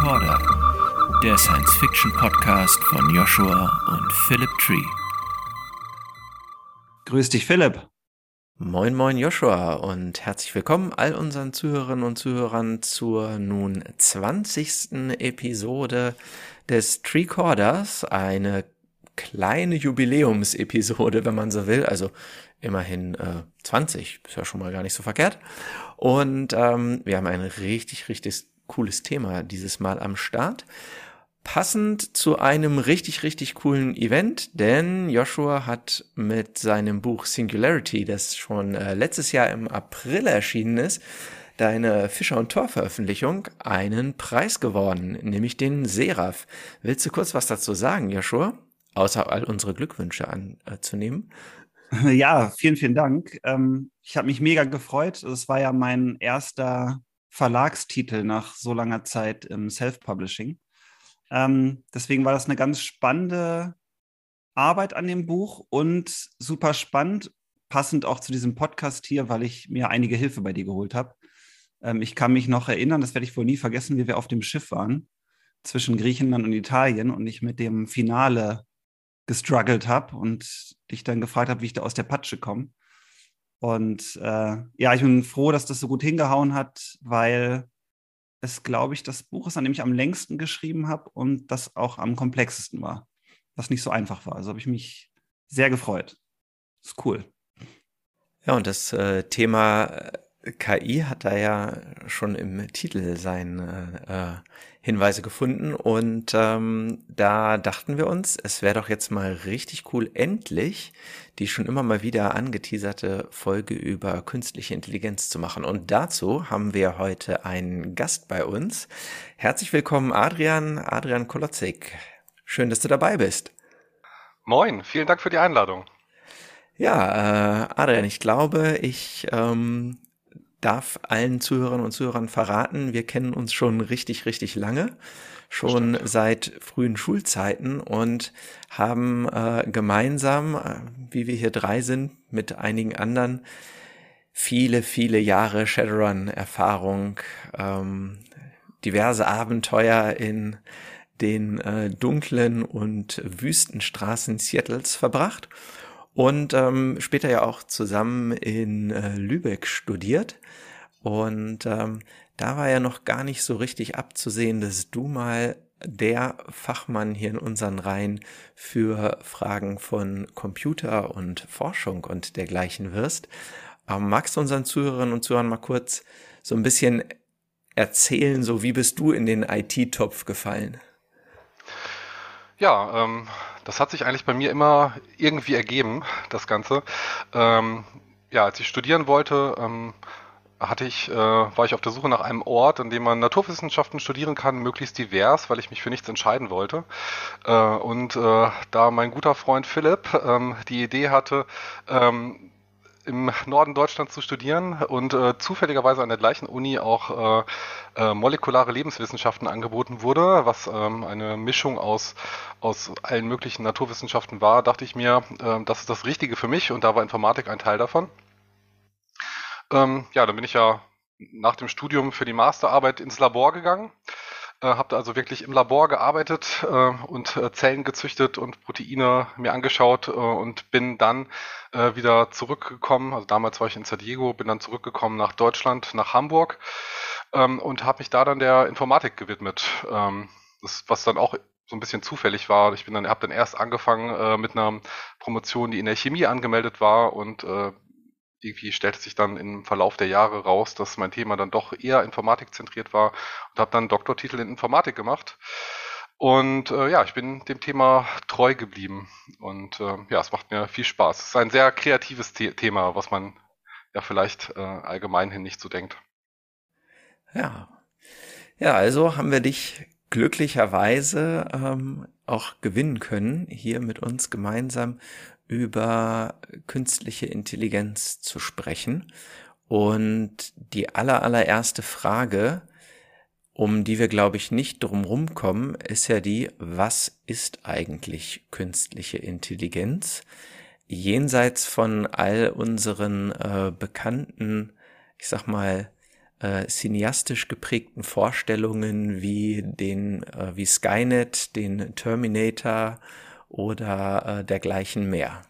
Recorder, der Science-Fiction-Podcast von Joshua und Philip Tree. Grüß dich, Philipp. Moin, moin, Joshua und herzlich willkommen all unseren Zuhörerinnen und Zuhörern zur nun 20. Episode des Trecorders, eine kleine Jubiläumsepisode, wenn man so will. Also immerhin äh, 20, ist ja schon mal gar nicht so verkehrt. Und ähm, wir haben ein richtig, richtig cooles Thema dieses Mal am Start. Passend zu einem richtig, richtig coolen Event, denn Joshua hat mit seinem Buch Singularity, das schon äh, letztes Jahr im April erschienen ist, deine Fischer und Tor Veröffentlichung einen Preis gewonnen, nämlich den Seraph. Willst du kurz was dazu sagen, Joshua? Außer all unsere Glückwünsche anzunehmen. Äh, ja, vielen, vielen Dank. Ähm, ich habe mich mega gefreut. Es war ja mein erster Verlagstitel nach so langer Zeit im Self-Publishing. Ähm, deswegen war das eine ganz spannende Arbeit an dem Buch und super spannend, passend auch zu diesem Podcast hier, weil ich mir einige Hilfe bei dir geholt habe. Ähm, ich kann mich noch erinnern, das werde ich wohl nie vergessen, wie wir auf dem Schiff waren zwischen Griechenland und Italien und ich mit dem Finale gestruggelt habe und dich dann gefragt habe, wie ich da aus der Patsche komme. Und äh, ja, ich bin froh, dass das so gut hingehauen hat, weil es, glaube ich, das Buch ist, an dem ich am längsten geschrieben habe und das auch am komplexesten war, was nicht so einfach war. Also habe ich mich sehr gefreut. Ist cool. Ja, und das äh, Thema äh, KI hat da ja schon im Titel seine äh, Hinweise gefunden und ähm, da dachten wir uns, es wäre doch jetzt mal richtig cool, endlich die schon immer mal wieder angeteaserte Folge über künstliche Intelligenz zu machen. Und dazu haben wir heute einen Gast bei uns. Herzlich willkommen, Adrian, Adrian Kolotzig. Schön, dass du dabei bist. Moin, vielen Dank für die Einladung. Ja, äh, Adrian, ich glaube, ich ähm, darf allen Zuhörern und Zuhörern verraten, wir kennen uns schon richtig, richtig lange, schon Stimmt. seit frühen Schulzeiten und haben äh, gemeinsam, äh, wie wir hier drei sind, mit einigen anderen, viele, viele Jahre Shadowrun-Erfahrung, ähm, diverse Abenteuer in den äh, dunklen und wüsten Straßen Seattles verbracht und ähm, später ja auch zusammen in äh, Lübeck studiert. Und ähm, da war ja noch gar nicht so richtig abzusehen, dass du mal der Fachmann hier in unseren Reihen für Fragen von Computer und Forschung und dergleichen wirst. Ähm, magst du unseren Zuhörerinnen und Zuhörern mal kurz so ein bisschen erzählen, so wie bist du in den IT-Topf gefallen? Ja, ähm, das hat sich eigentlich bei mir immer irgendwie ergeben, das Ganze. Ähm, ja, als ich studieren wollte, ähm, hatte ich, äh, war ich auf der Suche nach einem Ort, an dem man Naturwissenschaften studieren kann, möglichst divers, weil ich mich für nichts entscheiden wollte. Äh, und äh, da mein guter Freund Philipp ähm, die Idee hatte, ähm, im Norden Deutschlands zu studieren und äh, zufälligerweise an der gleichen Uni auch äh, äh, molekulare Lebenswissenschaften angeboten wurde, was ähm, eine Mischung aus, aus allen möglichen Naturwissenschaften war, dachte ich mir, äh, das ist das Richtige für mich und da war Informatik ein Teil davon. Ähm, ja, dann bin ich ja nach dem Studium für die Masterarbeit ins Labor gegangen. Äh, habe da also wirklich im Labor gearbeitet äh, und äh, Zellen gezüchtet und Proteine mir angeschaut äh, und bin dann äh, wieder zurückgekommen. Also damals war ich in San Diego, bin dann zurückgekommen nach Deutschland, nach Hamburg ähm, und habe mich da dann der Informatik gewidmet. Ähm, das, was dann auch so ein bisschen zufällig war. Ich bin dann, habe dann erst angefangen äh, mit einer Promotion, die in der Chemie angemeldet war und äh, irgendwie stellte sich dann im Verlauf der Jahre raus, dass mein Thema dann doch eher informatikzentriert war und habe dann Doktortitel in Informatik gemacht. Und äh, ja, ich bin dem Thema treu geblieben und äh, ja, es macht mir viel Spaß. Es ist ein sehr kreatives The Thema, was man ja vielleicht äh, allgemein hin nicht so denkt. Ja, ja, also haben wir dich glücklicherweise ähm, auch gewinnen können, hier mit uns gemeinsam über künstliche Intelligenz zu sprechen. Und die aller, allererste Frage, um die wir, glaube ich, nicht drumherum kommen, ist ja die, was ist eigentlich künstliche Intelligenz? Jenseits von all unseren äh, bekannten, ich sag mal, äh, cineastisch geprägten Vorstellungen wie den, äh, wie Skynet, den Terminator oder äh, dergleichen mehr.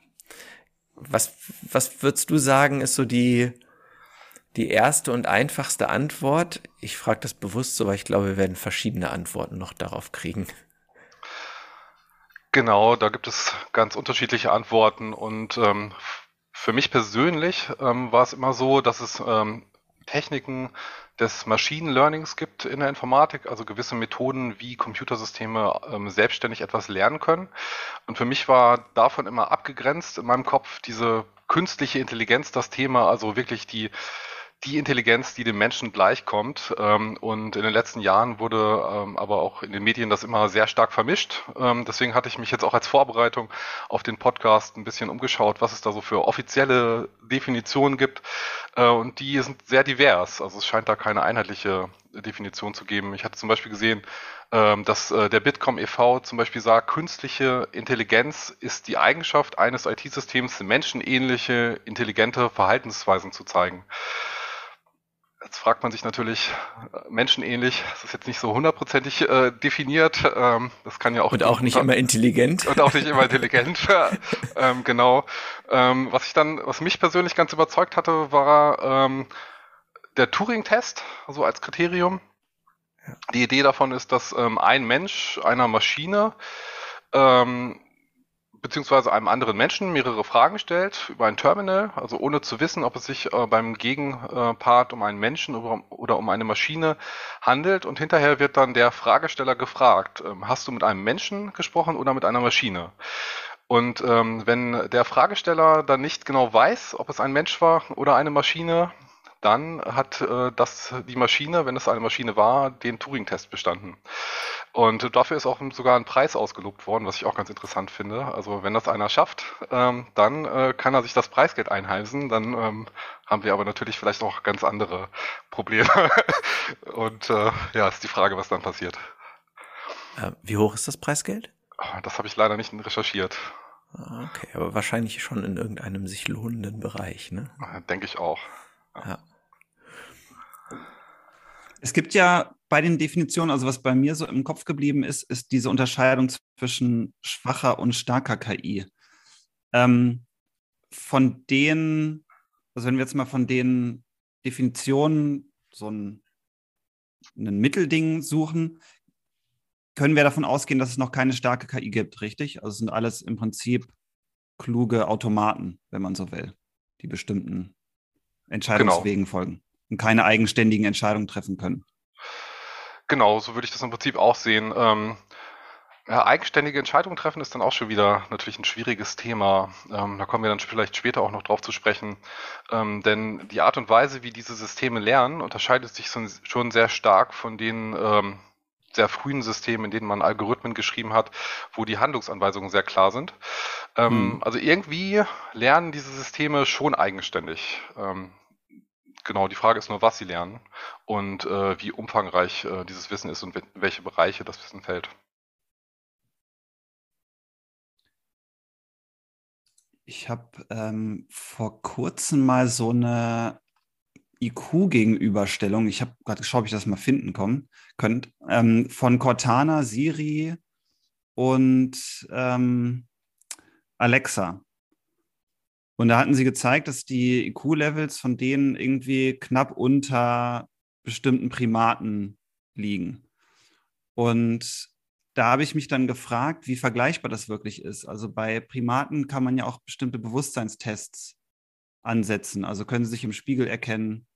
Was, was würdest du sagen, ist so die, die erste und einfachste Antwort? Ich frage das bewusst so, weil ich glaube, wir werden verschiedene Antworten noch darauf kriegen. Genau, da gibt es ganz unterschiedliche Antworten und ähm, für mich persönlich ähm, war es immer so, dass es ähm, Techniken des Machine Learnings gibt in der Informatik, also gewisse Methoden, wie Computersysteme ähm, selbstständig etwas lernen können. Und für mich war davon immer abgegrenzt in meinem Kopf diese künstliche Intelligenz das Thema, also wirklich die die Intelligenz, die dem Menschen gleichkommt. Ähm, und in den letzten Jahren wurde ähm, aber auch in den Medien das immer sehr stark vermischt. Ähm, deswegen hatte ich mich jetzt auch als Vorbereitung auf den Podcast ein bisschen umgeschaut, was es da so für offizielle Definitionen gibt. Äh, und die sind sehr divers. Also es scheint da keine einheitliche Definition zu geben. Ich hatte zum Beispiel gesehen, dass äh, der Bitkom e.V. zum Beispiel sagt, künstliche Intelligenz ist die Eigenschaft eines IT-Systems, menschenähnliche, intelligente Verhaltensweisen zu zeigen. Jetzt fragt man sich natürlich, äh, menschenähnlich, das ist jetzt nicht so hundertprozentig äh, definiert. Ähm, das kann ja auch. Und auch nicht immer intelligent. Und auch nicht immer intelligent, ähm, genau. Ähm, was ich dann, was mich persönlich ganz überzeugt hatte, war ähm, der Turing-Test, so als Kriterium. Die Idee davon ist, dass ähm, ein Mensch einer Maschine ähm, beziehungsweise einem anderen Menschen mehrere Fragen stellt über ein Terminal, also ohne zu wissen, ob es sich äh, beim Gegenpart um einen Menschen oder, oder, um eine Maschine handelt. Und hinterher wird dann der Fragesteller gefragt, ähm, hast du mit einem Menschen gesprochen oder mit einer Maschine? Und ähm, wenn der Fragesteller dann nicht genau weiß, ob es ein Mensch war oder eine Maschine, dann hat äh, das die Maschine, wenn es eine Maschine war, den Turing-Test bestanden. Und dafür ist auch sogar ein Preis ausgelobt worden, was ich auch ganz interessant finde. Also wenn das einer schafft, ähm, dann äh, kann er sich das Preisgeld einheimsen. Dann ähm, haben wir aber natürlich vielleicht auch ganz andere Probleme. Und äh, ja, ist die Frage, was dann passiert. Äh, wie hoch ist das Preisgeld? Ah, das habe ich leider nicht recherchiert. Ah, okay, aber wahrscheinlich schon in irgendeinem sich lohnenden Bereich, ne? Denke ich auch. Ja. Es gibt ja bei den Definitionen, also was bei mir so im Kopf geblieben ist, ist diese Unterscheidung zwischen schwacher und starker KI. Ähm, von den, also wenn wir jetzt mal von den Definitionen so ein, ein Mittelding suchen, können wir davon ausgehen, dass es noch keine starke KI gibt, richtig? Also es sind alles im Prinzip kluge Automaten, wenn man so will, die bestimmten Entscheidungswegen genau. folgen und keine eigenständigen Entscheidungen treffen können. Genau, so würde ich das im Prinzip auch sehen. Ähm, ja, eigenständige Entscheidungen treffen ist dann auch schon wieder natürlich ein schwieriges Thema. Ähm, da kommen wir dann vielleicht später auch noch drauf zu sprechen. Ähm, denn die Art und Weise, wie diese Systeme lernen, unterscheidet sich schon sehr stark von den ähm, sehr frühen Systemen, in denen man Algorithmen geschrieben hat, wo die Handlungsanweisungen sehr klar sind. Mhm. Also irgendwie lernen diese Systeme schon eigenständig. Ähm, Genau, die Frage ist nur, was sie lernen und äh, wie umfangreich äh, dieses Wissen ist und in welche Bereiche das Wissen fällt. Ich habe ähm, vor kurzem mal so eine IQ-Gegenüberstellung, ich habe gerade geschaut, ob ich das mal finden kommen, könnt, ähm, von Cortana, Siri und ähm, Alexa. Und da hatten sie gezeigt, dass die IQ-Levels von denen irgendwie knapp unter bestimmten Primaten liegen. Und da habe ich mich dann gefragt, wie vergleichbar das wirklich ist. Also bei Primaten kann man ja auch bestimmte Bewusstseinstests ansetzen. Also können sie sich im Spiegel erkennen.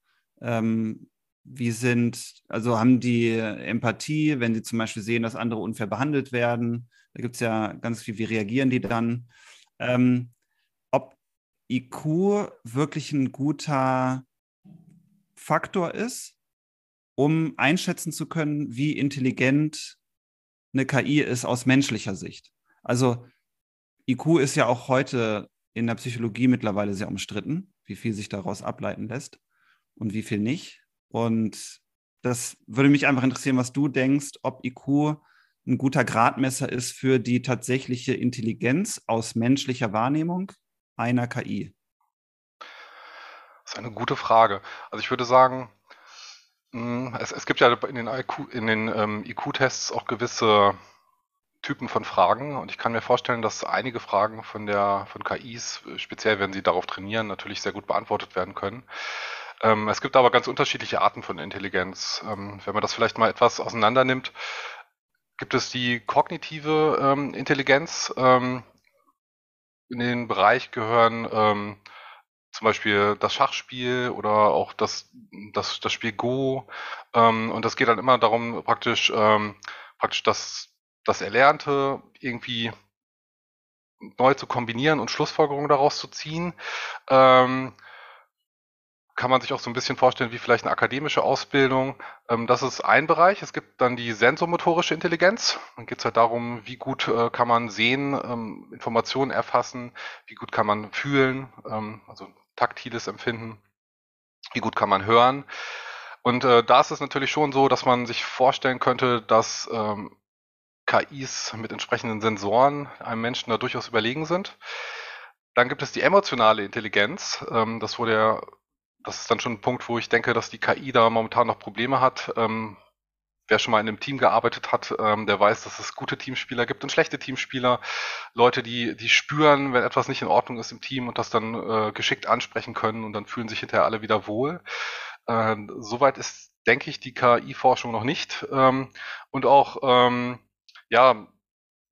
Ähm, wie sind, also haben die Empathie, wenn sie zum Beispiel sehen, dass andere unfair behandelt werden. Da gibt es ja ganz viel, wie reagieren die dann? Ähm, IQ wirklich ein guter Faktor ist, um einschätzen zu können, wie intelligent eine KI ist aus menschlicher Sicht. Also IQ ist ja auch heute in der Psychologie mittlerweile sehr umstritten, wie viel sich daraus ableiten lässt und wie viel nicht. Und das würde mich einfach interessieren, was du denkst, ob IQ ein guter Gradmesser ist für die tatsächliche Intelligenz aus menschlicher Wahrnehmung einer KI? Das ist eine gute Frage. Also ich würde sagen, Mm, es, es gibt ja in den, IQ, in den ähm, IQ-Tests auch gewisse Typen von Fragen und ich kann mir vorstellen, dass einige Fragen von der von KIs, speziell wenn sie darauf trainieren, natürlich sehr gut beantwortet werden können. Ähm, es gibt aber ganz unterschiedliche Arten von Intelligenz. Ähm, wenn man das vielleicht mal etwas auseinander nimmt, gibt es die kognitive ähm, Intelligenz. Ähm, in den Bereich gehören ähm, zum Beispiel das Schachspiel oder auch das, das, das Spiel Go. Ähm, und das geht dann immer darum, praktisch, praktisch das das Erlernte irgendwie neu zu kombinieren und Schlussfolgerungen daraus zu ziehen. Ähm, kann man sich auch so ein bisschen vorstellen wie vielleicht eine akademische Ausbildung. Ähm, das ist ein Bereich. Es gibt dann die sensomotorische Intelligenz. Dann geht es halt darum, wie gut äh, kann man sehen, ähm, Informationen erfassen, wie gut kann man fühlen, ähm, also taktiles Empfinden, wie gut kann man hören. Und äh, da ist es natürlich schon so, dass man sich vorstellen könnte, dass KIs mit entsprechenden Sensoren einem Menschen da durchaus überlegen sind. Dann gibt es die emotionale Intelligenz. Das wurde ja, das ist dann schon ein Punkt, wo ich denke, dass die KI da momentan noch Probleme hat. Ähm, wer schon mal in einem Team gearbeitet hat, ähm, der weiß, dass es gute Teamspieler gibt und schlechte Teamspieler. Leute, die, die spüren, wenn etwas nicht in Ordnung ist im Team und das dann äh, geschickt ansprechen können und dann fühlen sich hinterher alle wieder wohl. Äh, soweit ist, denke ich, die KI-Forschung noch nicht. Ähm, und auch ähm, ja,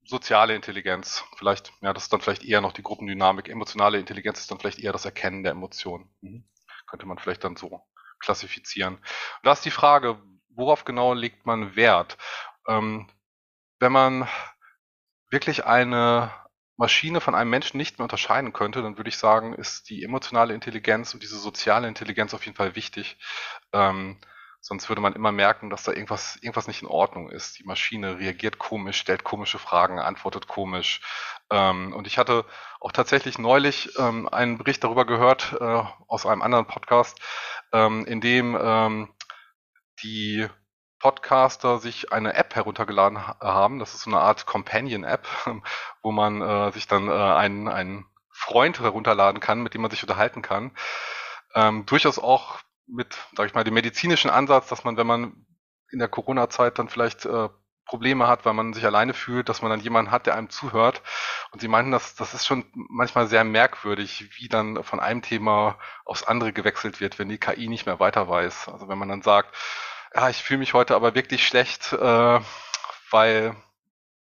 soziale Intelligenz. Vielleicht, ja, das ist dann vielleicht eher noch die Gruppendynamik. Emotionale Intelligenz ist dann vielleicht eher das Erkennen der Emotionen. Mhm. Könnte man vielleicht dann so klassifizieren. Und da ist die Frage, worauf genau legt man Wert? Ähm, wenn man wirklich eine Maschine von einem Menschen nicht mehr unterscheiden könnte, dann würde ich sagen, ist die emotionale Intelligenz und diese soziale Intelligenz auf jeden Fall wichtig. Ähm, Sonst würde man immer merken, dass da irgendwas, irgendwas nicht in Ordnung ist. Die Maschine reagiert komisch, stellt komische Fragen, antwortet komisch. Ähm, und ich hatte auch tatsächlich neulich ähm, einen Bericht darüber gehört äh, aus einem anderen Podcast, ähm, in dem ähm, die Podcaster sich eine App heruntergeladen haben. Das ist so eine Art Companion-App, wo man äh, sich dann äh, einen, einen Freund herunterladen kann, mit dem man sich unterhalten kann. Ähm, durchaus auch mit, sag ich mal, dem medizinischen Ansatz, dass man, wenn man in der Corona-Zeit dann vielleicht äh, Probleme hat, weil man sich alleine fühlt, dass man dann jemanden hat, der einem zuhört. Und sie meinten, dass das ist schon manchmal sehr merkwürdig, wie dann von einem Thema aufs andere gewechselt wird, wenn die KI nicht mehr weiter weiß. Also wenn man dann sagt, ja, ich fühle mich heute aber wirklich schlecht, äh, weil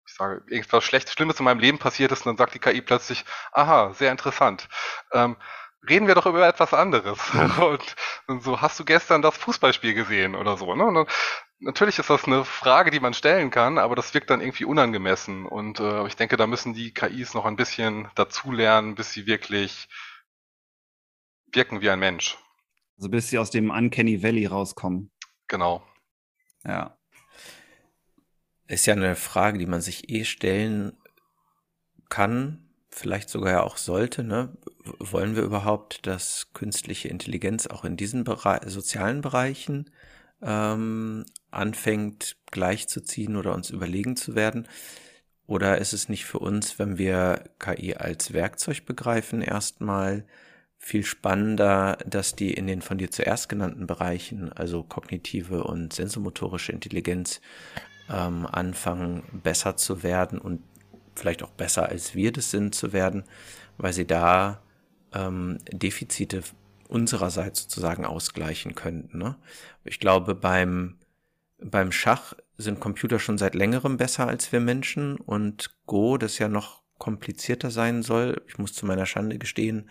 ich sage, irgendwas Schlechtes, Schlimmes in meinem Leben passiert ist, und dann sagt die KI plötzlich, aha, sehr interessant. Ähm, reden wir doch über etwas anderes. Und, und, so, hast du gestern das Fußballspiel gesehen oder so? Ne? Dann, natürlich ist das eine Frage, die man stellen kann, aber das wirkt dann irgendwie unangemessen. Und äh, ich denke, da müssen die KIs noch ein bisschen dazulernen, bis sie wirklich wirken wie ein Mensch. Also bis sie aus dem Uncanny Valley rauskommen. Genau. Ja. Ist ja eine Frage, die man sich eh stellen kann, vielleicht sogar ja auch sollte, ne? Wollen wir überhaupt, dass künstliche Intelligenz auch in diesen Bere sozialen Bereichen ähm, anfängt gleichzuziehen oder uns überlegen zu werden? Oder ist es nicht für uns, wenn wir KI als Werkzeug begreifen, erstmal viel spannender, dass die in den von dir zuerst genannten Bereichen, also kognitive und sensomotorische Intelligenz, ähm, anfangen besser zu werden und vielleicht auch besser als wir das sind zu werden, weil sie da ähm, Defizite unsererseits sozusagen ausgleichen könnten. Ne? Ich glaube, beim, beim Schach sind Computer schon seit längerem besser als wir Menschen und Go, das ja noch komplizierter sein soll, ich muss zu meiner Schande gestehen,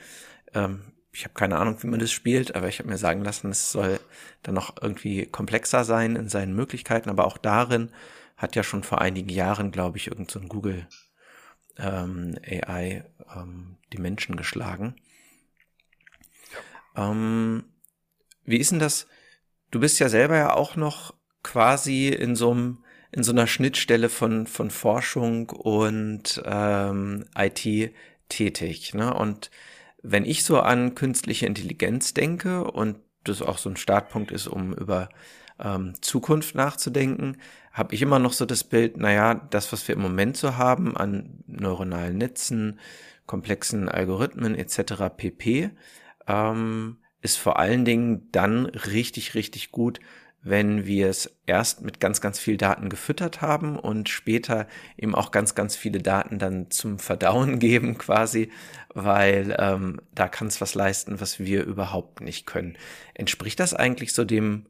ähm, ich habe keine Ahnung, wie man das spielt, aber ich habe mir sagen lassen, es soll dann noch irgendwie komplexer sein in seinen Möglichkeiten, aber auch darin hat ja schon vor einigen Jahren, glaube ich, irgendein so Google ähm, AI ähm, die Menschen geschlagen. Ähm, wie ist denn das? Du bist ja selber ja auch noch quasi in so einem in so einer Schnittstelle von von Forschung und ähm, IT tätig. Ne? Und wenn ich so an künstliche Intelligenz denke und das auch so ein Startpunkt ist, um über ähm, Zukunft nachzudenken, habe ich immer noch so das Bild, naja, das, was wir im Moment so haben an neuronalen Netzen, komplexen Algorithmen etc. pp, ähm, ist vor allen Dingen dann richtig, richtig gut, wenn wir es erst mit ganz, ganz viel Daten gefüttert haben und später eben auch ganz, ganz viele Daten dann zum Verdauen geben quasi, weil ähm, da kann es was leisten, was wir überhaupt nicht können. Entspricht das eigentlich so dem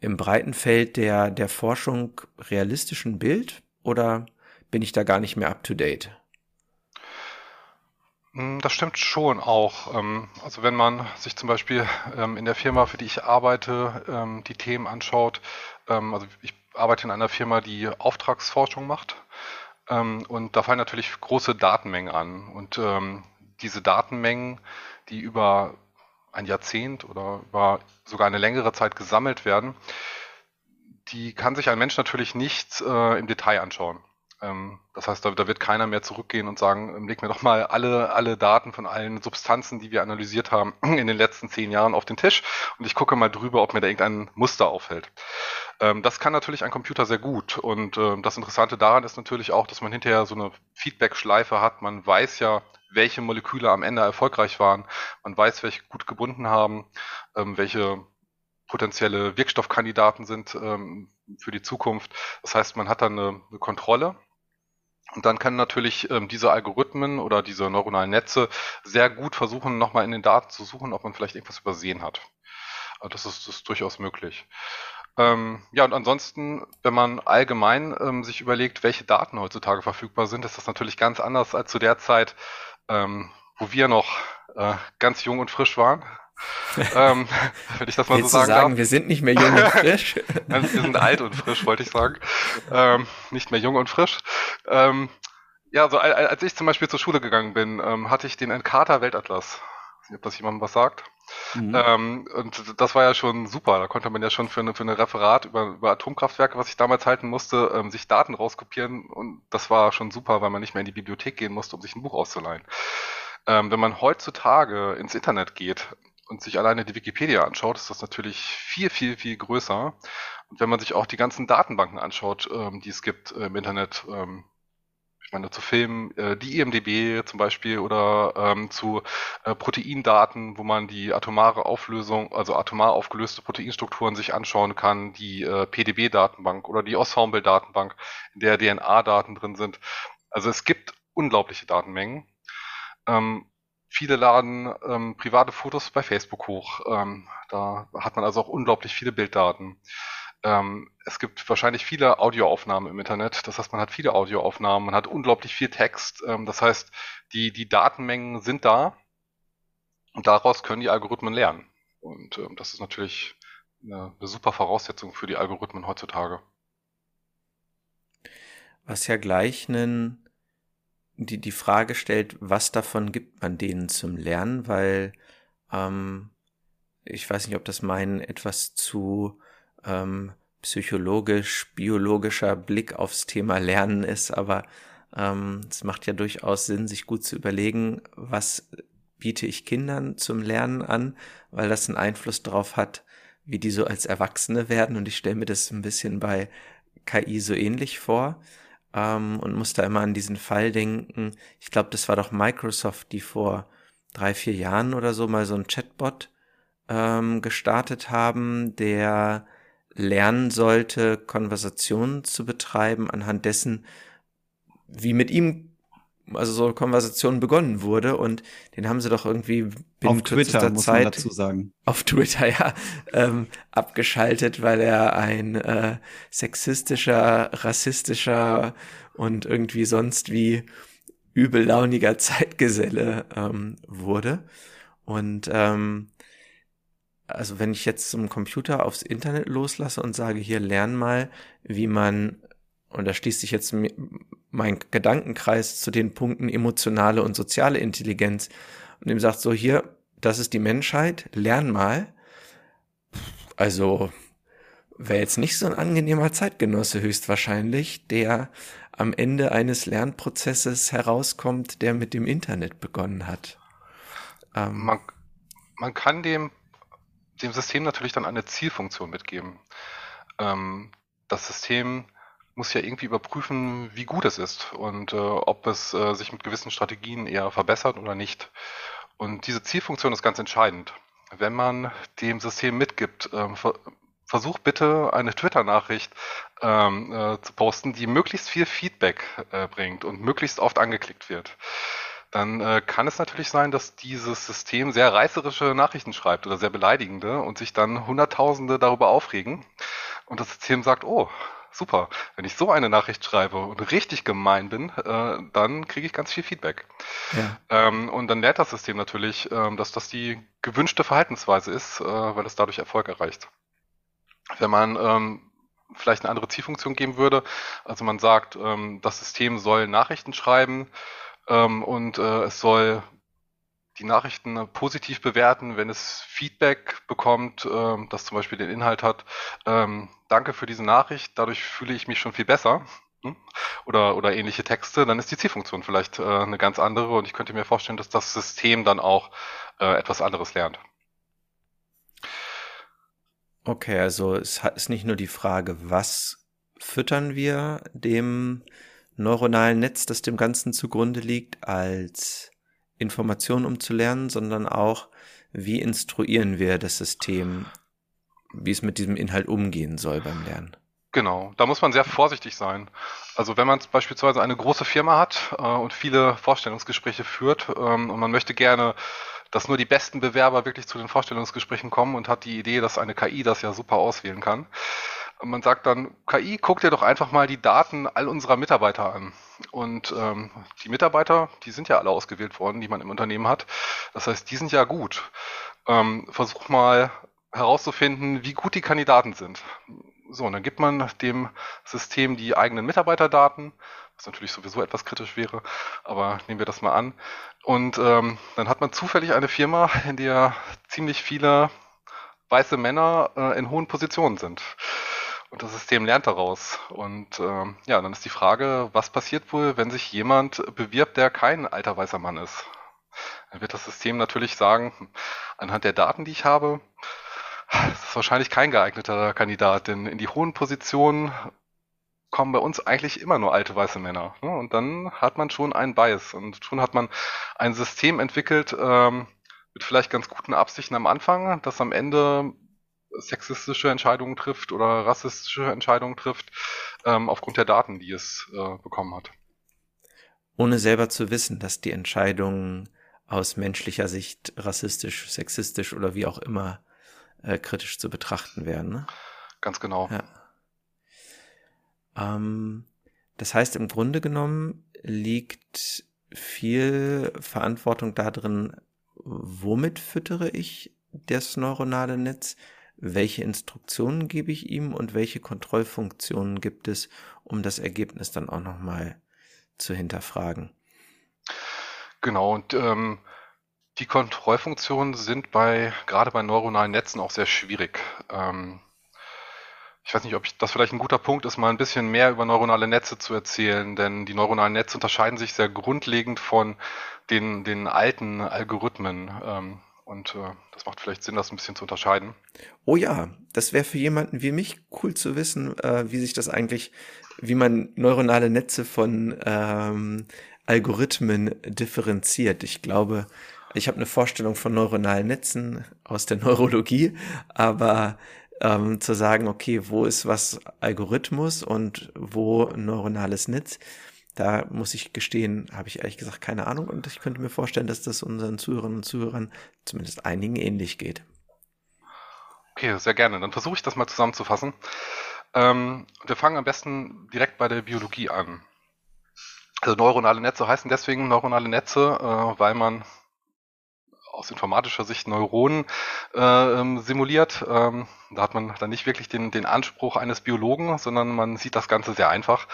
im breiten Feld der, der Forschung realistischen Bild oder bin ich da gar nicht mehr up to date? Hm, das stimmt schon auch. Ähm, also wenn man sich zum Beispiel ähm, in der Firma, für die ich arbeite, ähm, die Themen anschaut, also ich arbeite in einer Firma, die Auftragsforschung macht und da fallen natürlich große Datenmengen an und diese Datenmengen, die über ein Jahrzehnt oder über sogar eine längere Zeit gesammelt werden, die kann sich ein Mensch natürlich nicht äh, im Detail anschauen. Ähm, das heißt, da, da, wird keiner mehr zurückgehen und sagen, ähm, leg mir doch mal alle, alle Daten von allen Substanzen, die wir analysiert haben, in den letzten zehn Jahren auf den Tisch und ich gucke mal drüber, ob mir da irgendein Muster auffällt. Ähm, das kann natürlich ein Computer sehr gut und äh, das Interessante daran ist natürlich auch, dass man hinterher so eine Feedback-Schleife hat. Man weiß ja, welche Moleküle am Ende erfolgreich waren. Man weiß, welche gut gebunden haben, ähm, welche potenzielle Wirkstoffkandidaten sind ähm, für die Zukunft. Das heißt, man hat dann eine, eine Kontrolle und dann können natürlich ähm, diese Algorithmen oder diese neuronalen Netze sehr gut versuchen, nochmal in den Daten zu suchen, ob man vielleicht irgendwas übersehen hat. Also das, ist, das ist durchaus möglich. Ähm, ja, und ansonsten, wenn man allgemein ähm, sich überlegt, welche Daten heutzutage verfügbar sind, ist das natürlich ganz anders als zu der Zeit, ähm, wo wir noch äh, ganz jung und frisch waren. ähm, wenn ich das mal Willst so sagen, sagen darf. Wir sind nicht mehr jung und frisch. wir sind alt und frisch, wollte ich sagen. Ähm, nicht mehr jung und frisch. Ähm, ja, so als ich zum Beispiel zur Schule gegangen bin, ähm, hatte ich den Encarta Weltatlas. Ob das jemandem was sagt. Mhm. Ähm, und das war ja schon super. Da konnte man ja schon für eine, für eine Referat über, über Atomkraftwerke, was ich damals halten musste, ähm, sich Daten rauskopieren. Und das war schon super, weil man nicht mehr in die Bibliothek gehen musste, um sich ein Buch auszuleihen. Ähm, wenn man heutzutage ins Internet geht und sich alleine die Wikipedia anschaut, ist das natürlich viel, viel, viel größer. Und wenn man sich auch die ganzen Datenbanken anschaut, ähm, die es gibt äh, im Internet, ähm, ich meine zu Filmen, äh, die IMDB zum Beispiel oder ähm, zu äh, Proteindaten, wo man die atomare Auflösung, also atomar aufgelöste Proteinstrukturen sich anschauen kann, die äh, PDB-Datenbank oder die Ensemble-Datenbank, in der DNA-Daten drin sind. Also es gibt unglaubliche Datenmengen. Ähm, Viele laden ähm, private Fotos bei Facebook hoch. Ähm, da hat man also auch unglaublich viele Bilddaten. Ähm, es gibt wahrscheinlich viele Audioaufnahmen im Internet. Das heißt, man hat viele Audioaufnahmen, man hat unglaublich viel Text. Ähm, das heißt, die, die Datenmengen sind da und daraus können die Algorithmen lernen. Und ähm, das ist natürlich eine, eine super Voraussetzung für die Algorithmen heutzutage. Was ja gleich einen die, die Frage stellt, was davon gibt man denen zum Lernen, weil ähm, ich weiß nicht, ob das mein etwas zu ähm, psychologisch, biologischer Blick aufs Thema Lernen ist, aber ähm, es macht ja durchaus Sinn, sich gut zu überlegen, was biete ich Kindern zum Lernen an, weil das einen Einfluss darauf hat, wie die so als Erwachsene werden. Und ich stelle mir das ein bisschen bei KI so ähnlich vor ähm, und muss da immer an diesen Fall denken. Ich glaube, das war doch Microsoft, die vor drei, vier Jahren oder so mal so ein Chatbot ähm, gestartet haben, der lernen sollte, Konversationen zu betreiben anhand dessen, wie mit ihm also so Konversation begonnen wurde. Und den haben sie doch irgendwie auf Twitter muss Zeit, man dazu sagen. Auf Twitter ja ähm, abgeschaltet, weil er ein äh, sexistischer, rassistischer und irgendwie sonst wie übellauniger Zeitgeselle ähm, wurde. Und ähm, also wenn ich jetzt zum Computer aufs Internet loslasse und sage, hier lern mal, wie man und da schließt sich jetzt mein Gedankenkreis zu den Punkten emotionale und soziale Intelligenz und ihm sagt so, hier, das ist die Menschheit, lern mal. Also wäre jetzt nicht so ein angenehmer Zeitgenosse höchstwahrscheinlich, der am Ende eines Lernprozesses herauskommt, der mit dem Internet begonnen hat. Ähm, man, man kann dem, dem System natürlich dann eine Zielfunktion mitgeben. Ähm, das System muss ja irgendwie überprüfen, wie gut es ist und äh, ob es äh, sich mit gewissen Strategien eher verbessert oder nicht. Und diese Zielfunktion ist ganz entscheidend. Wenn man dem System mitgibt, äh, versuch bitte eine Twitter-Nachricht ähm, äh, zu posten, die möglichst viel Feedback äh, bringt und möglichst oft angeklickt wird. Dann äh, kann es natürlich sein, dass dieses System sehr reißerische Nachrichten schreibt oder sehr beleidigende und sich dann Hunderttausende darüber aufregen. Und das System sagt, oh, super, wenn ich so eine Nachricht schreibe und richtig gemein bin, äh, dann kriege ich ganz viel Feedback. Ja. Ähm, und dann lernt das System natürlich, ähm, dass das die gewünschte Verhaltensweise ist, äh, weil es dadurch Erfolg erreicht. Wenn man ähm, vielleicht eine andere Zielfunktion geben würde, also man sagt, ähm, das System soll Nachrichten schreiben ähm, und äh, es soll die Nachrichten positiv bewerten, wenn es Feedback bekommt, ähm, das zum Beispiel den Inhalt hat. Ähm, danke für diese Nachricht, dadurch fühle ich mich schon viel besser. Hm? Oder, oder ähnliche Texte, dann ist die Zielfunktion vielleicht äh, eine ganz andere und ich könnte mir vorstellen, dass das System dann auch äh, etwas anderes lernt. Okay, also es ist nicht nur die Frage, was füttern wir dem neuronalen Netz, das dem Ganzen zugrunde liegt, als Information, um zu lernen, sondern auch, wie instruieren wir das System, wie es mit diesem Inhalt umgehen soll beim Lernen. Genau, da muss man sehr vorsichtig sein. Also wenn man beispielsweise eine große Firma hat äh, und viele Vorstellungsgespräche führt ähm, und man möchte gerne, dass nur die besten Bewerber wirklich zu den Vorstellungsgesprächen kommen und hat die Idee, dass eine KI das ja super auswählen kann, und man sagt dann, KI, guck dir doch einfach mal die Daten all unserer Mitarbeiter an. Und ähm, die Mitarbeiter, die sind ja alle ausgewählt worden, die man im Unternehmen hat. Das heißt, die sind ja gut. Ähm, versuch mal herauszufinden, wie gut die Kandidaten sind. So, und dann gibt man dem System die eigenen Mitarbeiterdaten, was natürlich sowieso etwas kritisch wäre, aber nehmen wir das mal an. Und ähm, dann hat man zufällig eine Firma, in der ziemlich viele weiße Männer äh, in hohen Positionen sind. Und das System lernt daraus. Und ähm, ja, dann ist die Frage, was passiert wohl, wenn sich jemand bewirbt, der kein alter weißer Mann ist? Dann wird das System natürlich sagen, anhand der Daten, die ich habe, das ist wahrscheinlich kein geeigneter Kandidat, denn in die hohen Positionen kommen bei uns eigentlich immer nur alte weiße Männer. Ne? Und dann hat man schon einen Bias und schon hat man ein System entwickelt ähm, mit vielleicht ganz guten Absichten am Anfang, das am Ende sexistische Entscheidungen trifft oder rassistische Entscheidungen trifft, ähm, aufgrund der Daten, die es äh, bekommen hat. Ohne selber zu wissen, dass die Entscheidungen aus menschlicher Sicht rassistisch, sexistisch oder wie auch immer äh, kritisch zu betrachten wären. Ne? Ganz genau. Ja. Ähm, das heißt, im Grunde genommen liegt viel Verantwortung darin, womit füttere ich das neuronale Netz? Welche Instruktionen gebe ich ihm und welche Kontrollfunktionen gibt es, um das Ergebnis dann auch nochmal zu hinterfragen. Genau, und ähm, die Kontrollfunktionen sind bei, gerade bei neuronalen Netzen auch sehr schwierig. Ähm, ich weiß nicht, ob ich, das vielleicht ein guter Punkt ist, mal ein bisschen mehr über neuronale Netze zu erzählen, denn die neuronalen Netze unterscheiden sich sehr grundlegend von den, den alten Algorithmen. Ähm, und äh, das macht vielleicht Sinn, das ein bisschen zu unterscheiden. Oh ja, das wäre für jemanden wie mich cool zu wissen, äh, wie sich das eigentlich, wie man neuronale Netze von ähm, Algorithmen differenziert. Ich glaube, ich habe eine Vorstellung von neuronalen Netzen aus der Neurologie, aber ähm, zu sagen, okay, wo ist was Algorithmus und wo neuronales Netz, da muss ich gestehen, habe ich ehrlich gesagt keine Ahnung und ich könnte mir vorstellen, dass das unseren Zuhörerinnen und Zuhörern, zumindest einigen, ähnlich geht. Okay, sehr gerne. Dann versuche ich das mal zusammenzufassen. Ähm, wir fangen am besten direkt bei der Biologie an. Also neuronale Netze heißen deswegen neuronale Netze, äh, weil man aus informatischer Sicht Neuronen äh, ähm, simuliert. Ähm, da hat man dann nicht wirklich den, den Anspruch eines Biologen, sondern man sieht das Ganze sehr einfach.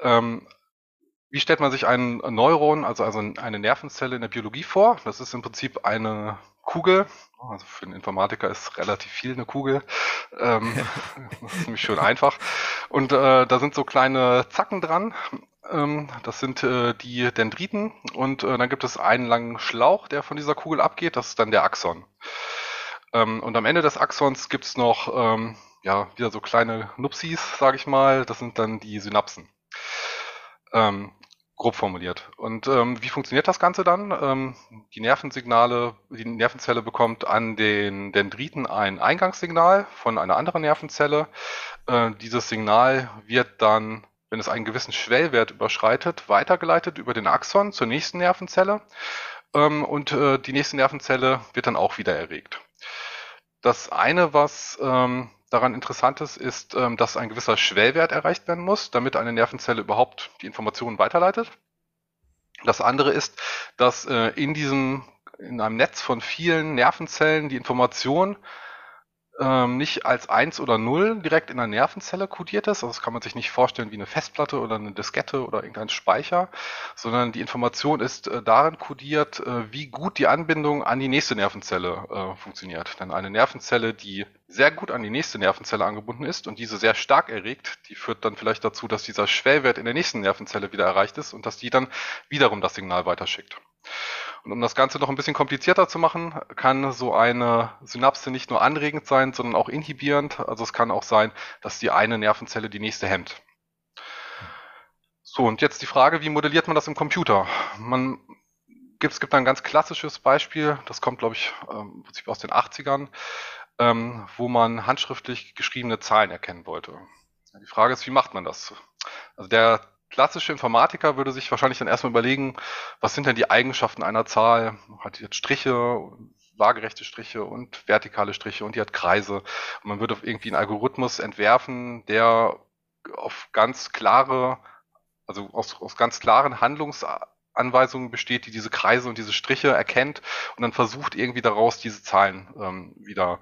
Ähm, wie stellt man sich ein Neuron, also, also eine Nervenzelle in der Biologie vor? Das ist im Prinzip eine Kugel. Also für einen Informatiker ist relativ viel eine Kugel. Ähm, das ist nämlich schön einfach. Und äh, da sind so kleine Zacken dran. Ähm, das sind äh, die Dendriten. Und äh, dann gibt es einen langen Schlauch, der von dieser Kugel abgeht. Das ist dann der Axon. Ähm, und am Ende des Axons gibt es noch ähm, ja, wieder so kleine Nupsis, sage ich mal. Das sind dann die Synapsen. Ähm, grob formuliert. Und ähm, wie funktioniert das Ganze dann? Ähm, die Nervensignale, die Nervenzelle bekommt an den Dendriten ein Eingangssignal von einer anderen Nervenzelle. Äh, dieses Signal wird dann, wenn es einen gewissen Schwellwert überschreitet, weitergeleitet über den Axon zur nächsten Nervenzelle. Ähm, und äh, die nächste Nervenzelle wird dann auch wieder erregt. Das eine, was ähm, daran interessant ist, ist, ähm, dass ein gewisser Schwellwert erreicht werden muss, damit eine Nervenzelle überhaupt die Informationen weiterleitet. Das andere ist, dass äh, in diesem, in einem Netz von vielen Nervenzellen die Information ähm, nicht als 1 oder 0 direkt in der Nervenzelle kodiert ist. Also das kann man sich nicht vorstellen wie eine Festplatte oder eine Diskette oder irgendein Speicher, sondern die Information ist äh, darin kodiert, äh, wie gut die Anbindung an die nächste Nervenzelle äh, funktioniert. Denn eine Nervenzelle, die sehr gut an die nächste Nervenzelle angebunden ist und diese sehr stark erregt, die führt dann vielleicht dazu, dass dieser Schwellwert in der nächsten Nervenzelle wieder erreicht ist und dass die dann wiederum das Signal weiterschickt. Und um das Ganze noch ein bisschen komplizierter zu machen, kann so eine Synapse nicht nur anregend sein, sondern auch inhibierend. Also es kann auch sein, dass die eine Nervenzelle die nächste hemmt. So, und jetzt die Frage, wie modelliert man das im Computer? Man gibt, es gibt ein ganz klassisches Beispiel, das kommt, glaube ich, ähm, aus den 80ern, ähm, wo man handschriftlich geschriebene Zahlen erkennen wollte. Die Frage ist, wie macht man das? Also der klassische Informatiker würde sich wahrscheinlich dann erstmal überlegen, was sind denn die Eigenschaften einer Zahl? Hat die jetzt Striche, waagerechte Striche und vertikale Striche und die hat Kreise. Und man würde irgendwie einen Algorithmus entwerfen, der auf ganz klare, also aus, aus ganz klaren Handlungsanweisungen besteht, die diese Kreise und diese Striche erkennt und dann versucht irgendwie daraus diese Zahlen ähm, wieder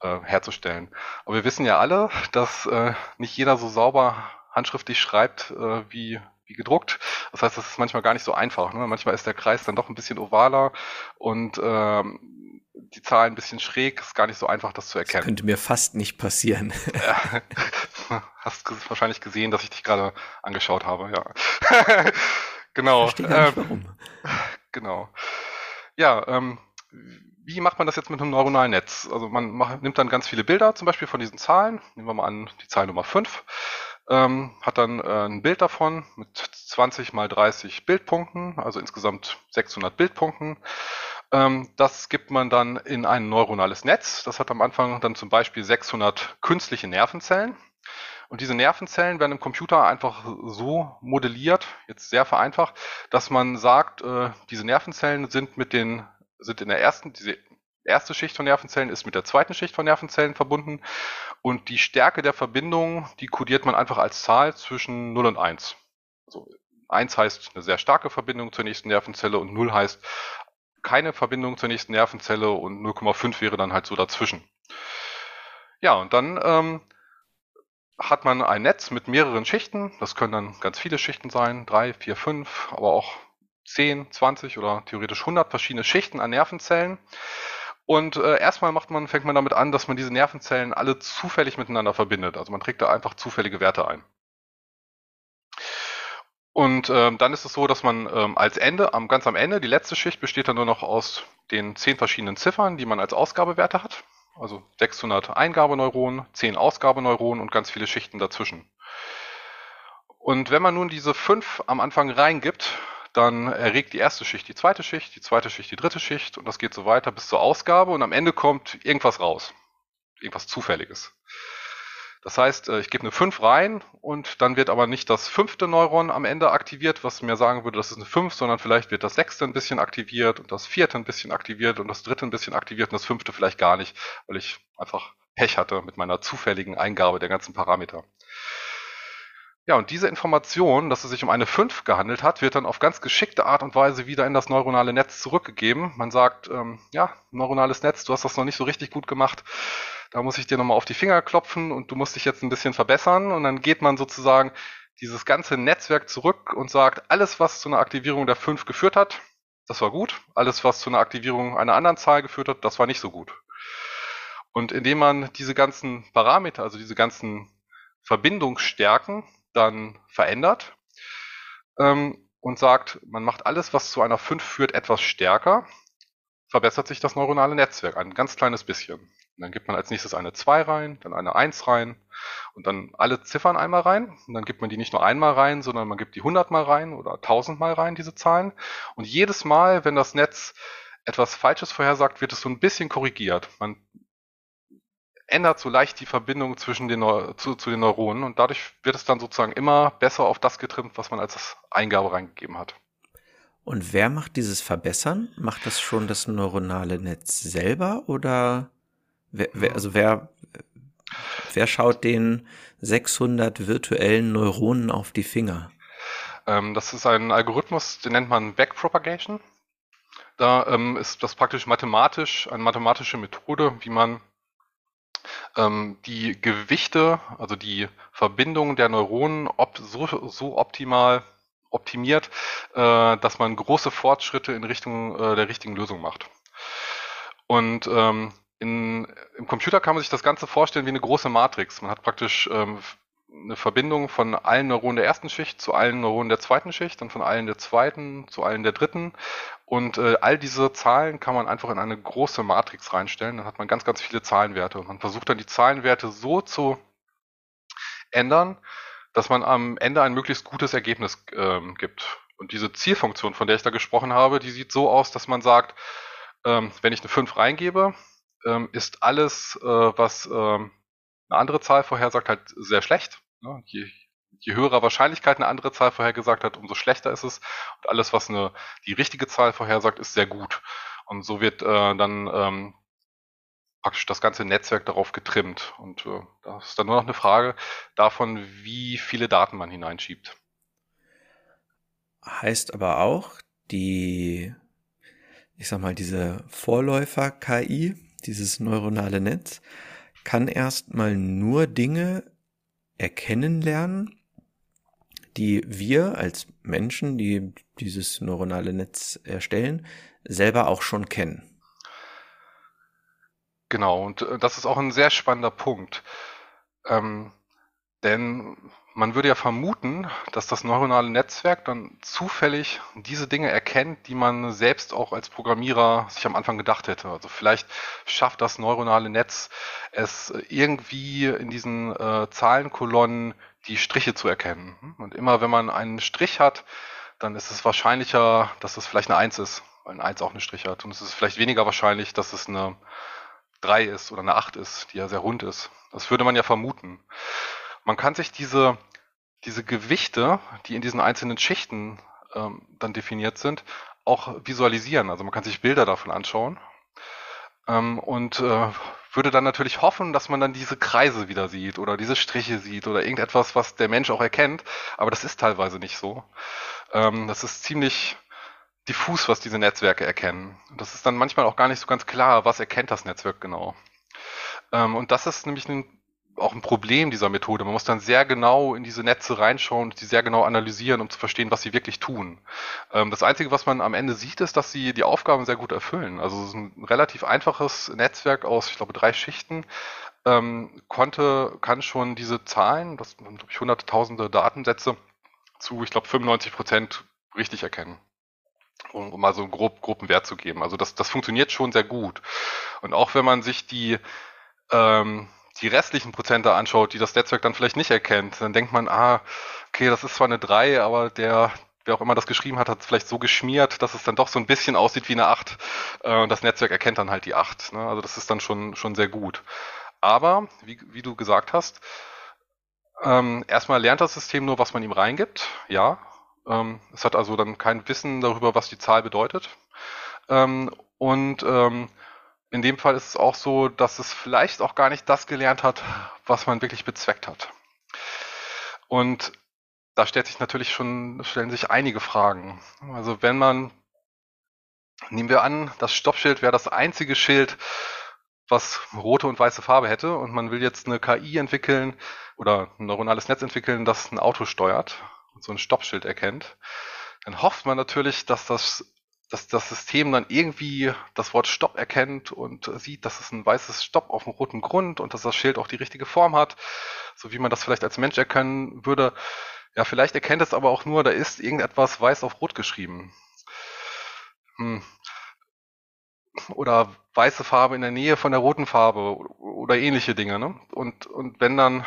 äh, herzustellen. Aber wir wissen ja alle, dass äh, nicht jeder so sauber handschriftlich schreibt äh, wie, wie gedruckt. Das heißt, das ist manchmal gar nicht so einfach. Ne? Manchmal ist der Kreis dann doch ein bisschen ovaler und ähm, die Zahl ein bisschen schräg. Ist gar nicht so einfach, das zu erkennen. Das könnte mir fast nicht passieren. ja. Hast wahrscheinlich gesehen, dass ich dich gerade angeschaut habe, ja. genau. Ich verstehe nicht, ähm, warum. Genau. Ja, ähm, wie macht man das jetzt mit einem neuronalen Netz? Also man macht, nimmt dann ganz viele Bilder, zum Beispiel von diesen Zahlen. Nehmen wir mal an, die Zahl Nummer 5 ähm, hat dann äh, ein Bild davon mit 20 mal 30 Bildpunkten, also insgesamt 600 Bildpunkten. Ähm, das gibt man dann in ein neuronales Netz. Das hat am Anfang dann zum Beispiel 600 künstliche Nervenzellen. Und diese Nervenzellen werden im Computer einfach so modelliert, jetzt sehr vereinfacht, dass man sagt, äh, diese Nervenzellen sind mit den, sind in der ersten, diese erste Schicht von Nervenzellen ist mit der zweiten Schicht von Nervenzellen verbunden und die Stärke der Verbindung, die kodiert man einfach als Zahl zwischen 0 und 1. Also 1 heißt eine sehr starke Verbindung zur nächsten Nervenzelle und 0 heißt keine Verbindung zur nächsten Nervenzelle und 0,5 wäre dann halt so dazwischen. Ja, und dann ähm, hat man ein Netz mit mehreren Schichten. Das können dann ganz viele Schichten sein, drei, vier, fünf, aber auch 10, 20 oder theoretisch 100 verschiedene Schichten an Nervenzellen. Und äh, erstmal macht man, fängt man damit an, dass man diese Nervenzellen alle zufällig miteinander verbindet. Also man trägt da einfach zufällige Werte ein. Und ähm, dann ist es so, dass man ähm, als Ende, am, ganz am Ende, die letzte Schicht besteht dann nur noch aus den zehn verschiedenen Ziffern, die man als Ausgabewerte hat. Also 600 Eingabeneuronen, 10 Ausgabeneuronen und ganz viele Schichten dazwischen. Und wenn man nun diese fünf am Anfang reingibt, dann erregt die erste Schicht die zweite Schicht, die zweite Schicht die dritte Schicht und das geht so weiter bis zur Ausgabe und am Ende kommt irgendwas raus. Irgendwas Zufälliges. Das heißt, äh, ich gebe eine 5 rein und dann wird aber nicht das fünfte Neuron am Ende aktiviert, was mir sagen würde, das ist eine 5, sondern vielleicht wird das sechste ein bisschen aktiviert und das vierte ein bisschen aktiviert und das dritte ein bisschen aktiviert und das fünfte vielleicht gar nicht, weil ich einfach Pech hatte mit meiner zufälligen Eingabe der ganzen Parameter. Ja, und diese Information, dass es sich um eine 5 gehandelt hat, wird dann auf ganz geschickte Art und Weise wieder in das neuronale Netz zurückgegeben. Man sagt, ähm, ja, neuronales Netz, du hast das noch nicht so richtig gut gemacht. Da muss ich dir nochmal auf die Finger klopfen und du musst dich jetzt ein bisschen verbessern. Und dann geht man sozusagen dieses ganze Netzwerk zurück und sagt, alles, was zu einer Aktivierung der 5 geführt hat, das war gut. Alles, was zu einer Aktivierung einer anderen Zahl geführt hat, das war nicht so gut. Und indem man diese ganzen Parameter, also diese ganzen Verbindungsstärken dann verändert ähm, und sagt, man macht alles, was zu einer 5 führt, etwas stärker, verbessert sich das neuronale Netzwerk ein ganz kleines bisschen. Und dann gibt man als nächstes eine 2 rein, dann eine 1 rein und dann alle Ziffern einmal rein. Und dann gibt man die nicht nur einmal rein, sondern man gibt die 100 mal rein oder 1000 mal rein, diese Zahlen. Und jedes Mal, wenn das Netz etwas Falsches vorhersagt, wird es so ein bisschen korrigiert. Man ändert so leicht die Verbindung zwischen den zu, zu den Neuronen und dadurch wird es dann sozusagen immer besser auf das getrimmt, was man als Eingabe reingegeben hat. Und wer macht dieses Verbessern? Macht das schon das neuronale Netz selber oder wer, wer, also wer, wer schaut den 600 virtuellen Neuronen auf die Finger? Ähm, das ist ein Algorithmus, den nennt man Backpropagation. Da ähm, ist das praktisch mathematisch, eine mathematische Methode, wie man die Gewichte, also die Verbindung der Neuronen op so, so optimal optimiert, äh, dass man große Fortschritte in Richtung äh, der richtigen Lösung macht. Und ähm, in, im Computer kann man sich das Ganze vorstellen wie eine große Matrix. Man hat praktisch ähm, eine Verbindung von allen Neuronen der ersten Schicht zu allen Neuronen der zweiten Schicht und von allen der zweiten zu allen der dritten. Und äh, all diese Zahlen kann man einfach in eine große Matrix reinstellen. Dann hat man ganz, ganz viele Zahlenwerte. Und man versucht dann die Zahlenwerte so zu ändern, dass man am Ende ein möglichst gutes Ergebnis ähm, gibt. Und diese Zielfunktion, von der ich da gesprochen habe, die sieht so aus, dass man sagt, ähm, wenn ich eine 5 reingebe, ähm, ist alles, äh, was ähm, eine andere Zahl vorhersagt, halt sehr schlecht. Ne? Je, je höhere Wahrscheinlichkeit eine andere Zahl vorhergesagt hat, umso schlechter ist es. Und alles, was eine, die richtige Zahl vorhersagt, ist sehr gut. Und so wird äh, dann ähm, praktisch das ganze Netzwerk darauf getrimmt. Und äh, das ist dann nur noch eine Frage davon, wie viele Daten man hineinschiebt. Heißt aber auch, die, ich sag mal, diese Vorläufer-KI, dieses neuronale Netz, kann erstmal nur Dinge erkennen lernen, die wir als Menschen, die dieses neuronale Netz erstellen, selber auch schon kennen. Genau, und äh, das ist auch ein sehr spannender Punkt. Ähm, denn man würde ja vermuten, dass das neuronale Netzwerk dann zufällig diese Dinge erkennt, die man selbst auch als Programmierer sich am Anfang gedacht hätte. Also vielleicht schafft das neuronale Netz es irgendwie in diesen äh, Zahlenkolonnen die Striche zu erkennen. Und immer wenn man einen Strich hat, dann ist es wahrscheinlicher, dass es vielleicht eine Eins ist, weil ein Eins auch einen Strich hat. Und es ist vielleicht weniger wahrscheinlich, dass es eine 3 ist oder eine 8 ist, die ja sehr rund ist. Das würde man ja vermuten. Man kann sich diese, diese Gewichte, die in diesen einzelnen Schichten ähm, dann definiert sind, auch visualisieren. Also man kann sich Bilder davon anschauen ähm, und äh, würde dann natürlich hoffen, dass man dann diese Kreise wieder sieht oder diese Striche sieht oder irgendetwas, was der Mensch auch erkennt. Aber das ist teilweise nicht so. Ähm, das ist ziemlich diffus, was diese Netzwerke erkennen. Das ist dann manchmal auch gar nicht so ganz klar, was erkennt das Netzwerk genau. Ähm, und das ist nämlich ein, auch ein Problem dieser Methode. Man muss dann sehr genau in diese Netze reinschauen und die sehr genau analysieren, um zu verstehen, was sie wirklich tun. Ähm, das Einzige, was man am Ende sieht, ist, dass sie die Aufgaben sehr gut erfüllen. Also es ist ein relativ einfaches Netzwerk aus, ich glaube, drei Schichten, ähm, konnte, kann schon diese Zahlen, das sind, glaube ich, hunderte, tausende Datensätze zu, ich glaube, 95 Prozent richtig erkennen um, um mal so einen grob, groben Wert zu geben. Also das, das funktioniert schon sehr gut. Und auch wenn man sich die, ähm, die restlichen Prozente anschaut, die das Netzwerk dann vielleicht nicht erkennt, dann denkt man, ah, okay, das ist zwar eine 3, aber der, wer auch immer das geschrieben hat, hat es vielleicht so geschmiert, dass es dann doch so ein bisschen aussieht wie eine 8. Äh, das Netzwerk erkennt dann halt die 8. Ne? Also das ist dann schon, schon sehr gut. Aber, wie, wie du gesagt hast, ähm, erstmal lernt das System nur, was man ihm reingibt, ja, ähm, es hat also dann kein Wissen darüber, was die Zahl bedeutet. Ähm, und ähm, in dem Fall ist es auch so, dass es vielleicht auch gar nicht das gelernt hat, was man wirklich bezweckt hat. Und da stellt sich natürlich schon, stellen sich einige Fragen. Also wenn man, nehmen wir an, das Stoppschild wäre das einzige Schild, was rote und weiße Farbe hätte und man will jetzt eine KI entwickeln oder ein neuronales Netz entwickeln, das ein Auto steuert und so ein Stoppschild erkennt, dann hofft man natürlich, dass das, dass das System dann irgendwie das Wort Stopp erkennt und sieht, dass es ein weißes Stopp auf einem roten Grund und dass das Schild auch die richtige Form hat, so wie man das vielleicht als Mensch erkennen würde. Ja, vielleicht erkennt es aber auch nur, da ist irgendetwas weiß auf rot geschrieben. Hm. oder weiße Farbe in der Nähe von der roten Farbe oder ähnliche Dinge. Ne? Und, und wenn dann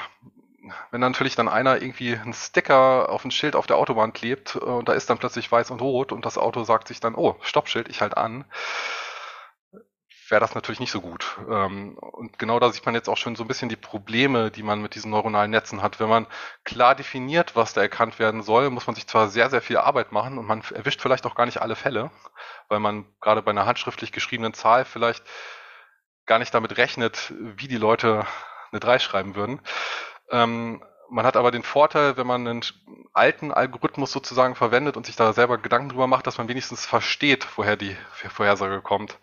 wenn natürlich dann einer irgendwie einen Sticker auf ein Schild auf der Autobahn klebt äh, und da ist dann plötzlich weiß und rot und das Auto sagt sich dann, oh, Stoppschild, ich halt an, wäre das natürlich nicht so gut. Ähm, und genau da sieht man jetzt auch schon so ein bisschen die Probleme, die man mit diesen neuronalen Netzen hat. Wenn man klar definiert, was da erkannt werden soll, muss man sich zwar sehr, sehr viel Arbeit machen und man erwischt vielleicht auch gar nicht alle Fälle, weil man gerade bei einer handschriftlich geschriebenen Zahl vielleicht gar nicht damit rechnet, wie die Leute eine 3 schreiben würden. Ähm, man hat aber den Vorteil, wenn man einen alten Algorithmus sozusagen verwendet und sich da selber Gedanken drüber macht, dass man wenigstens versteht, woher die Vorhersage kommt.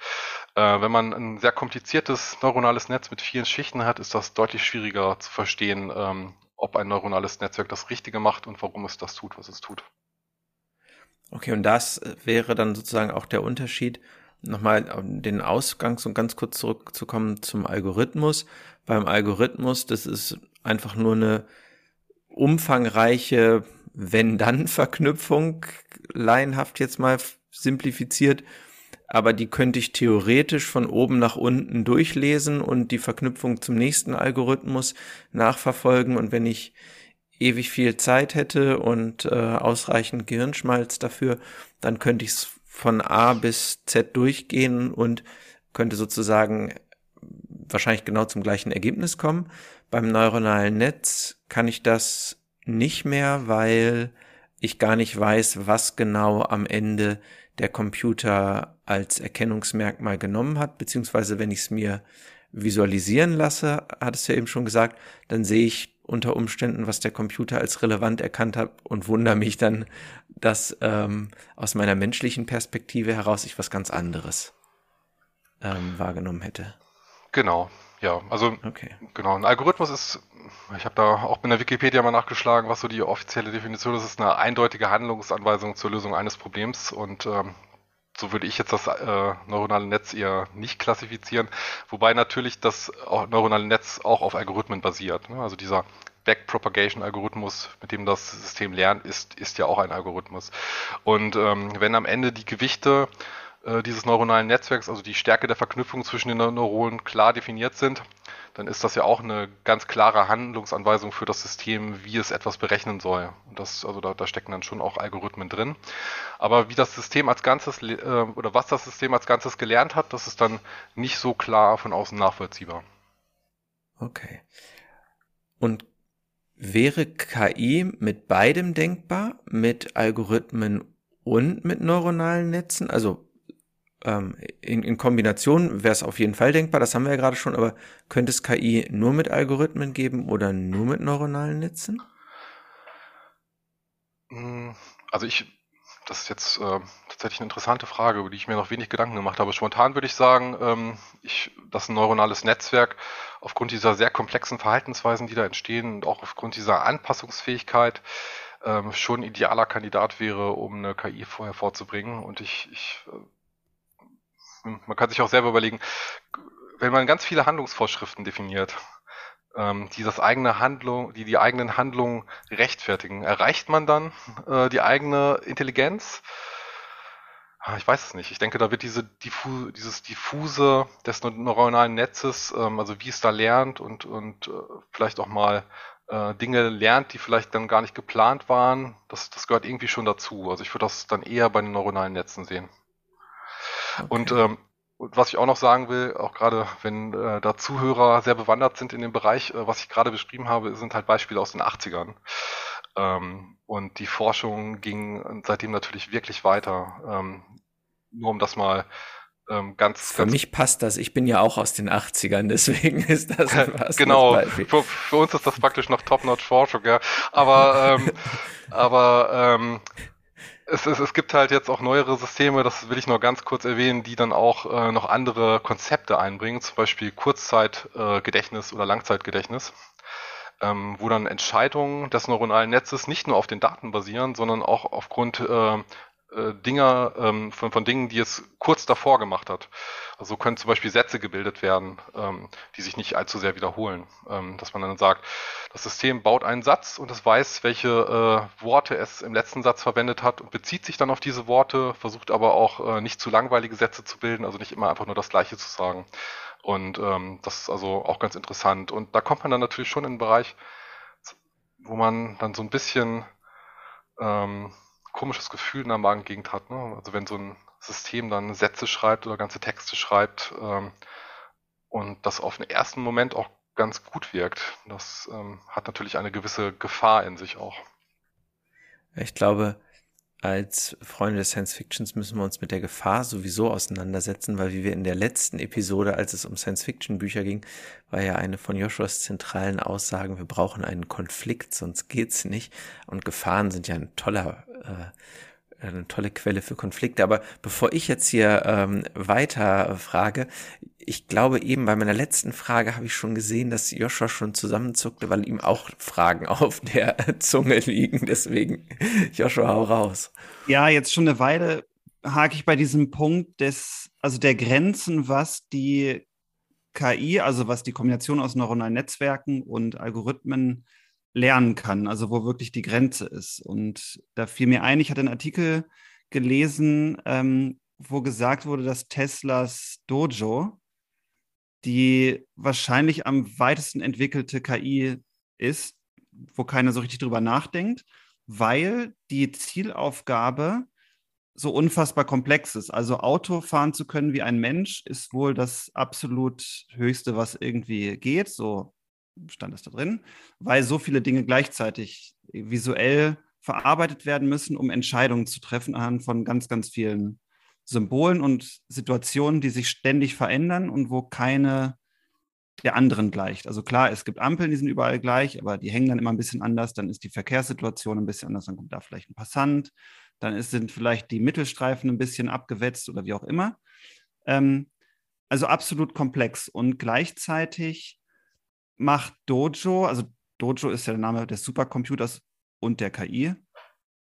Äh, wenn man ein sehr kompliziertes neuronales Netz mit vielen Schichten hat, ist das deutlich schwieriger zu verstehen, ähm, ob ein neuronales Netzwerk das Richtige macht und warum es das tut, was es tut. Okay, und das wäre dann sozusagen auch der Unterschied, nochmal den Ausgang so ganz kurz zurückzukommen zum Algorithmus. Beim Algorithmus, das ist einfach nur eine umfangreiche Wenn-Dann-Verknüpfung, laienhaft jetzt mal simplifiziert, aber die könnte ich theoretisch von oben nach unten durchlesen und die Verknüpfung zum nächsten Algorithmus nachverfolgen und wenn ich ewig viel Zeit hätte und äh, ausreichend Gehirnschmalz dafür, dann könnte ich es von A bis Z durchgehen und könnte sozusagen wahrscheinlich genau zum gleichen Ergebnis kommen. Beim neuronalen Netz kann ich das nicht mehr, weil ich gar nicht weiß, was genau am Ende der Computer als Erkennungsmerkmal genommen hat, beziehungsweise wenn ich es mir visualisieren lasse, hat es ja eben schon gesagt, dann sehe ich unter Umständen, was der Computer als relevant erkannt hat und wundere mich dann, dass ähm, aus meiner menschlichen Perspektive heraus ich was ganz anderes ähm, wahrgenommen hätte. Genau, ja, also okay. genau, ein Algorithmus ist, ich habe da auch in der Wikipedia mal nachgeschlagen, was so die offizielle Definition ist, ist eine eindeutige Handlungsanweisung zur Lösung eines Problems und ähm, so würde ich jetzt das äh, neuronale Netz eher nicht klassifizieren, wobei natürlich das neuronale Netz auch auf Algorithmen basiert. Ne? Also dieser Backpropagation-Algorithmus, mit dem das System lernt, ist, ist ja auch ein Algorithmus. Und ähm, wenn am Ende die Gewichte äh, dieses neuronalen Netzwerks, also die Stärke der Verknüpfung zwischen den Neuronen klar definiert sind, dann ist das ja auch eine ganz klare Handlungsanweisung für das System, wie es etwas berechnen soll. Und das, also da, da stecken dann schon auch Algorithmen drin. Aber wie das System als Ganzes äh, oder was das System als Ganzes gelernt hat, das ist dann nicht so klar von außen nachvollziehbar. Okay. Und wäre KI mit beidem denkbar, mit Algorithmen und mit neuronalen Netzen? Also ähm, in, in Kombination wäre es auf jeden Fall denkbar, das haben wir ja gerade schon, aber könnte es KI nur mit Algorithmen geben oder nur mit neuronalen Netzen? Hm, also ich, das ist jetzt äh, tatsächlich eine interessante Frage, über die ich mir noch wenig Gedanken gemacht habe. Spontan würde ich sagen, ähm, ich, dass ein neuronales Netzwerk aufgrund dieser sehr komplexen Verhaltensweisen, die da entstehen und auch aufgrund dieser Anpassungsfähigkeit ähm, schon idealer Kandidat wäre, um eine KI vorher vorzubringen. Und ich, ich äh, man kann sich auch selber überlegen, wenn man ganz viele Handlungsvorschriften definiert, ähm, die das eigene Handlung, die die eigenen Handlungen rechtfertigen, erreicht man dann äh, die eigene Intelligenz? Ah, ich weiß es nicht. Ich denke, da wird diese diffu dieses diffuse des neuronalen Netzes, ähm, also wie es da lernt und, und äh, vielleicht auch mal äh, Dinge lernt, die vielleicht dann gar nicht geplant waren, das, das gehört irgendwie schon dazu. Also ich würde das dann eher bei den neuronalen Netzen sehen. Okay. Und ähm, was ich auch noch sagen will, auch gerade wenn äh, da Zuhörer sehr bewandert sind in dem Bereich, äh, was ich gerade beschrieben habe, sind halt Beispiele aus den 80ern. Ähm, und die Forschung ging seitdem natürlich wirklich weiter. Ähm, nur um das mal ähm, ganz. Für ganz mich passt das. Ich bin ja auch aus den 80ern, deswegen ist das ein Genau, für, für, uns ist das praktisch noch Top-Notch-Forschung, ja. Aber, ähm, aber ähm, es, es, es gibt halt jetzt auch neuere Systeme, das will ich nur ganz kurz erwähnen, die dann auch äh, noch andere Konzepte einbringen, zum Beispiel Kurzzeitgedächtnis äh, oder Langzeitgedächtnis, ähm, wo dann Entscheidungen des neuronalen Netzes nicht nur auf den Daten basieren, sondern auch aufgrund äh, äh, Dinger, ähm, von, von Dingen, die es kurz davor gemacht hat. Also können zum Beispiel Sätze gebildet werden, ähm, die sich nicht allzu sehr wiederholen. Ähm, dass man dann sagt, das System baut einen Satz und es weiß, welche äh, Worte es im letzten Satz verwendet hat und bezieht sich dann auf diese Worte, versucht aber auch äh, nicht zu langweilige Sätze zu bilden, also nicht immer einfach nur das Gleiche zu sagen. Und ähm, das ist also auch ganz interessant. Und da kommt man dann natürlich schon in einen Bereich, wo man dann so ein bisschen ähm, komisches Gefühl in der Magengegend hat. Ne? Also wenn so ein System dann Sätze schreibt oder ganze Texte schreibt ähm, und das auf den ersten Moment auch ganz gut wirkt. Das ähm, hat natürlich eine gewisse Gefahr in sich auch. Ich glaube, als Freunde des Science Fictions müssen wir uns mit der Gefahr sowieso auseinandersetzen, weil wie wir in der letzten Episode, als es um Science Fiction Bücher ging, war ja eine von Joshuas zentralen Aussagen, wir brauchen einen Konflikt, sonst geht's nicht. Und Gefahren sind ja ein toller äh, eine tolle Quelle für Konflikte. Aber bevor ich jetzt hier ähm, weiter frage, ich glaube eben bei meiner letzten Frage habe ich schon gesehen, dass Joshua schon zusammenzuckte, weil ihm auch Fragen auf der Zunge liegen. Deswegen, Joshua, hau raus. Ja, jetzt schon eine Weile hake ich bei diesem Punkt des, also der Grenzen, was die KI, also was die Kombination aus neuronalen Netzwerken und Algorithmen lernen kann, also wo wirklich die Grenze ist. Und da fiel mir ein, ich hatte einen Artikel gelesen, ähm, wo gesagt wurde, dass Teslas Dojo die wahrscheinlich am weitesten entwickelte KI ist, wo keiner so richtig drüber nachdenkt, weil die Zielaufgabe so unfassbar komplex ist. Also Auto fahren zu können wie ein Mensch ist wohl das absolut Höchste, was irgendwie geht. So stand es da drin, weil so viele Dinge gleichzeitig visuell verarbeitet werden müssen, um Entscheidungen zu treffen anhand von ganz, ganz vielen Symbolen und Situationen, die sich ständig verändern und wo keine der anderen gleicht. Also klar, es gibt Ampeln, die sind überall gleich, aber die hängen dann immer ein bisschen anders. Dann ist die Verkehrssituation ein bisschen anders, dann kommt da vielleicht ein Passant, dann ist, sind vielleicht die Mittelstreifen ein bisschen abgewetzt oder wie auch immer. Ähm, also absolut komplex und gleichzeitig macht Dojo, also Dojo ist ja der Name des Supercomputers und der KI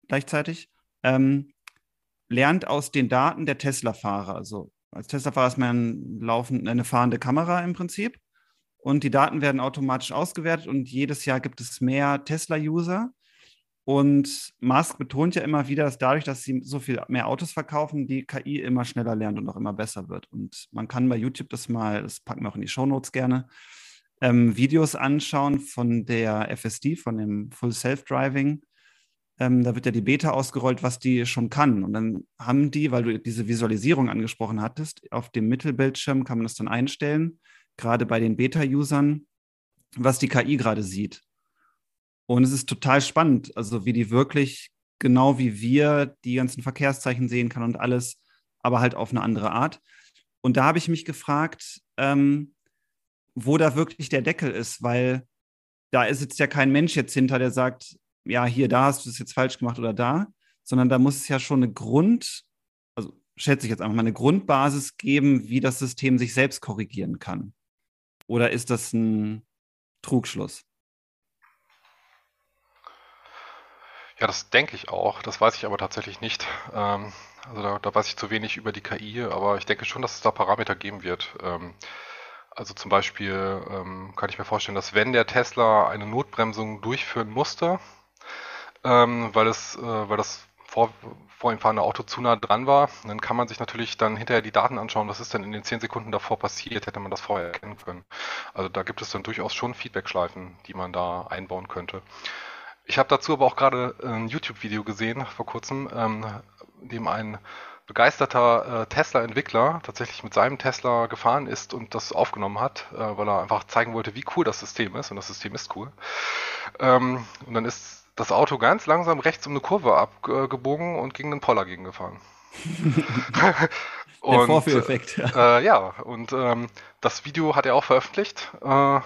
gleichzeitig, ähm, lernt aus den Daten der Tesla-Fahrer. Also als Tesla-Fahrer ist man laufend eine fahrende Kamera im Prinzip und die Daten werden automatisch ausgewertet und jedes Jahr gibt es mehr Tesla-User. Und Musk betont ja immer wieder, dass dadurch, dass sie so viel mehr Autos verkaufen, die KI immer schneller lernt und auch immer besser wird. Und man kann bei YouTube das mal, das packen wir auch in die Show Notes gerne, ähm, Videos anschauen von der FSD, von dem Full Self-Driving. Ähm, da wird ja die Beta ausgerollt, was die schon kann. Und dann haben die, weil du diese Visualisierung angesprochen hattest, auf dem Mittelbildschirm kann man das dann einstellen, gerade bei den Beta-Usern, was die KI gerade sieht. Und es ist total spannend, also wie die wirklich genau wie wir die ganzen Verkehrszeichen sehen kann und alles, aber halt auf eine andere Art. Und da habe ich mich gefragt, ähm, wo da wirklich der Deckel ist, weil da sitzt ja kein Mensch jetzt hinter, der sagt, ja, hier, da hast du es jetzt falsch gemacht oder da, sondern da muss es ja schon eine Grund, also schätze ich jetzt einfach mal, eine Grundbasis geben, wie das System sich selbst korrigieren kann. Oder ist das ein Trugschluss? Ja, das denke ich auch. Das weiß ich aber tatsächlich nicht. Ähm, also da, da, weiß ich zu wenig über die KI, aber ich denke schon, dass es da Parameter geben wird. Also zum Beispiel ähm, kann ich mir vorstellen, dass wenn der Tesla eine Notbremsung durchführen musste, ähm, weil, es, äh, weil das vor, vor ihm fahrende Auto zu nah dran war, dann kann man sich natürlich dann hinterher die Daten anschauen, was ist denn in den zehn Sekunden davor passiert, hätte man das vorher erkennen können. Also da gibt es dann durchaus schon Feedback-Schleifen, die man da einbauen könnte. Ich habe dazu aber auch gerade ein YouTube-Video gesehen vor kurzem, ähm, dem ein begeisterter äh, Tesla-Entwickler tatsächlich mit seinem Tesla gefahren ist und das aufgenommen hat, äh, weil er einfach zeigen wollte, wie cool das System ist. Und das System ist cool. Ähm, und dann ist das Auto ganz langsam rechts um eine Kurve abgebogen und gegen den Poller gegengefahren. und, Der Vorführeffekt. Ja, äh, ja und ähm, das Video hat er auch veröffentlicht. Äh,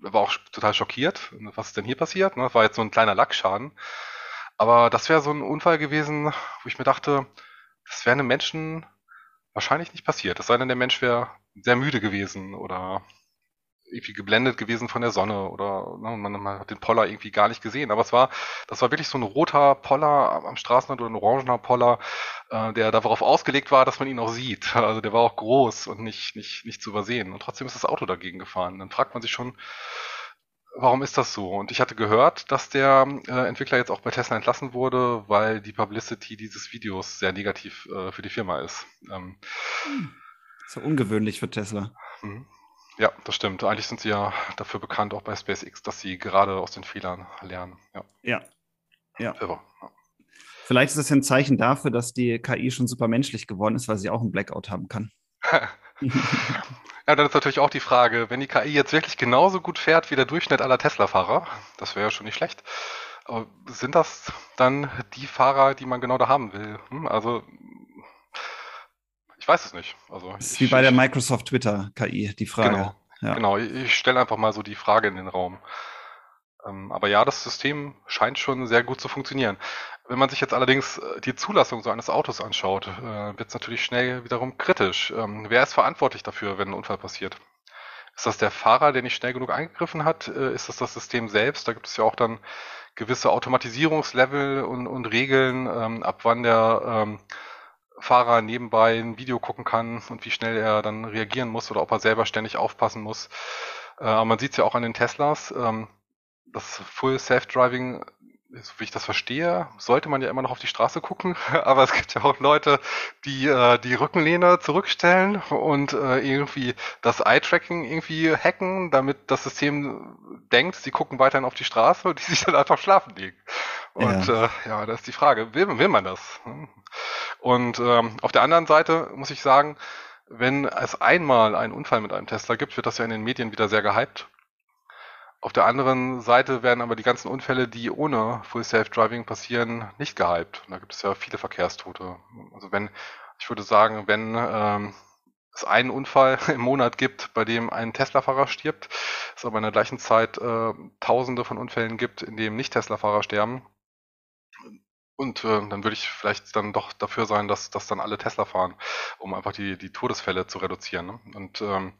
war auch total schockiert. Was ist denn hier passiert? Ne? Das war jetzt so ein kleiner Lackschaden. Aber das wäre so ein Unfall gewesen, wo ich mir dachte, das wäre einem Menschen wahrscheinlich nicht passiert. Es sei denn, der Mensch wäre sehr müde gewesen oder irgendwie geblendet gewesen von der Sonne oder ne, man, man, hat den Poller irgendwie gar nicht gesehen. Aber es war, das war wirklich so ein roter Poller am Straßenrand oder ein orangener Poller, äh, der darauf ausgelegt war, dass man ihn auch sieht. Also der war auch groß und nicht, nicht, nicht zu übersehen. Und trotzdem ist das Auto dagegen gefahren. Dann fragt man sich schon, warum ist das so? Und ich hatte gehört, dass der äh, Entwickler jetzt auch bei Tesla entlassen wurde, weil die Publicity dieses Videos sehr negativ äh, für die Firma ist. Ähm, hm. So ungewöhnlich für Tesla. Mhm. Ja, das stimmt. Eigentlich sind sie ja dafür bekannt, auch bei SpaceX, dass sie gerade aus den Fehlern lernen. Ja. Ja. ja. Vielleicht ist das ein Zeichen dafür, dass die KI schon super menschlich geworden ist, weil sie auch einen Blackout haben kann. ja, dann ist natürlich auch die Frage, wenn die KI jetzt wirklich genauso gut fährt wie der Durchschnitt aller Tesla-Fahrer, das wäre ja schon nicht schlecht, aber sind das dann die Fahrer, die man genau da haben will? Hm? Also ich weiß es nicht. Also, das ist ich, wie bei der Microsoft Twitter KI, die Frage. Genau, ja. genau. ich stelle einfach mal so die Frage in den Raum. Ähm, aber ja, das System scheint schon sehr gut zu funktionieren. Wenn man sich jetzt allerdings äh, die Zulassung so eines Autos anschaut, äh, wird es natürlich schnell wiederum kritisch. Ähm, wer ist verantwortlich dafür, wenn ein Unfall passiert? Ist das der Fahrer, der nicht schnell genug eingegriffen hat? Äh, ist das das System selbst? Da gibt es ja auch dann gewisse Automatisierungslevel und, und Regeln, ähm, ab wann der ähm, Fahrer nebenbei ein Video gucken kann und wie schnell er dann reagieren muss oder ob er selber ständig aufpassen muss. Äh, aber man sieht es ja auch an den Teslas. Das Full Self-Driving so wie ich das verstehe, sollte man ja immer noch auf die Straße gucken, aber es gibt ja auch Leute, die äh, die Rückenlehne zurückstellen und äh, irgendwie das Eye-Tracking irgendwie hacken, damit das System denkt, sie gucken weiterhin auf die Straße und die sich dann einfach schlafen legen. Und ja, äh, ja das ist die Frage, will, will man das? Und ähm, auf der anderen Seite muss ich sagen, wenn es einmal einen Unfall mit einem Tesla gibt, wird das ja in den Medien wieder sehr gehypt. Auf der anderen Seite werden aber die ganzen Unfälle, die ohne Full Self-Driving passieren, nicht gehypt. Und da gibt es ja viele Verkehrstote. Also wenn, ich würde sagen, wenn ähm, es einen Unfall im Monat gibt, bei dem ein Tesla-Fahrer stirbt, es aber in der gleichen Zeit äh, Tausende von Unfällen gibt, in dem nicht Tesla-Fahrer sterben, und äh, dann würde ich vielleicht dann doch dafür sein, dass, dass dann alle Tesla fahren, um einfach die, die Todesfälle zu reduzieren. Ne? Und ähm,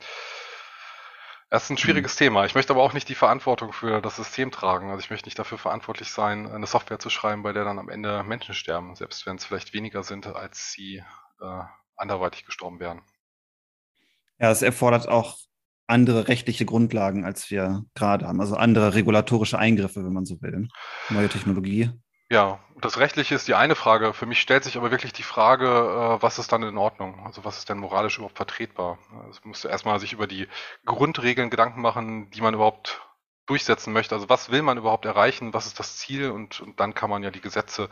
das ist ein schwieriges mhm. Thema. Ich möchte aber auch nicht die Verantwortung für das System tragen. Also ich möchte nicht dafür verantwortlich sein, eine Software zu schreiben, bei der dann am Ende Menschen sterben, selbst wenn es vielleicht weniger sind, als sie äh, anderweitig gestorben wären. Ja, es erfordert auch andere rechtliche Grundlagen, als wir gerade haben. Also andere regulatorische Eingriffe, wenn man so will. Neue Technologie. Ja, das Rechtliche ist die eine Frage. Für mich stellt sich aber wirklich die Frage, äh, was ist dann in Ordnung? Also was ist denn moralisch überhaupt vertretbar? Man müsste erstmal sich über die Grundregeln Gedanken machen, die man überhaupt durchsetzen möchte. Also was will man überhaupt erreichen? Was ist das Ziel? Und, und dann kann man ja die Gesetze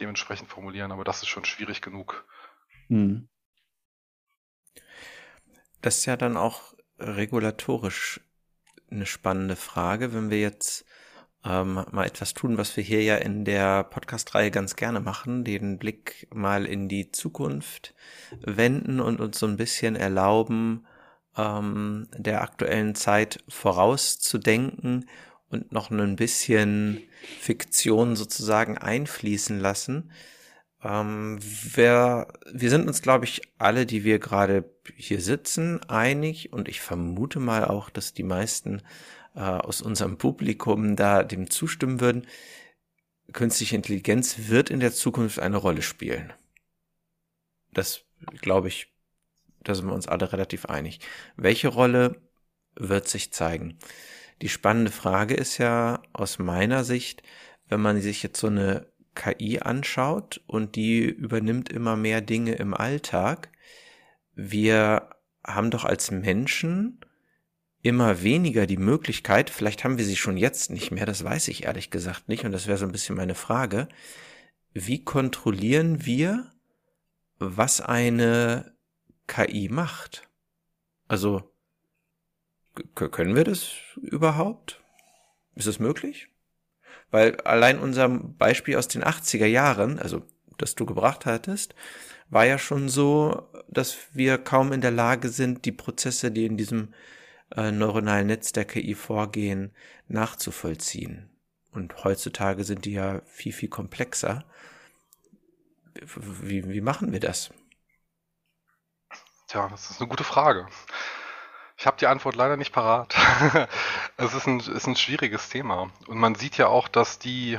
dementsprechend formulieren. Aber das ist schon schwierig genug. Hm. Das ist ja dann auch regulatorisch eine spannende Frage, wenn wir jetzt ähm, mal etwas tun, was wir hier ja in der Podcast-Reihe ganz gerne machen, den Blick mal in die Zukunft wenden und uns so ein bisschen erlauben, ähm, der aktuellen Zeit vorauszudenken und noch ein bisschen Fiktion sozusagen einfließen lassen. Ähm, wir, wir sind uns, glaube ich, alle, die wir gerade hier sitzen, einig und ich vermute mal auch, dass die meisten äh, aus unserem Publikum da dem zustimmen würden, künstliche Intelligenz wird in der Zukunft eine Rolle spielen. Das glaube ich, da sind wir uns alle relativ einig. Welche Rolle wird sich zeigen? Die spannende Frage ist ja aus meiner Sicht, wenn man sich jetzt so eine KI anschaut und die übernimmt immer mehr Dinge im Alltag. Wir haben doch als Menschen immer weniger die Möglichkeit, vielleicht haben wir sie schon jetzt nicht mehr, das weiß ich ehrlich gesagt nicht, und das wäre so ein bisschen meine Frage, wie kontrollieren wir, was eine KI macht? Also, können wir das überhaupt? Ist es möglich? Weil allein unser Beispiel aus den 80er Jahren, also das du gebracht hattest, war ja schon so, dass wir kaum in der Lage sind, die Prozesse, die in diesem äh, neuronalen Netz der KI vorgehen, nachzuvollziehen. Und heutzutage sind die ja viel, viel komplexer. Wie, wie machen wir das? Tja, das ist eine gute Frage. Ich habe die Antwort leider nicht parat. es ist ein, ist ein schwieriges Thema. Und man sieht ja auch, dass die,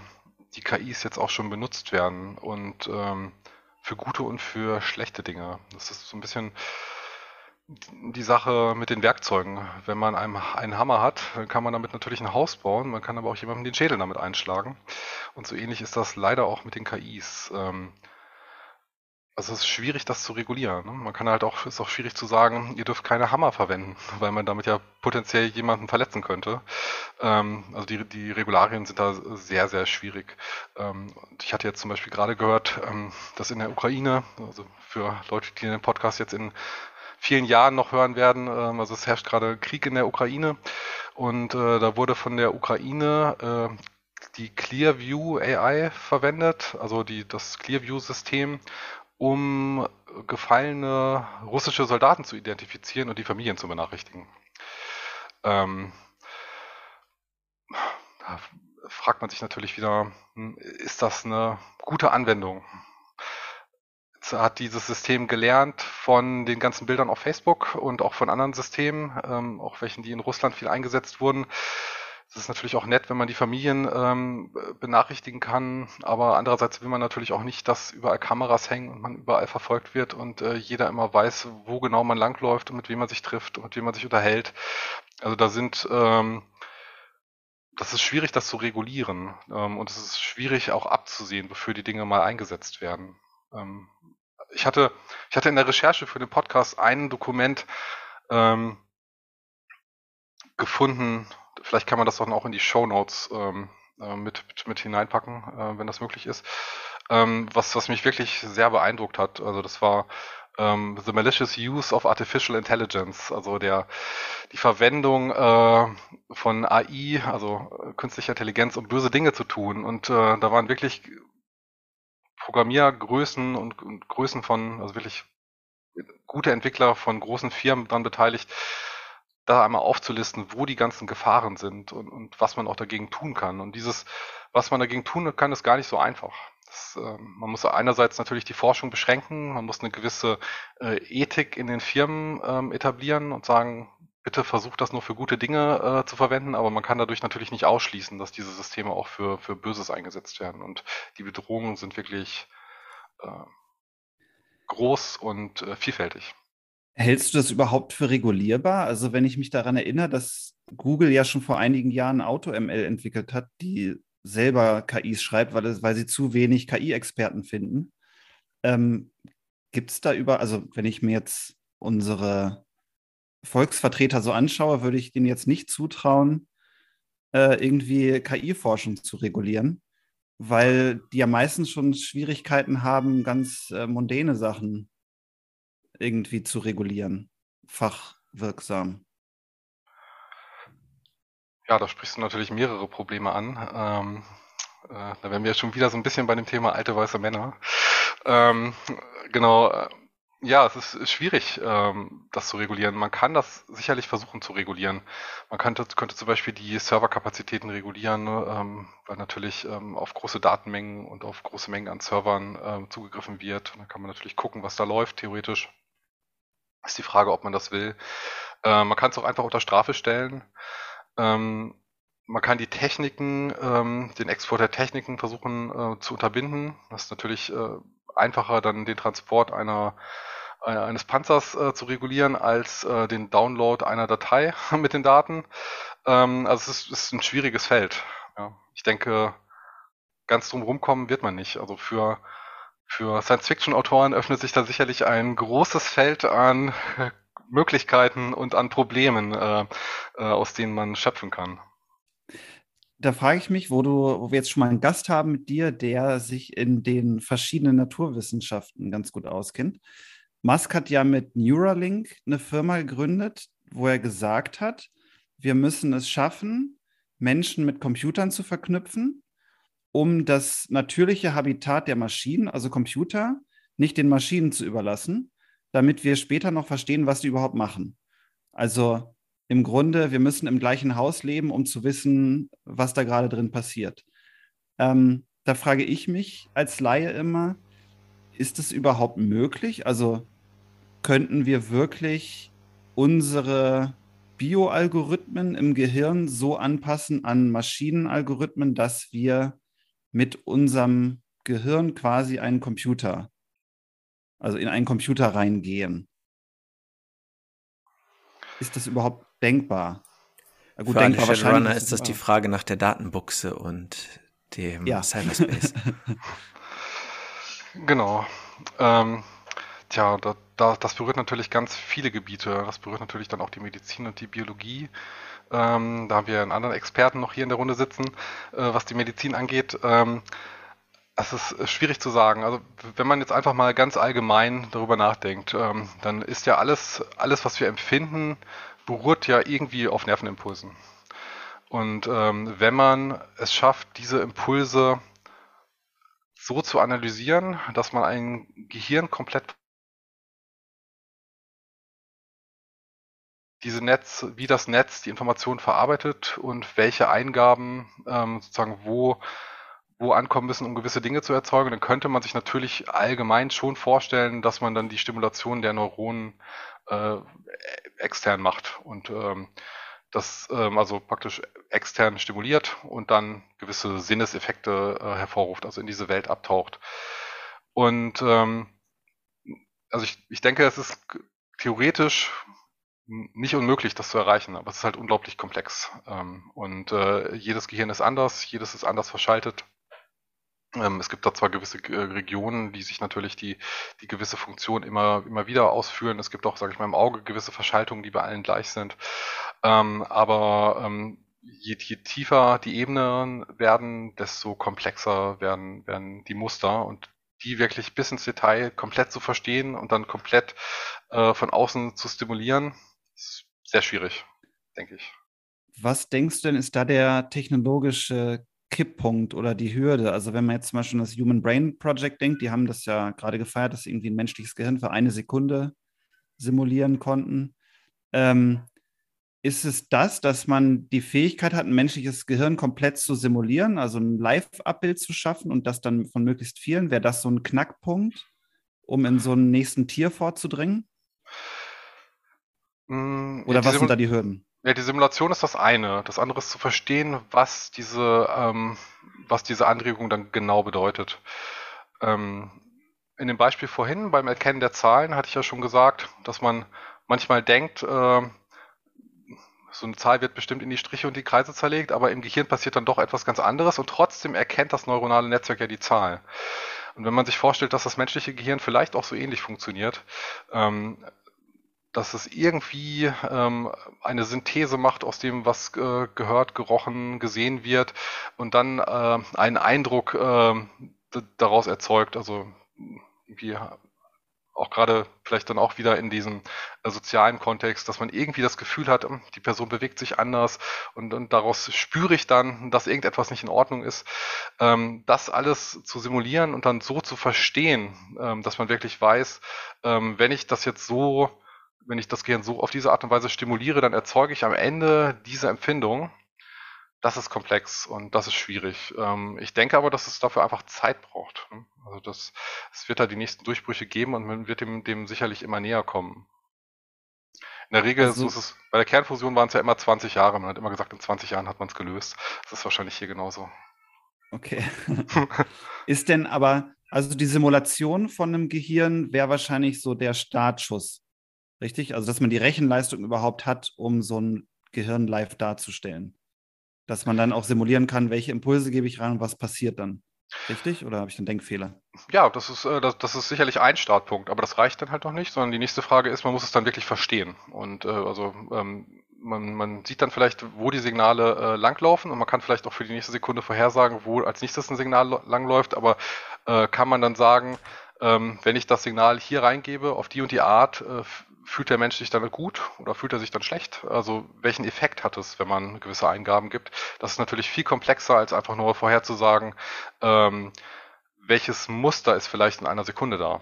die KIs jetzt auch schon benutzt werden und ähm, für gute und für schlechte Dinge. Das ist so ein bisschen die Sache mit den Werkzeugen. Wenn man einen, einen Hammer hat, dann kann man damit natürlich ein Haus bauen, man kann aber auch jemandem den Schädel damit einschlagen. Und so ähnlich ist das leider auch mit den KIs. Ähm, also es ist schwierig, das zu regulieren. Ne? Man kann halt auch, ist auch schwierig zu sagen, ihr dürft keine Hammer verwenden, weil man damit ja potenziell jemanden verletzen könnte. Ähm, also die, die Regularien sind da sehr, sehr schwierig. Ähm, ich hatte jetzt zum Beispiel gerade gehört, ähm, dass in der Ukraine, also für Leute, die den Podcast jetzt in vielen Jahren noch hören werden, ähm, also es herrscht gerade Krieg in der Ukraine und äh, da wurde von der Ukraine äh, die Clearview AI verwendet, also die, das Clearview-System, um gefallene russische Soldaten zu identifizieren und die Familien zu benachrichtigen. Ähm, fragt man sich natürlich wieder, hm, ist das eine gute Anwendung? Hat dieses System gelernt von den ganzen Bildern auf Facebook und auch von anderen Systemen, ähm, auch welchen, die in Russland viel eingesetzt wurden, es ist natürlich auch nett, wenn man die Familien ähm, benachrichtigen kann, aber andererseits will man natürlich auch nicht, dass überall Kameras hängen und man überall verfolgt wird und äh, jeder immer weiß, wo genau man langläuft und mit wem man sich trifft und mit wem man sich unterhält. Also da sind ähm, das ist schwierig, das zu regulieren. Ähm, und es ist schwierig auch abzusehen, wofür die Dinge mal eingesetzt werden. Ähm, ich hatte, ich hatte in der Recherche für den Podcast ein Dokument ähm, gefunden, vielleicht kann man das dann auch in die Show Notes ähm, äh, mit, mit, mit, hineinpacken, äh, wenn das möglich ist. Ähm, was, was mich wirklich sehr beeindruckt hat, also das war ähm, The Malicious Use of Artificial Intelligence, also der die Verwendung äh, von AI, also äh, künstlicher Intelligenz, um böse Dinge zu tun. Und äh, da waren wirklich Programmiergrößen und, und Größen von, also wirklich gute Entwickler von großen Firmen dran beteiligt, da einmal aufzulisten, wo die ganzen Gefahren sind und, und was man auch dagegen tun kann. Und dieses, was man dagegen tun kann, ist gar nicht so einfach. Das, äh, man muss einerseits natürlich die Forschung beschränken, man muss eine gewisse äh, Ethik in den Firmen ähm, etablieren und sagen, bitte versucht das nur für gute Dinge äh, zu verwenden, aber man kann dadurch natürlich nicht ausschließen, dass diese Systeme auch für, für Böses eingesetzt werden. Und die Bedrohungen sind wirklich äh, groß und äh, vielfältig. Hältst du das überhaupt für regulierbar? Also wenn ich mich daran erinnere, dass Google ja schon vor einigen Jahren AutoML entwickelt hat, die selber KIs schreibt, weil, weil sie zu wenig KI-Experten finden. Ähm, Gibt es da über, also wenn ich mir jetzt unsere Volksvertreter so anschaue, würde ich denen jetzt nicht zutrauen, äh, irgendwie KI-Forschung zu regulieren, weil die ja meistens schon Schwierigkeiten haben, ganz äh, mondäne Sachen irgendwie zu regulieren, fachwirksam? Ja, da sprichst du natürlich mehrere Probleme an. Ähm, äh, da wären wir schon wieder so ein bisschen bei dem Thema alte weiße Männer. Ähm, genau, äh, ja, es ist schwierig, ähm, das zu regulieren. Man kann das sicherlich versuchen zu regulieren. Man könnte, könnte zum Beispiel die Serverkapazitäten regulieren, ne, ähm, weil natürlich ähm, auf große Datenmengen und auf große Mengen an Servern ähm, zugegriffen wird. Und dann kann man natürlich gucken, was da läuft, theoretisch. Ist die Frage, ob man das will. Äh, man kann es auch einfach unter Strafe stellen. Ähm, man kann die Techniken, ähm, den Export der Techniken versuchen äh, zu unterbinden. Das ist natürlich äh, einfacher, dann den Transport einer äh, eines Panzers äh, zu regulieren, als äh, den Download einer Datei mit den Daten. Ähm, also es ist, ist, ein schwieriges Feld. Ja. Ich denke, ganz drum rumkommen wird man nicht. Also für für Science-Fiction-Autoren öffnet sich da sicherlich ein großes Feld an Möglichkeiten und an Problemen, äh, äh, aus denen man schöpfen kann. Da frage ich mich, wo du, wo wir jetzt schon mal einen Gast haben mit dir, der sich in den verschiedenen Naturwissenschaften ganz gut auskennt. Musk hat ja mit Neuralink eine Firma gegründet, wo er gesagt hat, wir müssen es schaffen, Menschen mit Computern zu verknüpfen um das natürliche Habitat der Maschinen, also Computer, nicht den Maschinen zu überlassen, damit wir später noch verstehen, was die überhaupt machen. Also im Grunde, wir müssen im gleichen Haus leben, um zu wissen, was da gerade drin passiert. Ähm, da frage ich mich als Laie immer, ist es überhaupt möglich? Also könnten wir wirklich unsere Bioalgorithmen im Gehirn so anpassen an Maschinenalgorithmen, dass wir mit unserem Gehirn quasi einen Computer, also in einen Computer reingehen. Ist das überhaupt denkbar? Na gut, Für denkbar wahrscheinlich. Runner ist das die Frage nach der Datenbuchse und dem ja. Cyberspace. genau. Ähm, tja, da, da, das berührt natürlich ganz viele Gebiete. Das berührt natürlich dann auch die Medizin und die Biologie. Ähm, da haben wir einen anderen Experten noch hier in der Runde sitzen, äh, was die Medizin angeht. Ähm, es ist schwierig zu sagen. Also wenn man jetzt einfach mal ganz allgemein darüber nachdenkt, ähm, dann ist ja alles, alles, was wir empfinden, beruht ja irgendwie auf Nervenimpulsen. Und ähm, wenn man es schafft, diese Impulse so zu analysieren, dass man ein Gehirn komplett diese Netz, wie das Netz die Informationen verarbeitet und welche Eingaben ähm, sozusagen wo, wo ankommen müssen, um gewisse Dinge zu erzeugen, dann könnte man sich natürlich allgemein schon vorstellen, dass man dann die Stimulation der Neuronen äh, extern macht und ähm, das ähm, also praktisch extern stimuliert und dann gewisse Sinneseffekte äh, hervorruft, also in diese Welt abtaucht. Und ähm, also ich, ich denke, es ist theoretisch nicht unmöglich, das zu erreichen, aber es ist halt unglaublich komplex. Ähm, und äh, jedes Gehirn ist anders, jedes ist anders verschaltet. Ähm, es gibt da zwar gewisse äh, Regionen, die sich natürlich die, die gewisse Funktion immer, immer wieder ausführen. Es gibt auch, sage ich mal, im Auge gewisse Verschaltungen, die bei allen gleich sind. Ähm, aber ähm, je, je tiefer die Ebenen werden, desto komplexer werden, werden die Muster und die wirklich bis ins Detail komplett zu verstehen und dann komplett äh, von außen zu stimulieren, ist sehr schwierig, denke ich. Was denkst du denn, ist da der technologische Kipppunkt oder die Hürde? Also wenn man jetzt zum Beispiel an das Human Brain Project denkt, die haben das ja gerade gefeiert, dass sie irgendwie ein menschliches Gehirn für eine Sekunde simulieren konnten. Ähm, ist es das, dass man die Fähigkeit hat, ein menschliches Gehirn komplett zu simulieren, also ein Live-Abbild zu schaffen und das dann von möglichst vielen? Wäre das so ein Knackpunkt, um in so einen nächsten Tier vorzudringen? Mm, Oder ja, was sind da die Hürden? Ja, die Simulation ist das eine. Das andere ist zu verstehen, was diese, ähm, was diese Anregung dann genau bedeutet. Ähm, in dem Beispiel vorhin beim Erkennen der Zahlen hatte ich ja schon gesagt, dass man manchmal denkt, äh, so eine Zahl wird bestimmt in die Striche und die Kreise zerlegt, aber im Gehirn passiert dann doch etwas ganz anderes und trotzdem erkennt das neuronale Netzwerk ja die Zahl. Und wenn man sich vorstellt, dass das menschliche Gehirn vielleicht auch so ähnlich funktioniert, ähm, dass es irgendwie ähm, eine Synthese macht aus dem, was äh, gehört, gerochen, gesehen wird und dann äh, einen Eindruck äh, daraus erzeugt. Also irgendwie auch gerade vielleicht dann auch wieder in diesem äh, sozialen Kontext, dass man irgendwie das Gefühl hat, hm, die Person bewegt sich anders und, und daraus spüre ich dann, dass irgendetwas nicht in Ordnung ist. Ähm, das alles zu simulieren und dann so zu verstehen, ähm, dass man wirklich weiß, ähm, wenn ich das jetzt so wenn ich das Gehirn so auf diese Art und Weise stimuliere, dann erzeuge ich am Ende diese Empfindung. Das ist komplex und das ist schwierig. Ähm, ich denke aber, dass es dafür einfach Zeit braucht. Ne? Also das, es wird da die nächsten Durchbrüche geben und man wird dem, dem sicherlich immer näher kommen. In der Regel also, ist es, bei der Kernfusion waren es ja immer 20 Jahre. Man hat immer gesagt, in 20 Jahren hat man es gelöst. Das ist wahrscheinlich hier genauso. Okay. ist denn aber, also die Simulation von einem Gehirn wäre wahrscheinlich so der Startschuss. Richtig? Also, dass man die Rechenleistung überhaupt hat, um so ein Gehirn live darzustellen. Dass man dann auch simulieren kann, welche Impulse gebe ich rein und was passiert dann. Richtig? Oder habe ich einen Denkfehler? Ja, das ist, äh, das, das ist sicherlich ein Startpunkt, aber das reicht dann halt noch nicht, sondern die nächste Frage ist, man muss es dann wirklich verstehen. Und äh, also ähm, man, man sieht dann vielleicht, wo die Signale äh, langlaufen und man kann vielleicht auch für die nächste Sekunde vorhersagen, wo als nächstes ein Signal langläuft, aber äh, kann man dann sagen, ähm, wenn ich das Signal hier reingebe, auf die und die Art, äh, fühlt der Mensch sich damit gut oder fühlt er sich dann schlecht? Also welchen Effekt hat es, wenn man gewisse Eingaben gibt? Das ist natürlich viel komplexer, als einfach nur vorherzusagen, ähm, welches Muster ist vielleicht in einer Sekunde da.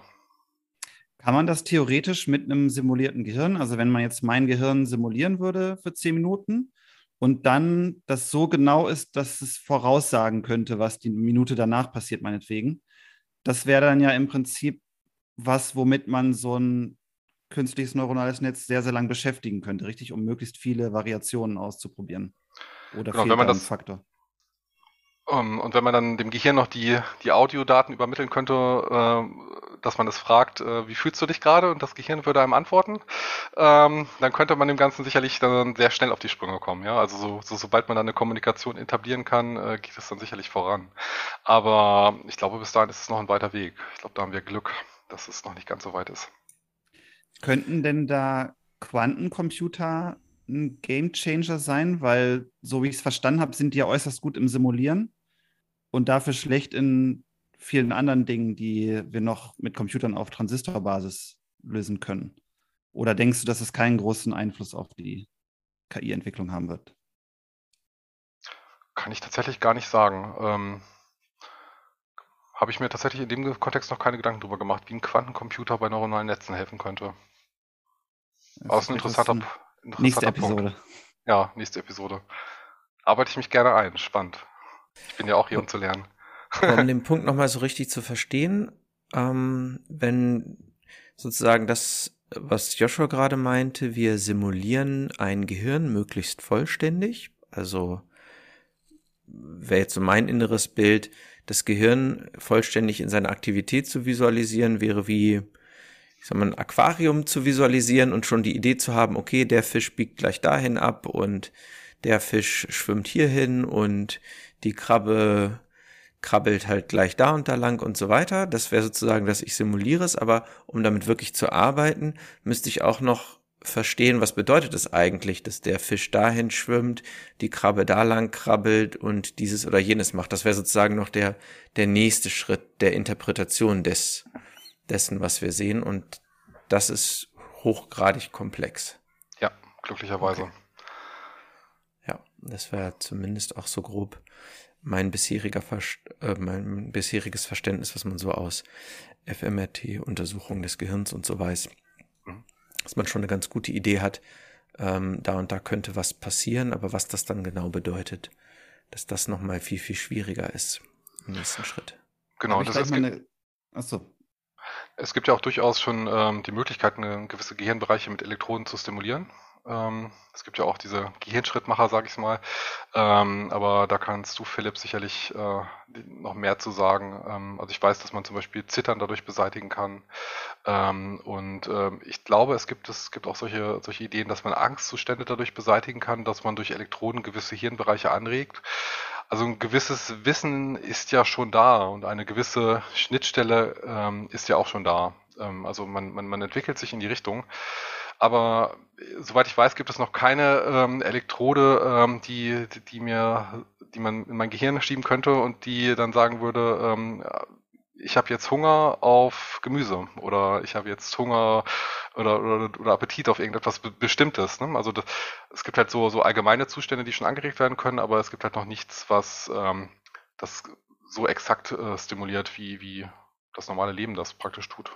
Kann man das theoretisch mit einem simulierten Gehirn, also wenn man jetzt mein Gehirn simulieren würde für zehn Minuten und dann das so genau ist, dass es voraussagen könnte, was die Minute danach passiert, meinetwegen, das wäre dann ja im Prinzip was, womit man so ein künstliches neuronales Netz sehr, sehr lang beschäftigen könnte, richtig, um möglichst viele Variationen auszuprobieren. Oder Genau, wenn man das- Faktor? Ähm, und wenn man dann dem Gehirn noch die, die Audiodaten übermitteln könnte, äh, dass man es fragt, äh, wie fühlst du dich gerade? Und das Gehirn würde einem antworten, ähm, dann könnte man dem Ganzen sicherlich dann sehr schnell auf die Sprünge kommen. Ja? Also so, so, sobald man dann eine Kommunikation etablieren kann, äh, geht es dann sicherlich voran. Aber ich glaube, bis dahin ist es noch ein weiter Weg. Ich glaube, da haben wir Glück, dass es noch nicht ganz so weit ist. Könnten denn da Quantencomputer ein Gamechanger sein? Weil, so wie ich es verstanden habe, sind die ja äußerst gut im Simulieren und dafür schlecht in vielen anderen Dingen, die wir noch mit Computern auf Transistorbasis lösen können. Oder denkst du, dass es keinen großen Einfluss auf die KI-Entwicklung haben wird? Kann ich tatsächlich gar nicht sagen. Ähm, Habe ich mir tatsächlich in dem Kontext noch keine Gedanken drüber gemacht, wie ein Quantencomputer bei neuronalen Netzen helfen könnte. Das ist ein interessanter, eine interessanter Nächste Punkt. Episode. Ja, nächste Episode. Arbeite ich mich gerne ein. Spannend. Ich bin ja auch hier, um zu lernen. Um den Punkt nochmal so richtig zu verstehen, ähm, wenn sozusagen das, was Joshua gerade meinte, wir simulieren ein Gehirn möglichst vollständig, also wäre jetzt so mein inneres Bild, das Gehirn vollständig in seiner Aktivität zu visualisieren, wäre wie, ich sag mal, ein Aquarium zu visualisieren und schon die Idee zu haben, okay, der Fisch biegt gleich dahin ab und der Fisch schwimmt hierhin und die Krabbe krabbelt halt gleich da und da lang und so weiter. Das wäre sozusagen, dass ich simuliere es, aber um damit wirklich zu arbeiten, müsste ich auch noch verstehen, was bedeutet es eigentlich, dass der Fisch dahin schwimmt, die Krabbe da lang krabbelt und dieses oder jenes macht. Das wäre sozusagen noch der, der nächste Schritt der Interpretation des, dessen, was wir sehen und das ist hochgradig komplex. Ja, glücklicherweise. Okay. Ja, das wäre zumindest auch so grob mein bisheriger Verst äh, mein bisheriges Verständnis, was man so aus fMRT-Untersuchungen des Gehirns und so weiß, Mhm. Dass man schon eine ganz gute Idee hat, ähm, da und da könnte was passieren, aber was das dann genau bedeutet, dass das nochmal viel, viel schwieriger ist im nächsten Schritt. Genau, das ist, mal eine... Achso, Es gibt ja auch durchaus schon ähm, die Möglichkeit, eine gewisse Gehirnbereiche mit Elektroden zu stimulieren. Ähm, es gibt ja auch diese Gehirnschrittmacher, sag ich mal. Ähm, aber da kannst du, Philipp, sicherlich äh, noch mehr zu sagen. Ähm, also ich weiß, dass man zum Beispiel Zittern dadurch beseitigen kann. Ähm, und ähm, ich glaube, es gibt, es gibt auch solche, solche Ideen, dass man Angstzustände dadurch beseitigen kann, dass man durch Elektroden gewisse Hirnbereiche anregt. Also ein gewisses Wissen ist ja schon da und eine gewisse Schnittstelle ähm, ist ja auch schon da. Also man, man, man entwickelt sich in die Richtung. Aber äh, soweit ich weiß, gibt es noch keine ähm, Elektrode, ähm, die, die mir, die man in mein Gehirn schieben könnte und die dann sagen würde, ähm, ich habe jetzt Hunger auf Gemüse oder ich habe jetzt Hunger oder, oder, oder Appetit auf irgendetwas Be Bestimmtes. Ne? Also das, es gibt halt so, so allgemeine Zustände, die schon angeregt werden können, aber es gibt halt noch nichts, was ähm, das so exakt äh, stimuliert, wie, wie das normale Leben das praktisch tut.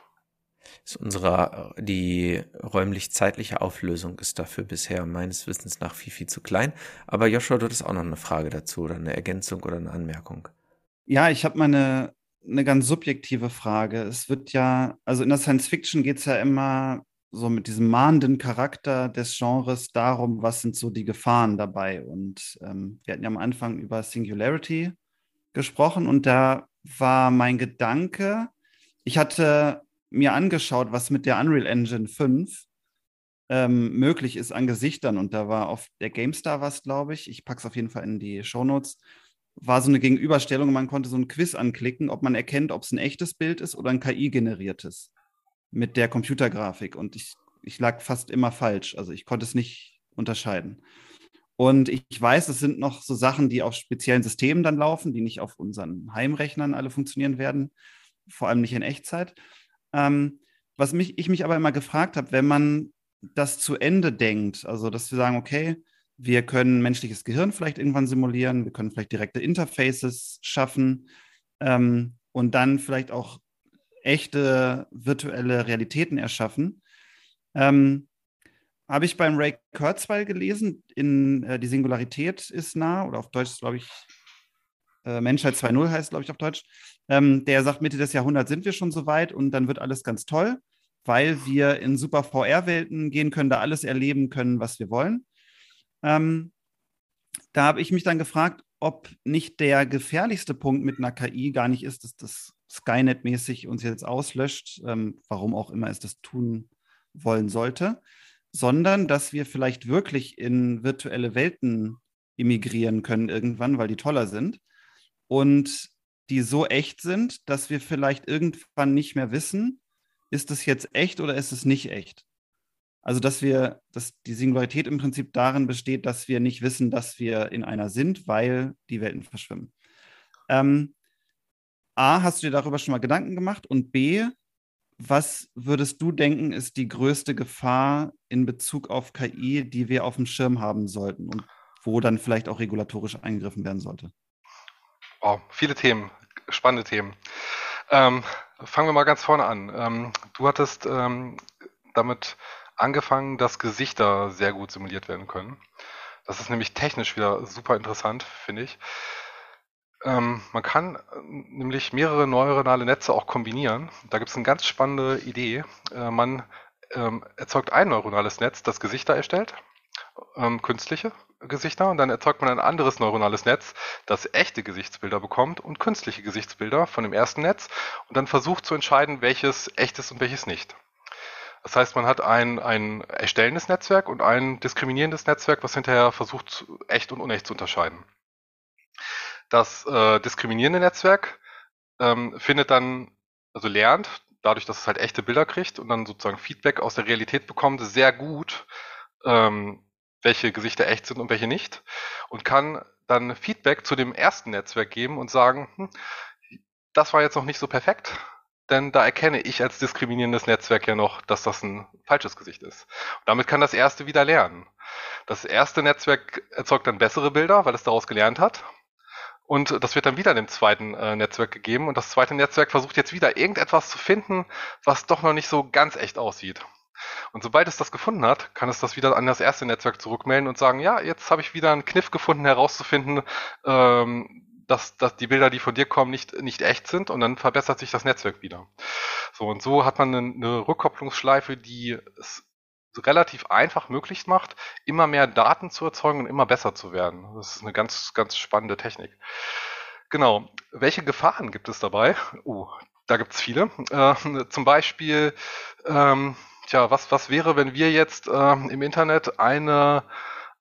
Ist unsere, die räumlich-zeitliche Auflösung ist dafür bisher meines Wissens nach viel, viel zu klein. Aber Joshua, du hattest auch noch eine Frage dazu oder eine Ergänzung oder eine Anmerkung. Ja, ich habe mal eine, eine ganz subjektive Frage. Es wird ja, also in der Science Fiction geht es ja immer so mit diesem mahnenden Charakter des Genres darum, was sind so die Gefahren dabei. Und ähm, wir hatten ja am Anfang über Singularity gesprochen und da war mein Gedanke, ich hatte mir angeschaut, was mit der Unreal Engine 5 ähm, möglich ist an Gesichtern und da war auf der GameStar was, glaube ich. Ich packe es auf jeden Fall in die Shownotes war so eine Gegenüberstellung. Man konnte so ein Quiz anklicken, ob man erkennt, ob es ein echtes Bild ist oder ein KI-generiertes mit der Computergrafik. Und ich, ich lag fast immer falsch. Also ich konnte es nicht unterscheiden. Und ich weiß, es sind noch so Sachen, die auf speziellen Systemen dann laufen, die nicht auf unseren Heimrechnern alle funktionieren werden, vor allem nicht in Echtzeit. Ähm, was mich, ich mich aber immer gefragt habe, wenn man das zu Ende denkt, also dass wir sagen, okay, wir können menschliches Gehirn vielleicht irgendwann simulieren. Wir können vielleicht direkte Interfaces schaffen ähm, und dann vielleicht auch echte virtuelle Realitäten erschaffen. Ähm, Habe ich beim Ray Kurzweil gelesen, in äh, Die Singularität ist nah, oder auf Deutsch glaube ich, äh, Menschheit 2.0 heißt, glaube ich, auf Deutsch. Ähm, der sagt, Mitte des Jahrhunderts sind wir schon so weit und dann wird alles ganz toll. weil wir in super VR-Welten gehen können, da alles erleben können, was wir wollen. Ähm, da habe ich mich dann gefragt, ob nicht der gefährlichste Punkt mit einer KI gar nicht ist, dass das Skynet-mäßig uns jetzt auslöscht, ähm, warum auch immer es das tun wollen sollte, sondern dass wir vielleicht wirklich in virtuelle Welten immigrieren können irgendwann, weil die toller sind und die so echt sind, dass wir vielleicht irgendwann nicht mehr wissen, ist es jetzt echt oder ist es nicht echt? Also, dass wir, dass die Singularität im Prinzip darin besteht, dass wir nicht wissen, dass wir in einer sind, weil die Welten verschwimmen. Ähm, A, hast du dir darüber schon mal Gedanken gemacht? Und B, was würdest du denken, ist die größte Gefahr in Bezug auf KI, die wir auf dem Schirm haben sollten und wo dann vielleicht auch regulatorisch eingegriffen werden sollte? Oh, viele Themen, spannende Themen. Ähm, fangen wir mal ganz vorne an. Ähm, du hattest ähm, damit angefangen, dass Gesichter sehr gut simuliert werden können. Das ist nämlich technisch wieder super interessant, finde ich. Ähm, man kann äh, nämlich mehrere neuronale Netze auch kombinieren. Da gibt es eine ganz spannende Idee. Äh, man ähm, erzeugt ein neuronales Netz, das Gesichter erstellt, ähm, künstliche Gesichter, und dann erzeugt man ein anderes neuronales Netz, das echte Gesichtsbilder bekommt und künstliche Gesichtsbilder von dem ersten Netz und dann versucht zu entscheiden, welches echt ist und welches nicht. Das heißt, man hat ein, ein erstellendes Netzwerk und ein diskriminierendes Netzwerk, was hinterher versucht, echt und unecht zu unterscheiden. Das äh, diskriminierende Netzwerk ähm, findet dann, also lernt, dadurch, dass es halt echte Bilder kriegt und dann sozusagen Feedback aus der Realität bekommt, sehr gut, ähm, welche Gesichter echt sind und welche nicht und kann dann Feedback zu dem ersten Netzwerk geben und sagen, hm, das war jetzt noch nicht so perfekt, denn da erkenne ich als diskriminierendes Netzwerk ja noch, dass das ein falsches Gesicht ist. Und damit kann das erste wieder lernen. Das erste Netzwerk erzeugt dann bessere Bilder, weil es daraus gelernt hat. Und das wird dann wieder dem zweiten äh, Netzwerk gegeben. Und das zweite Netzwerk versucht jetzt wieder irgendetwas zu finden, was doch noch nicht so ganz echt aussieht. Und sobald es das gefunden hat, kann es das wieder an das erste Netzwerk zurückmelden und sagen, ja, jetzt habe ich wieder einen Kniff gefunden, herauszufinden, ähm, dass, dass die Bilder, die von dir kommen, nicht, nicht echt sind und dann verbessert sich das Netzwerk wieder. So, und so hat man eine, eine Rückkopplungsschleife, die es relativ einfach möglich macht, immer mehr Daten zu erzeugen und immer besser zu werden. Das ist eine ganz, ganz spannende Technik. Genau. Welche Gefahren gibt es dabei? Oh, da gibt es viele. Äh, zum Beispiel, ähm, tja, was, was wäre, wenn wir jetzt äh, im Internet eine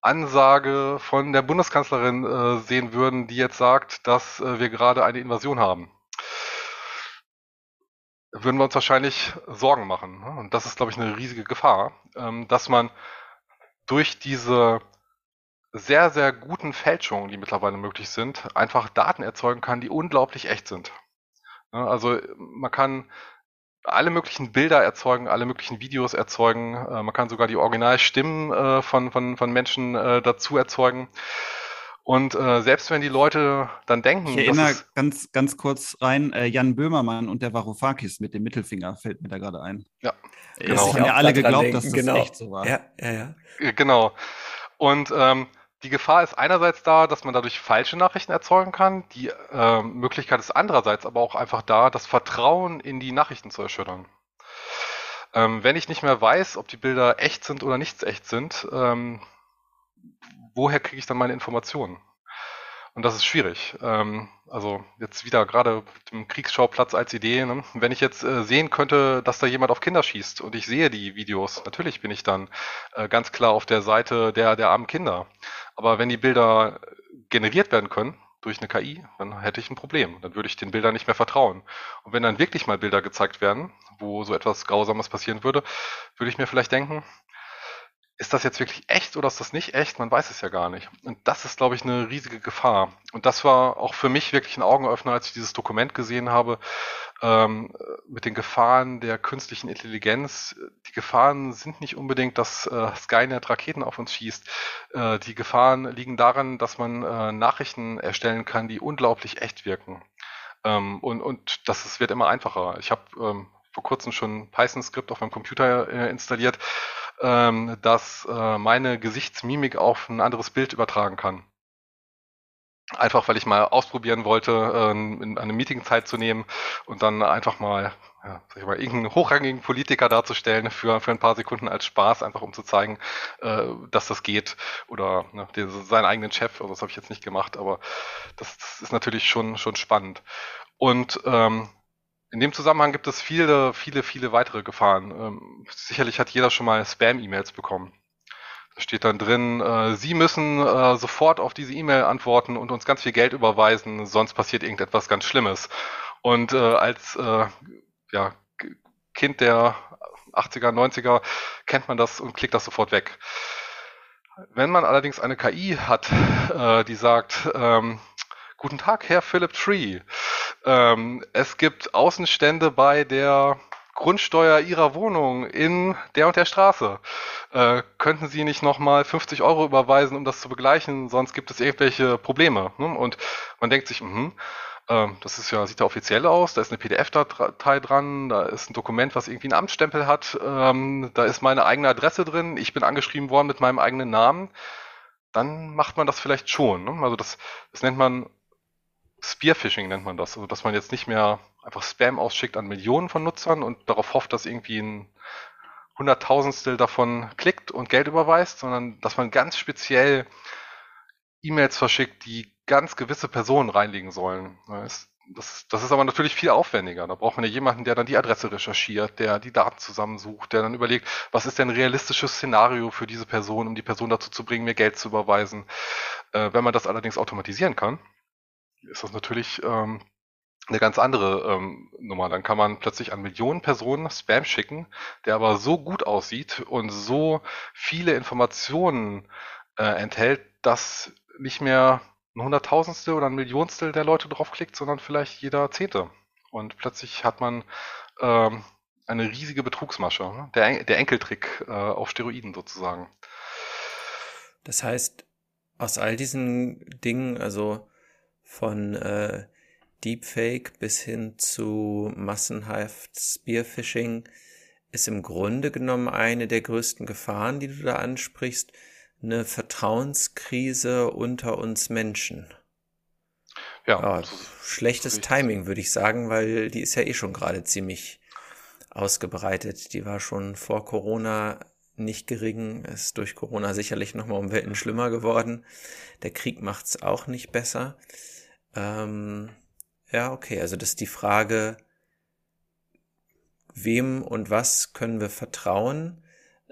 Ansage von der Bundeskanzlerin äh, sehen würden, die jetzt sagt, dass äh, wir gerade eine Invasion haben. Würden wir uns wahrscheinlich Sorgen machen. Ne? Und das ist, glaube ich, eine riesige Gefahr, ähm, dass man durch diese sehr, sehr guten Fälschungen, die mittlerweile möglich sind, einfach Daten erzeugen kann, die unglaublich echt sind. Ne? Also man kann alle möglichen Bilder erzeugen, alle möglichen Videos erzeugen. Äh, man kann sogar die Originalstimmen äh, von, von, von Menschen äh, dazu erzeugen. Und äh, selbst wenn die Leute dann denken. Ich erinnere ganz, ganz kurz rein, äh, Jan Böhmermann und der Varoufakis mit dem Mittelfinger fällt mir da gerade ein. Ja, genau. Es haben ja alle geglaubt, dass das genau. echt so war. Ja, ja, ja. Äh, genau. Und ähm, die Gefahr ist einerseits da, dass man dadurch falsche Nachrichten erzeugen kann. Die äh, Möglichkeit ist andererseits aber auch einfach da, das Vertrauen in die Nachrichten zu erschüttern. Ähm, wenn ich nicht mehr weiß, ob die Bilder echt sind oder nicht echt sind, ähm, woher kriege ich dann meine Informationen? Und das ist schwierig. Ähm, also jetzt wieder gerade dem Kriegsschauplatz als Idee. Ne? Wenn ich jetzt äh, sehen könnte, dass da jemand auf Kinder schießt und ich sehe die Videos, natürlich bin ich dann äh, ganz klar auf der Seite der, der armen Kinder. Aber wenn die Bilder generiert werden können durch eine KI, dann hätte ich ein Problem. Dann würde ich den Bildern nicht mehr vertrauen. Und wenn dann wirklich mal Bilder gezeigt werden, wo so etwas Grausames passieren würde, würde ich mir vielleicht denken, ist das jetzt wirklich echt oder ist das nicht echt? Man weiß es ja gar nicht. Und das ist, glaube ich, eine riesige Gefahr. Und das war auch für mich wirklich ein Augenöffner, als ich dieses Dokument gesehen habe, ähm, mit den Gefahren der künstlichen Intelligenz. Die Gefahren sind nicht unbedingt, dass äh, Skynet Raketen auf uns schießt. Äh, die Gefahren liegen daran, dass man äh, Nachrichten erstellen kann, die unglaublich echt wirken. Ähm, und, und das ist, wird immer einfacher. Ich habe ähm, vor kurzem schon Python-Skript auf meinem Computer äh, installiert ähm, dass äh, meine Gesichtsmimik auf ein anderes Bild übertragen kann. einfach weil ich mal ausprobieren wollte, äh, in eine Meeting Zeit zu nehmen und dann einfach mal, ja, sag ich mal, irgendeinen hochrangigen Politiker darzustellen für, für ein paar Sekunden als Spaß, einfach um zu zeigen, äh, dass das geht. Oder ne, den, seinen eigenen Chef, also das habe ich jetzt nicht gemacht, aber das, das ist natürlich schon, schon spannend. Und ähm, in dem Zusammenhang gibt es viele, viele, viele weitere Gefahren. Ähm, sicherlich hat jeder schon mal Spam-E-Mails bekommen. Da steht dann drin, äh, Sie müssen äh, sofort auf diese E-Mail antworten und uns ganz viel Geld überweisen, sonst passiert irgendetwas ganz Schlimmes. Und äh, als äh, ja, Kind der 80er, 90er kennt man das und klickt das sofort weg. Wenn man allerdings eine KI hat, äh, die sagt, ähm, Guten Tag, Herr Philip Tree. Ähm, es gibt Außenstände bei der Grundsteuer Ihrer Wohnung in der und der Straße. Äh, könnten Sie nicht nochmal 50 Euro überweisen, um das zu begleichen, sonst gibt es irgendwelche Probleme. Ne? Und man denkt sich, mh, äh, das ist ja, sieht ja offiziell aus, da ist eine PDF-Datei dran, da ist ein Dokument, was irgendwie einen Amtsstempel hat, ähm, da ist meine eigene Adresse drin, ich bin angeschrieben worden mit meinem eigenen Namen. Dann macht man das vielleicht schon. Ne? Also das, das nennt man Spearfishing nennt man das. Also, dass man jetzt nicht mehr einfach Spam ausschickt an Millionen von Nutzern und darauf hofft, dass irgendwie ein Hunderttausendstel davon klickt und Geld überweist, sondern dass man ganz speziell E-Mails verschickt, die ganz gewisse Personen reinlegen sollen. Das, das, das, ist aber natürlich viel aufwendiger. Da braucht man ja jemanden, der dann die Adresse recherchiert, der die Daten zusammensucht, der dann überlegt, was ist denn ein realistisches Szenario für diese Person, um die Person dazu zu bringen, mir Geld zu überweisen. Äh, wenn man das allerdings automatisieren kann, ist das natürlich ähm, eine ganz andere ähm, Nummer. Dann kann man plötzlich an Millionen Personen Spam schicken, der aber so gut aussieht und so viele Informationen äh, enthält, dass nicht mehr ein Hunderttausendstel oder ein Millionstel der Leute draufklickt, sondern vielleicht jeder Zehnte. Und plötzlich hat man ähm, eine riesige Betrugsmasche. Ne? Der, der Enkeltrick äh, auf Steroiden sozusagen. Das heißt, aus all diesen Dingen, also von äh, Deepfake bis hin zu massenhaft Spearfishing ist im Grunde genommen eine der größten Gefahren, die du da ansprichst, eine Vertrauenskrise unter uns Menschen. Ja, ja schlechtes richtig. Timing, würde ich sagen, weil die ist ja eh schon gerade ziemlich ausgebreitet. Die war schon vor Corona nicht gering, ist durch Corona sicherlich nochmal um Welten schlimmer geworden. Der Krieg macht's auch nicht besser. Ähm, ja, okay, also das ist die Frage, wem und was können wir vertrauen?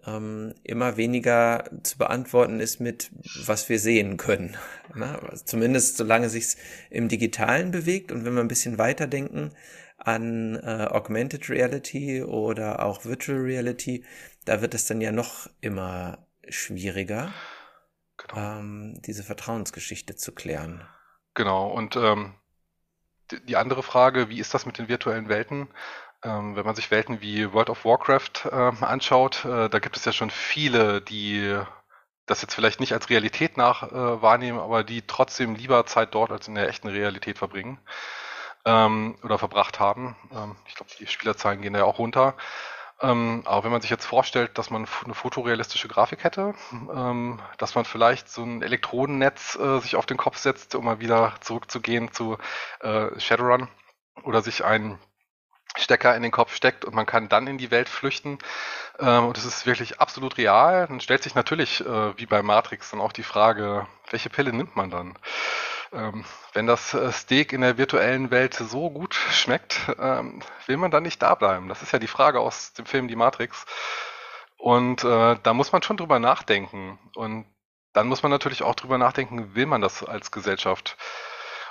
Ähm, immer weniger zu beantworten ist mit, was wir sehen können. Na, zumindest solange sich's im Digitalen bewegt und wenn wir ein bisschen weiterdenken an äh, Augmented Reality oder auch Virtual Reality, da wird es dann ja noch immer schwieriger, genau. ähm, diese Vertrauensgeschichte zu klären. Genau, und ähm, die, andere Frage, wie ist das mit den virtuellen Welten? Ähm, wenn man sich Welten wie World of Warcraft äh, anschaut, äh, da gibt es ja schon viele, die das jetzt vielleicht nicht als Realität nach äh, wahrnehmen, aber die trotzdem lieber Zeit dort als in der echten Realität verbringen ähm, oder verbracht haben. Ähm, ich glaube, die Spielerzahlen gehen da ja auch runter. Ähm, aber wenn man sich jetzt vorstellt, dass man eine fotorealistische Grafik hätte, ähm, dass man vielleicht so ein Elektrodennetz äh, sich auf den Kopf setzt, um mal wieder zurückzugehen zu äh, Shadowrun oder sich einen Stecker in den Kopf steckt und man kann dann in die Welt flüchten ähm, und es ist wirklich absolut real, dann stellt sich natürlich äh, wie bei Matrix dann auch die Frage, welche Pille nimmt man dann? Ähm, wenn das äh, Steak in der virtuellen Welt so gut schmeckt, ähm, will man dann nicht da bleiben? Das ist ja die Frage aus dem Film Die Matrix. Und äh, da muss man schon drüber nachdenken. Und dann muss man natürlich auch drüber nachdenken, will man das als Gesellschaft?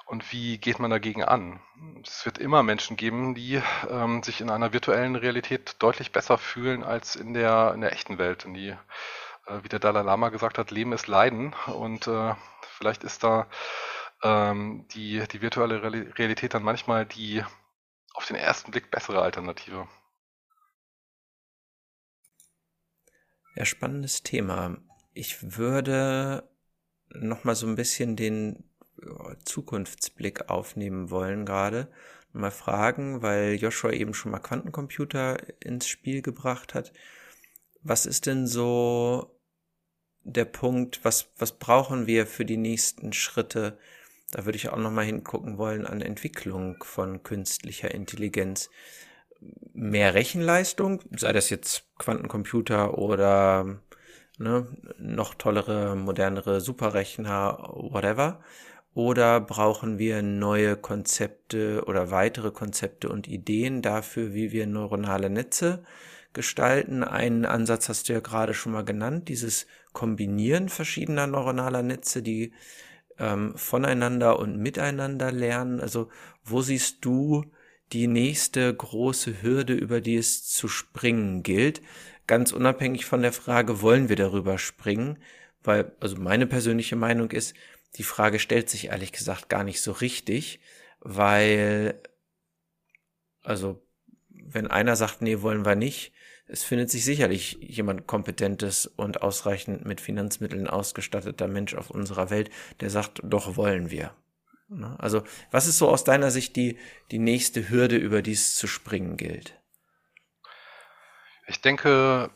Und wie geht man dagegen an? Es wird immer Menschen geben, die ähm, sich in einer virtuellen Realität deutlich besser fühlen als in der, in der echten Welt. Und die, äh, wie der Dalai Lama gesagt hat, Leben ist Leiden. Und äh, vielleicht ist da ähm, die, die virtuelle Realität dann manchmal die auf den ersten Blick bessere Alternative. Ja, spannendes Thema. Ich würde noch mal so ein bisschen den Zukunftsblick aufnehmen wollen gerade. Mal fragen, weil Joshua eben schon mal Quantencomputer ins Spiel gebracht hat. Was ist denn so der Punkt, was, was brauchen wir für die nächsten Schritte, da würde ich auch nochmal hingucken wollen an Entwicklung von künstlicher Intelligenz. Mehr Rechenleistung, sei das jetzt Quantencomputer oder ne, noch tollere, modernere Superrechner, whatever. Oder brauchen wir neue Konzepte oder weitere Konzepte und Ideen dafür, wie wir neuronale Netze gestalten? Einen Ansatz hast du ja gerade schon mal genannt, dieses Kombinieren verschiedener neuronaler Netze, die ähm, voneinander und miteinander lernen. Also wo siehst du die nächste große Hürde, über die es zu springen gilt? Ganz unabhängig von der Frage, wollen wir darüber springen? Weil, also meine persönliche Meinung ist, die Frage stellt sich ehrlich gesagt gar nicht so richtig, weil, also, wenn einer sagt, nee, wollen wir nicht, es findet sich sicherlich jemand kompetentes und ausreichend mit Finanzmitteln ausgestatteter Mensch auf unserer Welt, der sagt, doch wollen wir. Ne? Also, was ist so aus deiner Sicht die, die nächste Hürde, über die es zu springen gilt? Ich denke,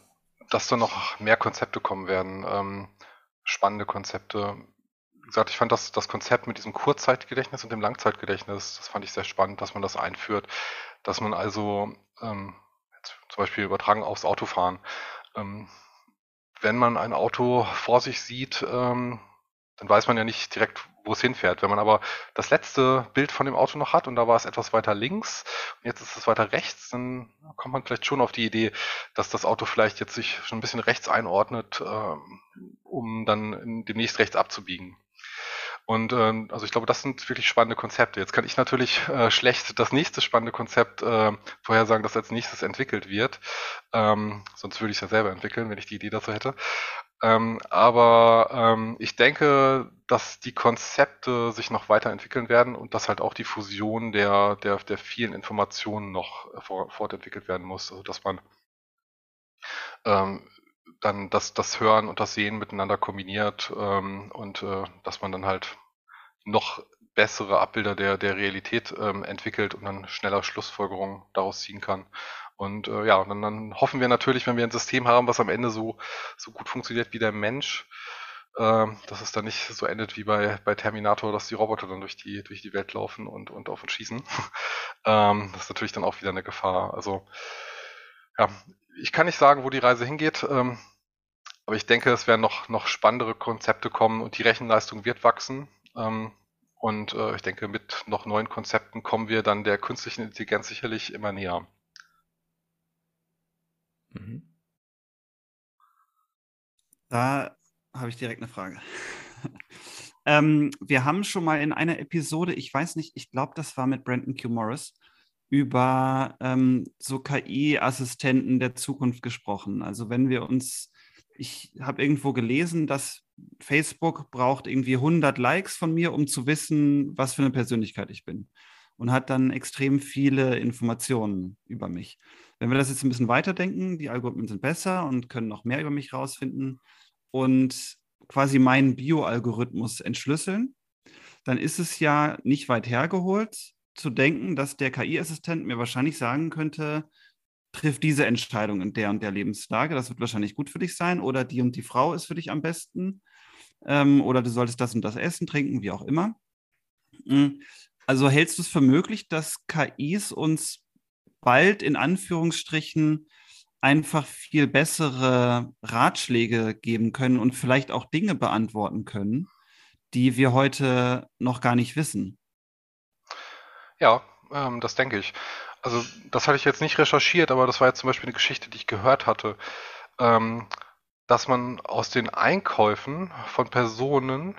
dass da noch mehr Konzepte kommen werden, ähm, spannende Konzepte gesagt, ich fand das, das Konzept mit diesem Kurzzeitgedächtnis und dem Langzeitgedächtnis, das fand ich sehr spannend, dass man das einführt, dass man also ähm, zum Beispiel übertragen aufs Autofahren, ähm, wenn man ein Auto vor sich sieht, ähm, dann weiß man ja nicht direkt, wo es hinfährt. Wenn man aber das letzte Bild von dem Auto noch hat und da war es etwas weiter links und jetzt ist es weiter rechts, dann kommt man vielleicht schon auf die Idee, dass das Auto vielleicht jetzt sich schon ein bisschen rechts einordnet, ähm, um dann demnächst rechts abzubiegen. Und ähm, also ich glaube, das sind wirklich spannende Konzepte. Jetzt kann ich natürlich äh, schlecht das nächste spannende Konzept äh, vorhersagen, das als nächstes entwickelt wird. Ähm, sonst würde ich es ja selber entwickeln, wenn ich die Idee dazu hätte. Ähm, aber ähm, ich denke, dass die Konzepte sich noch weiterentwickeln werden und dass halt auch die Fusion der, der, der vielen Informationen noch fortentwickelt werden muss. Also dass man ähm, dann das, das Hören und das Sehen miteinander kombiniert ähm, und äh, dass man dann halt noch bessere Abbilder der, der Realität ähm, entwickelt und dann schneller Schlussfolgerungen daraus ziehen kann. Und äh, ja, und dann, dann hoffen wir natürlich, wenn wir ein System haben, was am Ende so, so gut funktioniert wie der Mensch, äh, dass es dann nicht so endet wie bei, bei Terminator, dass die Roboter dann durch die, durch die Welt laufen und, und auf uns schießen. ähm, das ist natürlich dann auch wieder eine Gefahr. Also ja, ich kann nicht sagen, wo die Reise hingeht. Ähm, aber ich denke, es werden noch, noch spannendere Konzepte kommen und die Rechenleistung wird wachsen. Ähm, und äh, ich denke, mit noch neuen Konzepten kommen wir dann der künstlichen Intelligenz sicherlich immer näher. Mhm. Da habe ich direkt eine Frage. ähm, wir haben schon mal in einer Episode, ich weiß nicht, ich glaube, das war mit Brandon Q. Morris, über ähm, so KI-Assistenten der Zukunft gesprochen. Also wenn wir uns ich habe irgendwo gelesen, dass Facebook braucht irgendwie 100 Likes von mir, um zu wissen, was für eine Persönlichkeit ich bin. Und hat dann extrem viele Informationen über mich. Wenn wir das jetzt ein bisschen weiterdenken, die Algorithmen sind besser und können noch mehr über mich rausfinden und quasi meinen Bio-Algorithmus entschlüsseln, dann ist es ja nicht weit hergeholt zu denken, dass der KI-Assistent mir wahrscheinlich sagen könnte, triff diese Entscheidung in der und der Lebenslage, das wird wahrscheinlich gut für dich sein, oder die und die Frau ist für dich am besten, ähm, oder du solltest das und das essen, trinken, wie auch immer. Hm, also hältst du es für möglich, dass KIs uns bald in Anführungsstrichen einfach viel bessere Ratschläge geben können und vielleicht auch Dinge beantworten können, die wir heute noch gar nicht wissen? Ja, ähm, das denke ich. Also das hatte ich jetzt nicht recherchiert, aber das war jetzt zum Beispiel eine Geschichte, die ich gehört hatte, ähm, dass man aus den Einkäufen von Personen,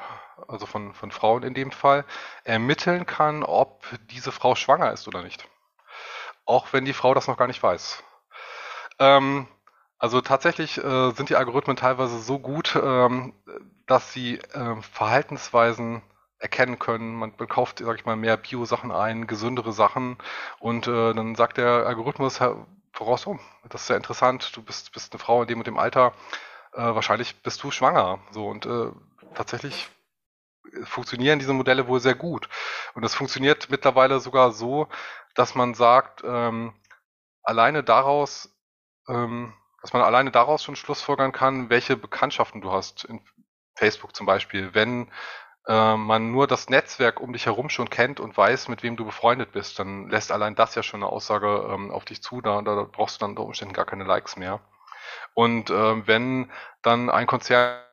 also von, von Frauen in dem Fall, ermitteln kann, ob diese Frau schwanger ist oder nicht. Auch wenn die Frau das noch gar nicht weiß. Ähm, also tatsächlich äh, sind die Algorithmen teilweise so gut, ähm, dass sie äh, Verhaltensweisen erkennen können. Man, kauft, sag ich mal, mehr Bio-Sachen ein, gesündere Sachen und äh, dann sagt der Algorithmus voraus, oh, das ist ja interessant, du bist, bist eine Frau in dem und dem Alter, äh, wahrscheinlich bist du schwanger. So und äh, tatsächlich funktionieren diese Modelle wohl sehr gut. Und es funktioniert mittlerweile sogar so, dass man sagt, ähm, alleine daraus, ähm, dass man alleine daraus schon schlussfolgern kann, welche Bekanntschaften du hast in Facebook zum Beispiel. Wenn äh, man nur das Netzwerk um dich herum schon kennt und weiß, mit wem du befreundet bist, dann lässt allein das ja schon eine Aussage ähm, auf dich zu, da, da brauchst du dann unter Umständen gar keine Likes mehr. Und äh, wenn dann ein Konzern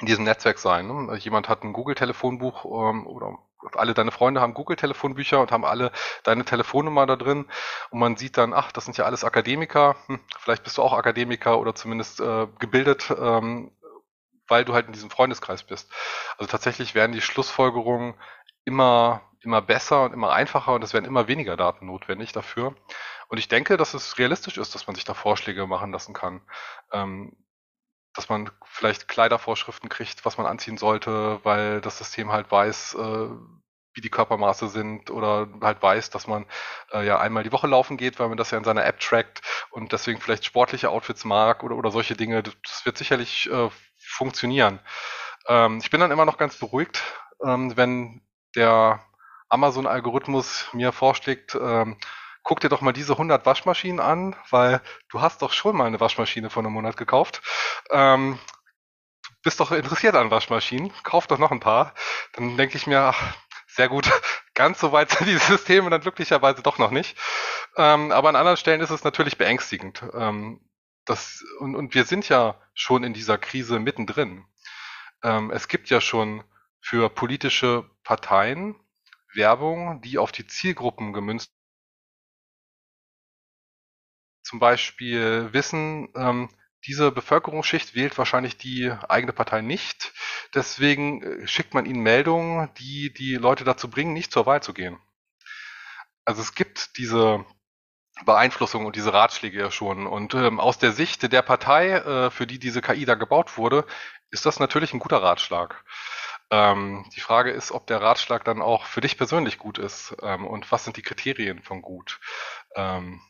in diesem Netzwerk sein. Ne? Jemand hat ein Google-Telefonbuch ähm, oder alle deine Freunde haben Google-Telefonbücher und haben alle deine Telefonnummer da drin und man sieht dann, ach, das sind ja alles Akademiker, hm, vielleicht bist du auch Akademiker oder zumindest äh, gebildet, ähm, weil du halt in diesem Freundeskreis bist. Also tatsächlich werden die Schlussfolgerungen immer, immer besser und immer einfacher und es werden immer weniger Daten notwendig dafür. Und ich denke, dass es realistisch ist, dass man sich da Vorschläge machen lassen kann. Ähm, dass man vielleicht Kleidervorschriften kriegt, was man anziehen sollte, weil das System halt weiß, äh, wie die Körpermaße sind oder halt weiß, dass man äh, ja einmal die Woche laufen geht, weil man das ja in seiner App trackt und deswegen vielleicht sportliche Outfits mag oder, oder solche Dinge. Das wird sicherlich äh, funktionieren. Ähm, ich bin dann immer noch ganz beruhigt, ähm, wenn der Amazon-Algorithmus mir vorschlägt, ähm, guck dir doch mal diese 100 Waschmaschinen an, weil du hast doch schon mal eine Waschmaschine vor einem Monat gekauft. Ähm, bist doch interessiert an Waschmaschinen, kauf doch noch ein paar. Dann denke ich mir, ach, sehr gut, ganz so weit sind diese Systeme dann glücklicherweise doch noch nicht. Ähm, aber an anderen Stellen ist es natürlich beängstigend. Ähm, das, und, und wir sind ja schon in dieser Krise mittendrin. Ähm, es gibt ja schon für politische Parteien Werbung, die auf die Zielgruppen gemünzt zum Beispiel wissen, ähm, diese Bevölkerungsschicht wählt wahrscheinlich die eigene Partei nicht. Deswegen äh, schickt man ihnen Meldungen, die die Leute dazu bringen, nicht zur Wahl zu gehen. Also es gibt diese Beeinflussung und diese Ratschläge ja schon. Und ähm, aus der Sicht der Partei, äh, für die diese KI da gebaut wurde, ist das natürlich ein guter Ratschlag. Ähm, die Frage ist, ob der Ratschlag dann auch für dich persönlich gut ist ähm, und was sind die Kriterien von gut. Ähm,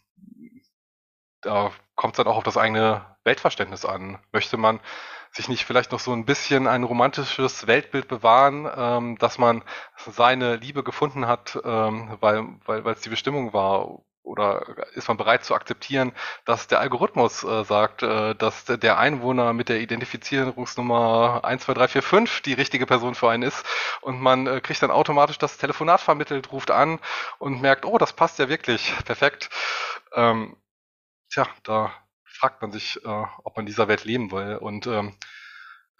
da kommt es dann auch auf das eigene Weltverständnis an. Möchte man sich nicht vielleicht noch so ein bisschen ein romantisches Weltbild bewahren, ähm, dass man seine Liebe gefunden hat, ähm, weil weil weil es die Bestimmung war? Oder ist man bereit zu akzeptieren, dass der Algorithmus äh, sagt, äh, dass der Einwohner mit der Identifizierungsnummer 12345 die richtige Person für einen ist und man äh, kriegt dann automatisch das Telefonat vermittelt, ruft an und merkt, oh, das passt ja wirklich, perfekt. Ähm, tja, da fragt man sich, äh, ob man in dieser Welt leben will. Und ähm,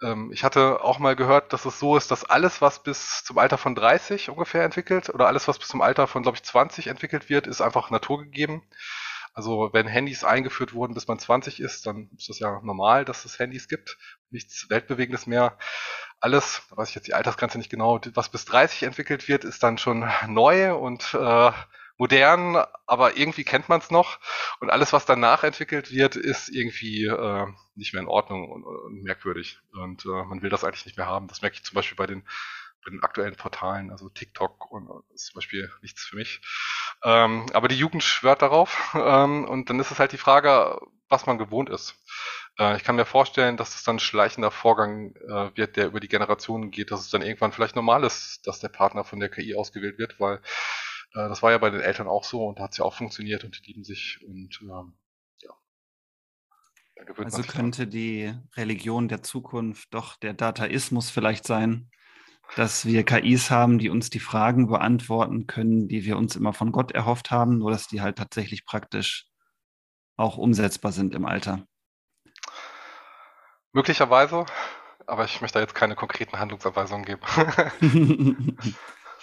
ähm, ich hatte auch mal gehört, dass es so ist, dass alles, was bis zum Alter von 30 ungefähr entwickelt oder alles, was bis zum Alter von, glaube ich, 20 entwickelt wird, ist einfach naturgegeben. Also wenn Handys eingeführt wurden, bis man 20 ist, dann ist das ja normal, dass es Handys gibt. Nichts Weltbewegendes mehr. Alles, da weiß ich jetzt die Altersgrenze nicht genau, was bis 30 entwickelt wird, ist dann schon neu und äh, modern, aber irgendwie kennt man es noch. Und alles, was danach entwickelt wird, ist irgendwie äh, nicht mehr in Ordnung und, und merkwürdig. Und äh, man will das eigentlich nicht mehr haben. Das merke ich zum Beispiel bei den, bei den aktuellen Portalen, also TikTok und ist zum Beispiel nichts für mich. Ähm, aber die Jugend schwört darauf. Ähm, und dann ist es halt die Frage, was man gewohnt ist. Äh, ich kann mir vorstellen, dass es dann ein schleichender Vorgang äh, wird, der über die Generationen geht, dass es dann irgendwann vielleicht normal ist, dass der Partner von der KI ausgewählt wird, weil äh, das war ja bei den Eltern auch so und da hat es ja auch funktioniert und die lieben sich und ähm, ja. Also könnte die Religion der Zukunft doch der Dataismus vielleicht sein, dass wir KIs haben, die uns die Fragen beantworten können, die wir uns immer von Gott erhofft haben, nur dass die halt tatsächlich praktisch auch umsetzbar sind im Alter. Möglicherweise, aber ich möchte da jetzt keine konkreten Handlungsanweisungen geben.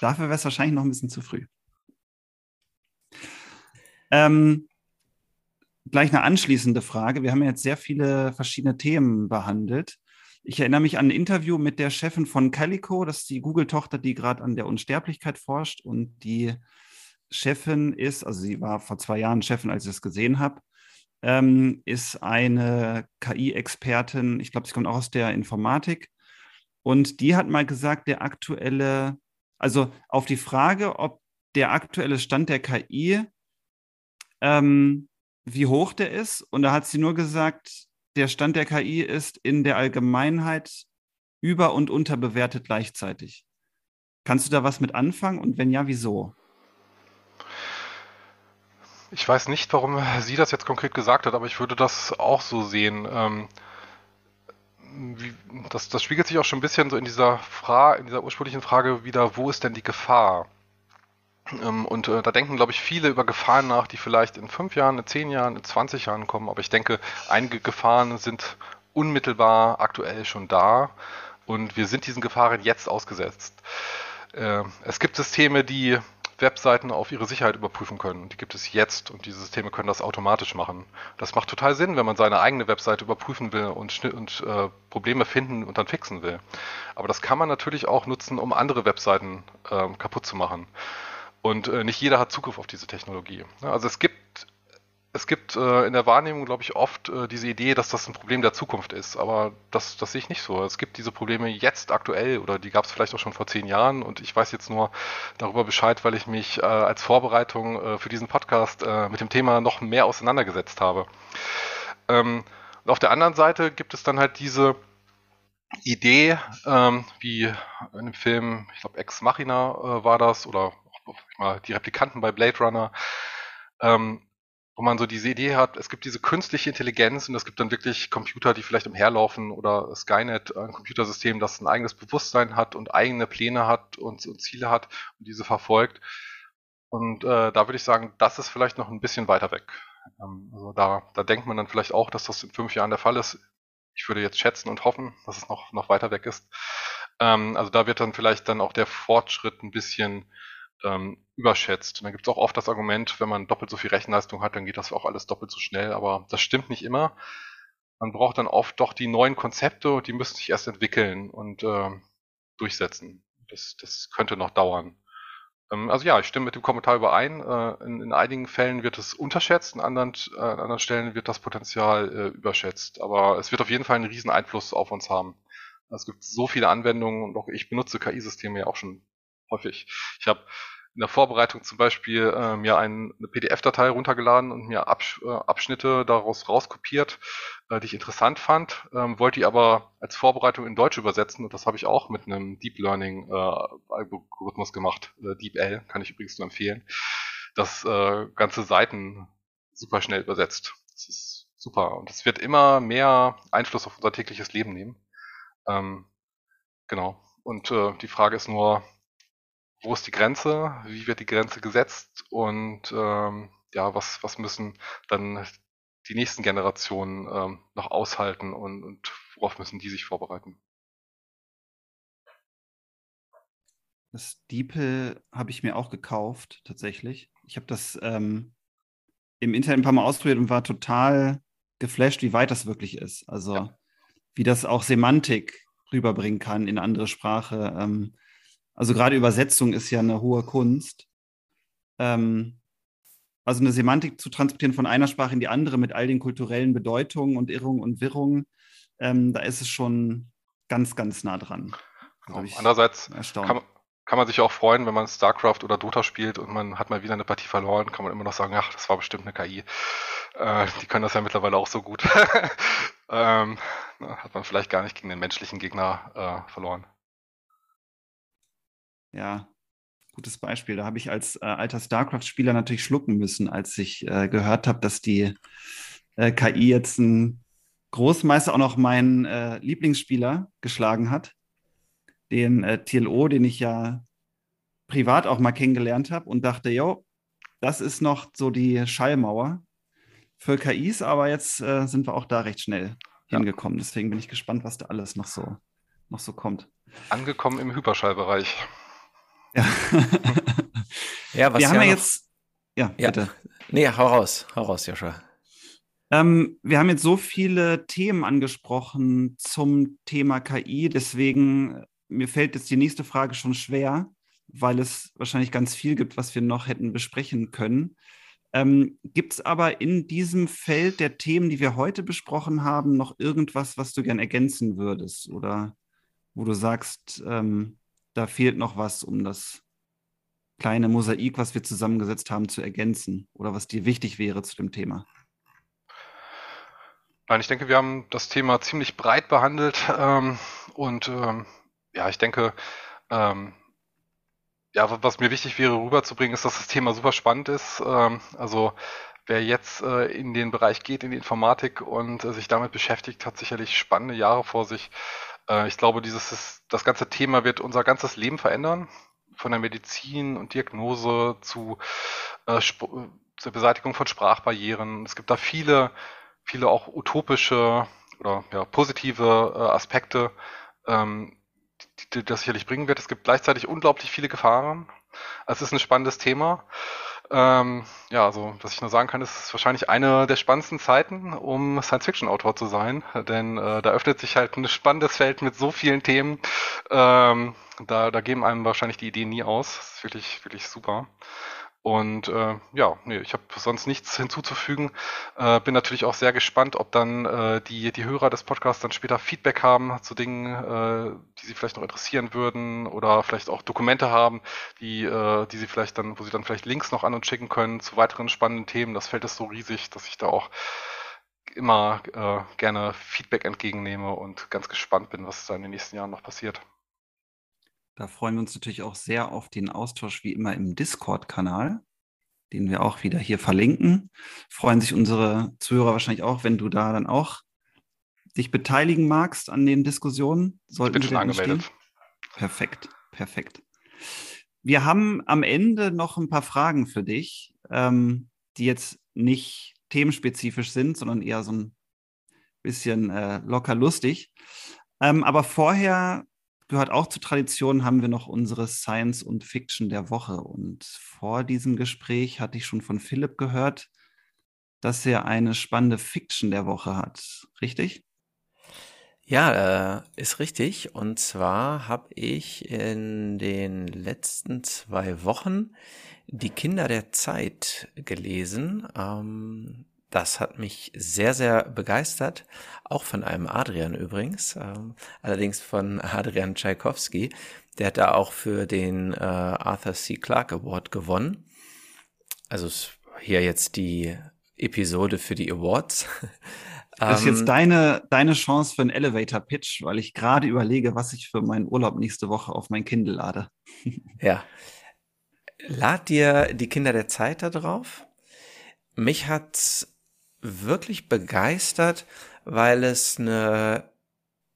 Dafür wäre es wahrscheinlich noch ein bisschen zu früh. Ähm, gleich eine anschließende Frage. Wir haben jetzt sehr viele verschiedene Themen behandelt. Ich erinnere mich an ein Interview mit der Chefin von Calico, das ist die Google-Tochter, die gerade an der Unsterblichkeit forscht. Und die Chefin ist, also sie war vor zwei Jahren Chefin, als ich das gesehen habe, ähm, ist eine KI-Expertin. Ich glaube, sie kommt auch aus der Informatik. Und die hat mal gesagt, der aktuelle, also auf die Frage, ob der aktuelle Stand der KI ähm, wie hoch der ist. Und da hat sie nur gesagt, der Stand der KI ist in der Allgemeinheit über- und unterbewertet gleichzeitig. Kannst du da was mit anfangen und wenn ja, wieso? Ich weiß nicht, warum sie das jetzt konkret gesagt hat, aber ich würde das auch so sehen. Ähm, wie, das, das spiegelt sich auch schon ein bisschen so in dieser Frage, in dieser ursprünglichen Frage wieder, wo ist denn die Gefahr? Ähm, und äh, da denken, glaube ich, viele über Gefahren nach, die vielleicht in fünf Jahren, in zehn Jahren, in 20 Jahren kommen. Aber ich denke, einige Gefahren sind unmittelbar aktuell schon da und wir sind diesen Gefahren jetzt ausgesetzt. Äh, es gibt Systeme, die Webseiten auf ihre Sicherheit überprüfen können. Die gibt es jetzt und diese Systeme können das automatisch machen. Das macht total Sinn, wenn man seine eigene Webseite überprüfen will und, und äh, Probleme finden und dann fixen will. Aber das kann man natürlich auch nutzen, um andere Webseiten äh, kaputt zu machen. Und äh, nicht jeder hat Zugriff auf diese Technologie. Also es gibt es gibt äh, in der Wahrnehmung, glaube ich, oft äh, diese Idee, dass das ein Problem der Zukunft ist. Aber das, das sehe ich nicht so. Es gibt diese Probleme jetzt aktuell oder die gab es vielleicht auch schon vor zehn Jahren und ich weiß jetzt nur darüber Bescheid, weil ich mich äh, als Vorbereitung äh, für diesen Podcast äh, mit dem Thema noch mehr auseinandergesetzt habe. Ähm, und auf der anderen Seite gibt es dann halt diese Idee, ähm, wie in dem Film, ich glaube Ex Machina äh, war das, oder die Replikanten bei Blade Runner, ähm, wo man so diese Idee hat, es gibt diese künstliche Intelligenz und es gibt dann wirklich Computer, die vielleicht umherlaufen oder Skynet, ein Computersystem, das ein eigenes Bewusstsein hat und eigene Pläne hat und, und Ziele hat und diese verfolgt. Und äh, da würde ich sagen, das ist vielleicht noch ein bisschen weiter weg. Ähm, also da, da denkt man dann vielleicht auch, dass das in fünf Jahren der Fall ist. Ich würde jetzt schätzen und hoffen, dass es noch, noch weiter weg ist. Ähm, also da wird dann vielleicht dann auch der Fortschritt ein bisschen ähm, überschätzt. Und dann gibt es auch oft das Argument, wenn man doppelt so viel Rechenleistung hat, dann geht das auch alles doppelt so schnell. Aber das stimmt nicht immer. Man braucht dann oft doch die neuen Konzepte die müssen sich erst entwickeln und äh, durchsetzen. Das, das könnte noch dauern. Ähm, also ja, ich stimme mit dem Kommentar überein. Äh, in, in, einigen Fällen wird es unterschätzt, in anderen, äh, an anderen Stellen wird das Potenzial äh, überschätzt. Aber es wird auf jeden Fall einen riesen Einfluss auf uns haben. Es gibt so viele Anwendungen und auch ich benutze KI-Systeme ja auch schon häufig. Ich habe in der Vorbereitung zum Beispiel äh, mir ein, eine PDF-Datei runtergeladen und mir Absch äh, Abschnitte daraus rauskopiert, äh, die ich interessant fand, ähm, wollte die aber als Vorbereitung in Deutsch übersetzen und das habe ich auch mit einem Deep Learning äh, Algorithmus gemacht, äh, DeepL, kann ich übrigens nur empfehlen, das äh, ganze Seiten super schnell übersetzt. Das ist super und es wird immer mehr Einfluss auf unser tägliches Leben nehmen. Ähm, genau. Und äh, die Frage ist nur, wo ist die Grenze, wie wird die Grenze gesetzt und ähm, ja, was, was müssen dann die nächsten Generationen ähm, noch aushalten und, und worauf müssen die sich vorbereiten? Das DeepL habe ich mir auch gekauft, tatsächlich. Ich habe das ähm, im Internet ein paar Mal ausprobiert und war total geflasht, wie weit das wirklich ist. Also, ja. wie das auch Semantik rüberbringen kann in andere Sprache. Ähm, also gerade Übersetzung ist ja eine hohe Kunst. Ähm, also eine Semantik zu transportieren von einer Sprache in die andere mit all den kulturellen Bedeutungen und Irrungen und Wirrungen, ähm, da ist es schon ganz, ganz nah dran. Genau. Andererseits kann, kann, man sich auch freuen, wenn man StarCraft oder Dota spielt und man hat mal wieder eine Partie verloren, kann man immer noch sagen, ach, das war bestimmt eine KI. Äh, die können das ja mittlerweile auch so gut. ähm, hat man vielleicht gar nicht gegen den menschlichen Gegner äh, verloren ja, gutes Beispiel. Da habe ich als äh, alter StarCraft-Spieler natürlich schlucken müssen, als ich äh, gehört habe, dass die äh, KI jetzt ein Großmeister auch noch meinen äh, Lieblingsspieler geschlagen hat, den äh, TLO, den ich ja privat auch mal kennengelernt habe und dachte, jo, das ist noch so die Schallmauer für KIs, aber jetzt äh, sind wir auch da recht schnell ja. hingekommen. Deswegen bin ich gespannt, was da alles noch so, noch so kommt. Angekommen im Hyperschallbereich. Ja, ja was wir haben ja jetzt. Ja, ja, bitte. Nee, hau raus, hau raus, Joshua. Ähm, wir haben jetzt so viele Themen angesprochen zum Thema KI, deswegen mir fällt jetzt die nächste Frage schon schwer, weil es wahrscheinlich ganz viel gibt, was wir noch hätten besprechen können. Ähm, gibt es aber in diesem Feld der Themen, die wir heute besprochen haben, noch irgendwas, was du gern ergänzen würdest oder wo du sagst, ähm, da fehlt noch was, um das kleine Mosaik, was wir zusammengesetzt haben, zu ergänzen oder was dir wichtig wäre zu dem Thema? Nein, ich denke, wir haben das Thema ziemlich breit behandelt ähm, und ähm, ja, ich denke, ähm, ja, was mir wichtig wäre rüberzubringen, ist, dass das Thema super spannend ist. Ähm, also wer jetzt äh, in den Bereich geht, in die Informatik und äh, sich damit beschäftigt, hat sicherlich spannende Jahre vor sich. Äh, ich glaube, dieses, das ganze Thema wird unser ganzes Leben verändern. Von der Medizin und Diagnose zu äh, zur Beseitigung von Sprachbarrieren. Es gibt da viele, viele auch utopische oder ja, positive äh, Aspekte, ähm, die, die das sicherlich bringen wird. Es gibt gleichzeitig unglaublich viele Gefahren. Es ist ein spannendes Thema. Ähm, ja, also was ich nur sagen kann, ist, wahrscheinlich eine der spannendsten Zeiten, um Science-Fiction-Autor zu sein, denn äh, da öffnet sich halt ein spannendes Feld mit so vielen Themen. Ähm, da, da geben einem wahrscheinlich die Ideen nie aus. Das ist wirklich, wirklich super. Und äh, ja, nee, ich habe sonst nichts hinzuzufügen. Äh, bin natürlich auch sehr gespannt, ob dann äh, die, die Hörer des Podcasts dann später Feedback haben zu Dingen, äh, die sie vielleicht noch interessieren würden oder vielleicht auch Dokumente haben, die, äh, die sie vielleicht dann, wo sie dann vielleicht Links noch an uns schicken können zu weiteren spannenden Themen. Das Feld ist so riesig, dass ich da auch immer äh, gerne Feedback entgegennehme und ganz gespannt bin, was da in den nächsten Jahren noch passiert. Da freuen wir uns natürlich auch sehr auf den Austausch wie immer im Discord-Kanal, den wir auch wieder hier verlinken. Freuen sich unsere Zuhörer wahrscheinlich auch, wenn du da dann auch dich beteiligen magst an den Diskussionen. Sollten ich bin schon angemeldet. Perfekt, perfekt. Wir haben am Ende noch ein paar Fragen für dich, ähm, die jetzt nicht themenspezifisch sind, sondern eher so ein bisschen äh, locker lustig. Ähm, aber vorher gehört auch zur Tradition, haben wir noch unsere Science und Fiction der Woche. Und vor diesem Gespräch hatte ich schon von Philipp gehört, dass er eine spannende Fiction der Woche hat. Richtig? Ja, äh, ist richtig. Und zwar habe ich in den letzten zwei Wochen die Kinder der Zeit gelesen. Ähm, das hat mich sehr, sehr begeistert. Auch von einem Adrian übrigens. Ähm, allerdings von Adrian Tchaikovsky. Der hat da auch für den äh, Arthur C. Clarke Award gewonnen. Also hier jetzt die Episode für die Awards. Das ist jetzt ähm, deine, deine Chance für einen Elevator-Pitch, weil ich gerade überlege, was ich für meinen Urlaub nächste Woche auf mein Kindle lade. ja. Lad dir die Kinder der Zeit da drauf. Mich hat wirklich begeistert, weil es eine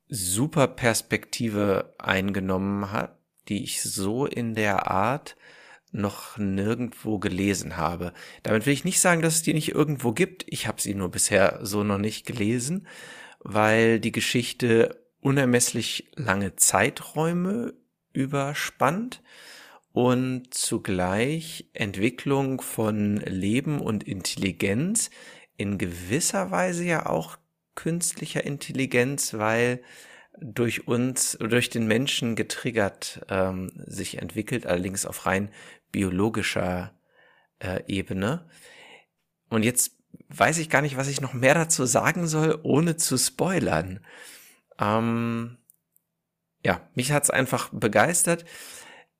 super Perspektive eingenommen hat, die ich so in der Art noch nirgendwo gelesen habe. Damit will ich nicht sagen, dass es die nicht irgendwo gibt. Ich habe sie nur bisher so noch nicht gelesen, weil die Geschichte unermesslich lange Zeiträume überspannt und zugleich Entwicklung von Leben und Intelligenz in gewisser Weise ja auch künstlicher Intelligenz, weil durch uns, durch den Menschen getriggert ähm, sich entwickelt, allerdings auf rein biologischer äh, Ebene. Und jetzt weiß ich gar nicht, was ich noch mehr dazu sagen soll, ohne zu spoilern. Ähm, ja, mich hat's einfach begeistert.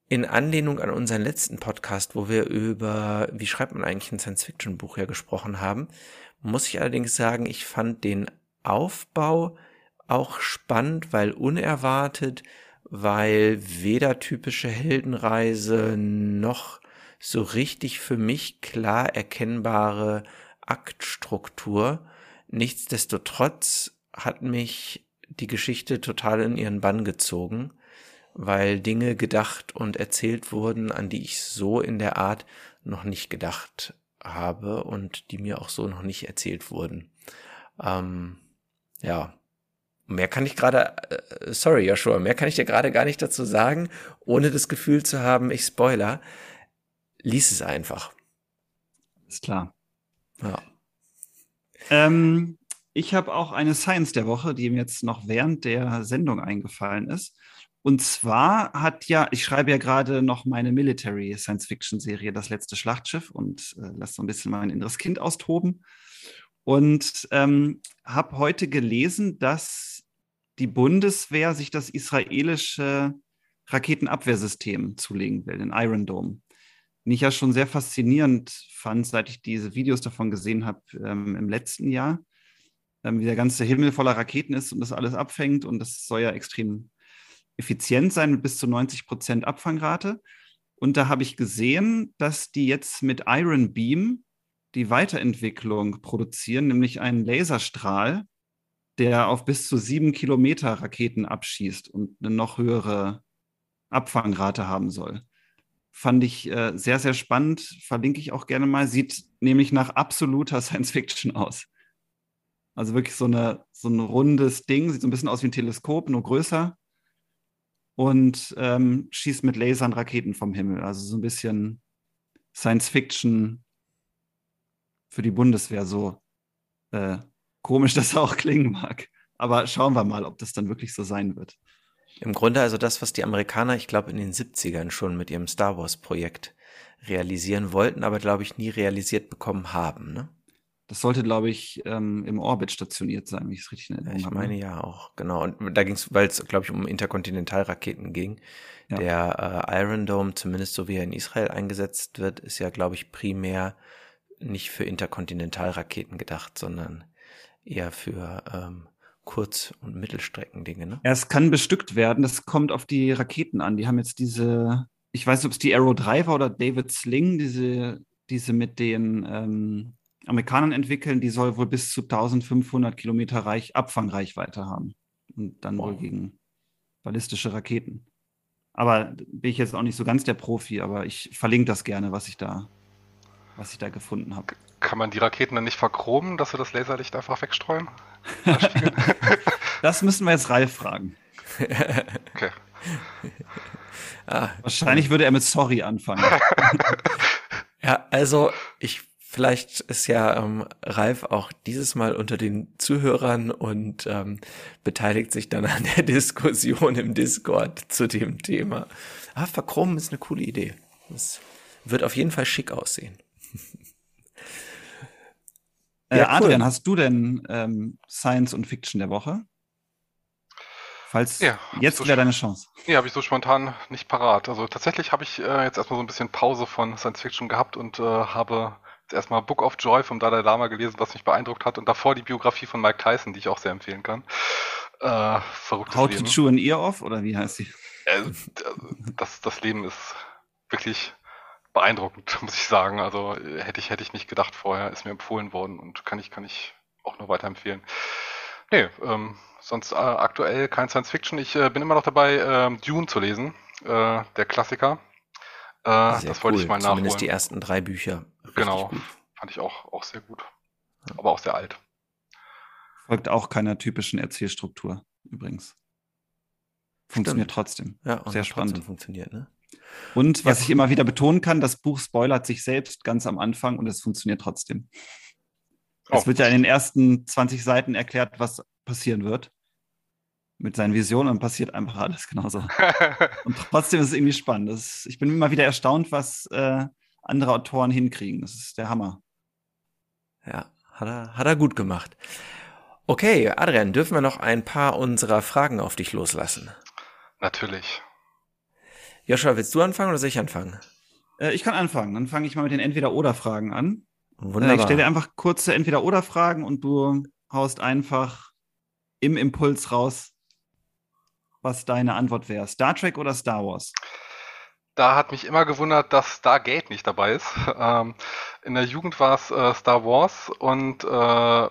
In Anlehnung an unseren letzten Podcast, wo wir über, wie schreibt man eigentlich ein Science-Fiction-Buch ja gesprochen haben, muss ich allerdings sagen, ich fand den Aufbau auch spannend, weil unerwartet, weil weder typische Heldenreise noch so richtig für mich klar erkennbare Aktstruktur. Nichtsdestotrotz hat mich die Geschichte total in ihren Bann gezogen, weil Dinge gedacht und erzählt wurden, an die ich so in der Art noch nicht gedacht habe und die mir auch so noch nicht erzählt wurden. Ähm, ja, mehr kann ich gerade, äh, sorry Joshua, mehr kann ich dir gerade gar nicht dazu sagen, ohne das Gefühl zu haben, ich spoiler. Lies es einfach. Ist klar. Ja. Ähm, ich habe auch eine Science der Woche, die mir jetzt noch während der Sendung eingefallen ist. Und zwar hat ja, ich schreibe ja gerade noch meine Military Science Fiction Serie, das letzte Schlachtschiff, und äh, lasse so ein bisschen mein inneres Kind austoben. Und ähm, habe heute gelesen, dass die Bundeswehr sich das israelische Raketenabwehrsystem zulegen will, den Iron Dome. Den ich ja schon sehr faszinierend fand, seit ich diese Videos davon gesehen habe ähm, im letzten Jahr, ähm, wie der ganze Himmel voller Raketen ist und das alles abfängt. Und das soll ja extrem effizient sein mit bis zu 90 Prozent Abfangrate. Und da habe ich gesehen, dass die jetzt mit Iron Beam die Weiterentwicklung produzieren, nämlich einen Laserstrahl, der auf bis zu sieben Kilometer Raketen abschießt und eine noch höhere Abfangrate haben soll. Fand ich äh, sehr, sehr spannend, verlinke ich auch gerne mal. Sieht nämlich nach absoluter Science Fiction aus. Also wirklich so, eine, so ein rundes Ding, sieht so ein bisschen aus wie ein Teleskop, nur größer. Und ähm, schießt mit Lasern Raketen vom Himmel. Also so ein bisschen Science Fiction für die Bundeswehr, so äh, komisch das auch klingen mag. Aber schauen wir mal, ob das dann wirklich so sein wird. Im Grunde also das, was die Amerikaner, ich glaube, in den 70ern schon mit ihrem Star Wars-Projekt realisieren wollten, aber glaube ich nie realisiert bekommen haben. Ne? Das sollte, glaube ich, ähm, im Orbit stationiert sein, wie ich es richtig in Erinnerung habe. Ich meine ja auch, genau. Und da ging es, weil es, glaube ich, um Interkontinentalraketen ging. Ja. Der äh, Iron Dome, zumindest so wie er in Israel eingesetzt wird, ist ja, glaube ich, primär nicht für Interkontinentalraketen gedacht, sondern eher für ähm, Kurz- und Mittelstreckendinge, ne? Es kann bestückt werden, das kommt auf die Raketen an. Die haben jetzt diese, ich weiß nicht, ob es die Arrow 3 war oder David Sling, diese, diese mit den ähm, Amerikanern entwickeln, die soll wohl bis zu 1500 Kilometer Reich, Abfangreichweite haben. Und dann wow. wohl gegen ballistische Raketen. Aber bin ich jetzt auch nicht so ganz der Profi, aber ich verlinke das gerne, was ich da, was ich da gefunden habe. Kann man die Raketen dann nicht verchromen, dass wir das Laserlicht einfach wegstreuen? das müssen wir jetzt Ralf fragen. Okay. Ah, Wahrscheinlich würde er mit Sorry anfangen. ja, also ich vielleicht ist ja ähm, Ralf auch dieses Mal unter den Zuhörern und ähm, beteiligt sich dann an der Diskussion im Discord zu dem Thema. Ah, verchromen ist eine coole Idee. Das wird auf jeden Fall schick aussehen. Äh, ja, Adrian, hast du denn ähm, Science und Fiction der Woche? Falls ja, jetzt so wäre deine Chance. Nee, habe ich so spontan nicht parat. Also tatsächlich habe ich äh, jetzt erstmal so ein bisschen Pause von Science Fiction gehabt und äh, habe erstmal Book of Joy vom Dalai Lama gelesen, was mich beeindruckt hat und davor die Biografie von Mike Tyson, die ich auch sehr empfehlen kann. Äh, verrücktes How Leben. to chew an ear off oder wie heißt sie? Äh, das, das Leben ist wirklich beeindruckend, muss ich sagen. Also hätte ich, hätte ich nicht gedacht vorher, ist mir empfohlen worden und kann ich, kann ich auch nur weiterempfehlen. Nee, ähm, sonst äh, aktuell kein Science Fiction. Ich äh, bin immer noch dabei, äh, Dune zu lesen, äh, der Klassiker. Äh, das cool. wollte ich mal nachholen. Zumindest die ersten drei Bücher. Genau, gut. fand ich auch, auch sehr gut. Aber auch sehr alt. Folgt auch keiner typischen Erzählstruktur übrigens. Funktioniert Stimmt. trotzdem. Ja, und sehr spannend. funktioniert, ne? Und was ja. ich immer wieder betonen kann, das Buch spoilert sich selbst ganz am Anfang und es funktioniert trotzdem. Oh. Es wird ja in den ersten 20 Seiten erklärt, was passieren wird. Mit seinen Visionen und passiert einfach alles genauso. und trotzdem ist es irgendwie spannend. Ist, ich bin immer wieder erstaunt, was äh, andere Autoren hinkriegen. Das ist der Hammer. Ja, hat er, hat er gut gemacht. Okay, Adrian, dürfen wir noch ein paar unserer Fragen auf dich loslassen? Natürlich. Joshua, willst du anfangen oder soll ich anfangen? Äh, ich kann anfangen. Dann fange ich mal mit den Entweder-Oder-Fragen an. Wunderbar. Äh, ich stelle dir einfach kurze Entweder-Oder-Fragen und du haust einfach im Impuls raus, was deine Antwort wäre. Star Trek oder Star Wars? Da hat mich immer gewundert, dass Stargate nicht dabei ist. Ähm, in der Jugend war es äh, Star Wars und äh,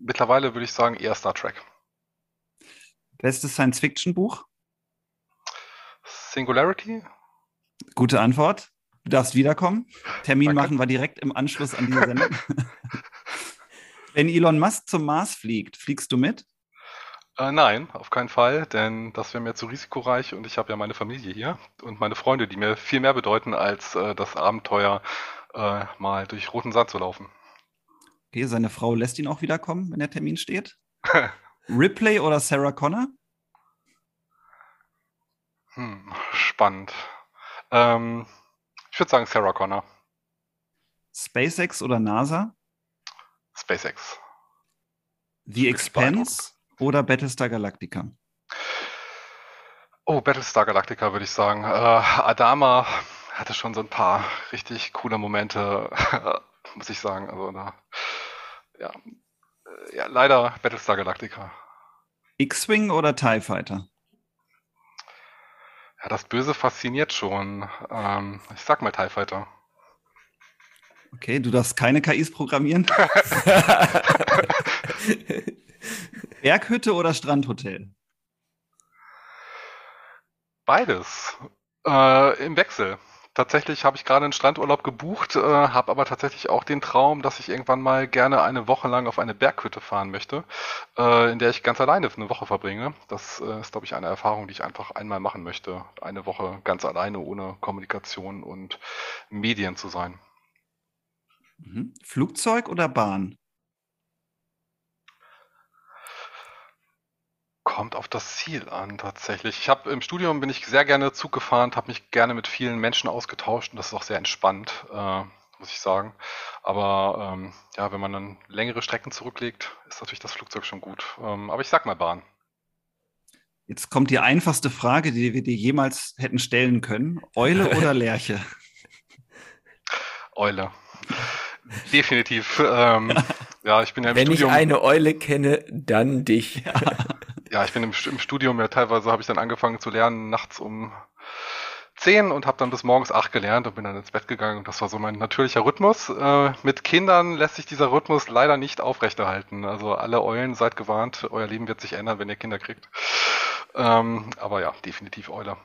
mittlerweile würde ich sagen eher Star Trek. Bestes Science-Fiction-Buch? Singularity? Gute Antwort. Du darfst wiederkommen. Termin Danke. machen wir direkt im Anschluss an diese Sendung. Wenn Elon Musk zum Mars fliegt, fliegst du mit? Äh, nein, auf keinen Fall, denn das wäre mir zu risikoreich und ich habe ja meine Familie hier und meine Freunde, die mir viel mehr bedeuten, als äh, das Abenteuer äh, mal durch roten Sand zu laufen. Okay, seine Frau lässt ihn auch wiederkommen, wenn der Termin steht. Ripley oder Sarah Connor? Hm, spannend. Ähm, ich würde sagen Sarah Connor. SpaceX oder NASA? SpaceX. The Expanse oder Battlestar Galactica? Oh, Battlestar Galactica würde ich sagen. Äh, Adama hatte schon so ein paar richtig coole Momente, muss ich sagen. Also da, ja, äh, ja, leider Battlestar Galactica. X-Wing oder TIE Fighter? Ja, das Böse fasziniert schon. Ähm, ich sag mal TIE Fighter. Okay, du darfst keine KIs programmieren. Berghütte oder Strandhotel? Beides. Äh, Im Wechsel. Tatsächlich habe ich gerade einen Strandurlaub gebucht, äh, habe aber tatsächlich auch den Traum, dass ich irgendwann mal gerne eine Woche lang auf eine Berghütte fahren möchte, äh, in der ich ganz alleine eine Woche verbringe. Das äh, ist, glaube ich, eine Erfahrung, die ich einfach einmal machen möchte. Eine Woche ganz alleine, ohne Kommunikation und Medien zu sein. Mhm. Flugzeug oder Bahn? Kommt auf das Ziel an, tatsächlich. Ich habe im Studium bin ich sehr gerne Zug gefahren, habe mich gerne mit vielen Menschen ausgetauscht und das ist auch sehr entspannt, äh, muss ich sagen. Aber ähm, ja, wenn man dann längere Strecken zurücklegt, ist natürlich das Flugzeug schon gut. Ähm, aber ich sag mal Bahn. Jetzt kommt die einfachste Frage, die wir dir jemals hätten stellen können. Eule oder Lerche? Eule. Definitiv. Ähm, ja, ich bin ja im Wenn Studium. ich eine Eule kenne, dann dich. Ja. Ja, ich bin im, im Studium ja teilweise habe ich dann angefangen zu lernen nachts um 10 und habe dann bis morgens 8 gelernt und bin dann ins Bett gegangen und das war so mein natürlicher Rhythmus. Äh, mit Kindern lässt sich dieser Rhythmus leider nicht aufrechterhalten. Also alle Eulen seid gewarnt, euer Leben wird sich ändern, wenn ihr Kinder kriegt. Ähm, aber ja, definitiv Eule.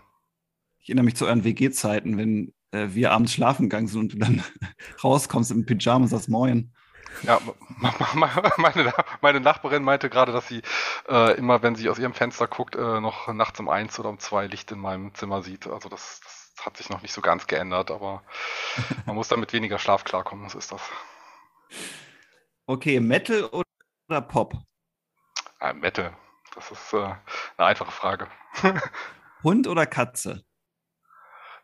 Ich erinnere mich zu euren WG-Zeiten, wenn äh, wir abends schlafen gegangen sind und du dann rauskommst im Pyjama und sagst Moin. Ja, meine, meine Nachbarin meinte gerade, dass sie äh, immer, wenn sie aus ihrem Fenster guckt, äh, noch nachts um eins oder um zwei Licht in meinem Zimmer sieht. Also das, das hat sich noch nicht so ganz geändert, aber man muss dann mit weniger Schlaf klarkommen, so ist das. Okay, Metal oder Pop? Äh, Metal, das ist äh, eine einfache Frage. Hund oder Katze?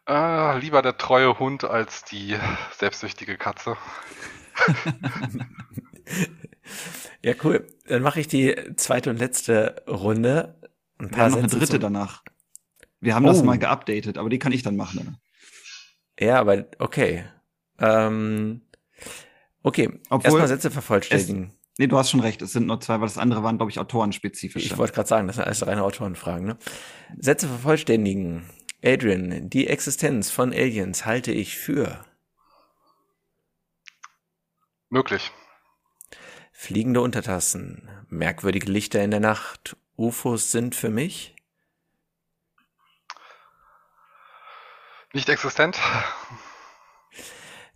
Äh, lieber der treue Hund als die selbstsüchtige Katze. Ja, cool. Dann mache ich die zweite und letzte Runde. Ein paar Wir haben noch eine dritte zum... danach. Wir haben oh. das mal geupdatet, aber die kann ich dann machen. Ja, aber okay. Ähm, okay, erstmal Sätze vervollständigen. Es, nee, du hast schon recht, es sind nur zwei, weil das andere waren, glaube ich, autorenspezifisch. Ich wollte gerade sagen, das sind alles reine Autorenfragen. Ne? Sätze vervollständigen. Adrian, die Existenz von Aliens halte ich für Möglich. Fliegende Untertassen, merkwürdige Lichter in der Nacht, UFOs sind für mich? Nicht existent.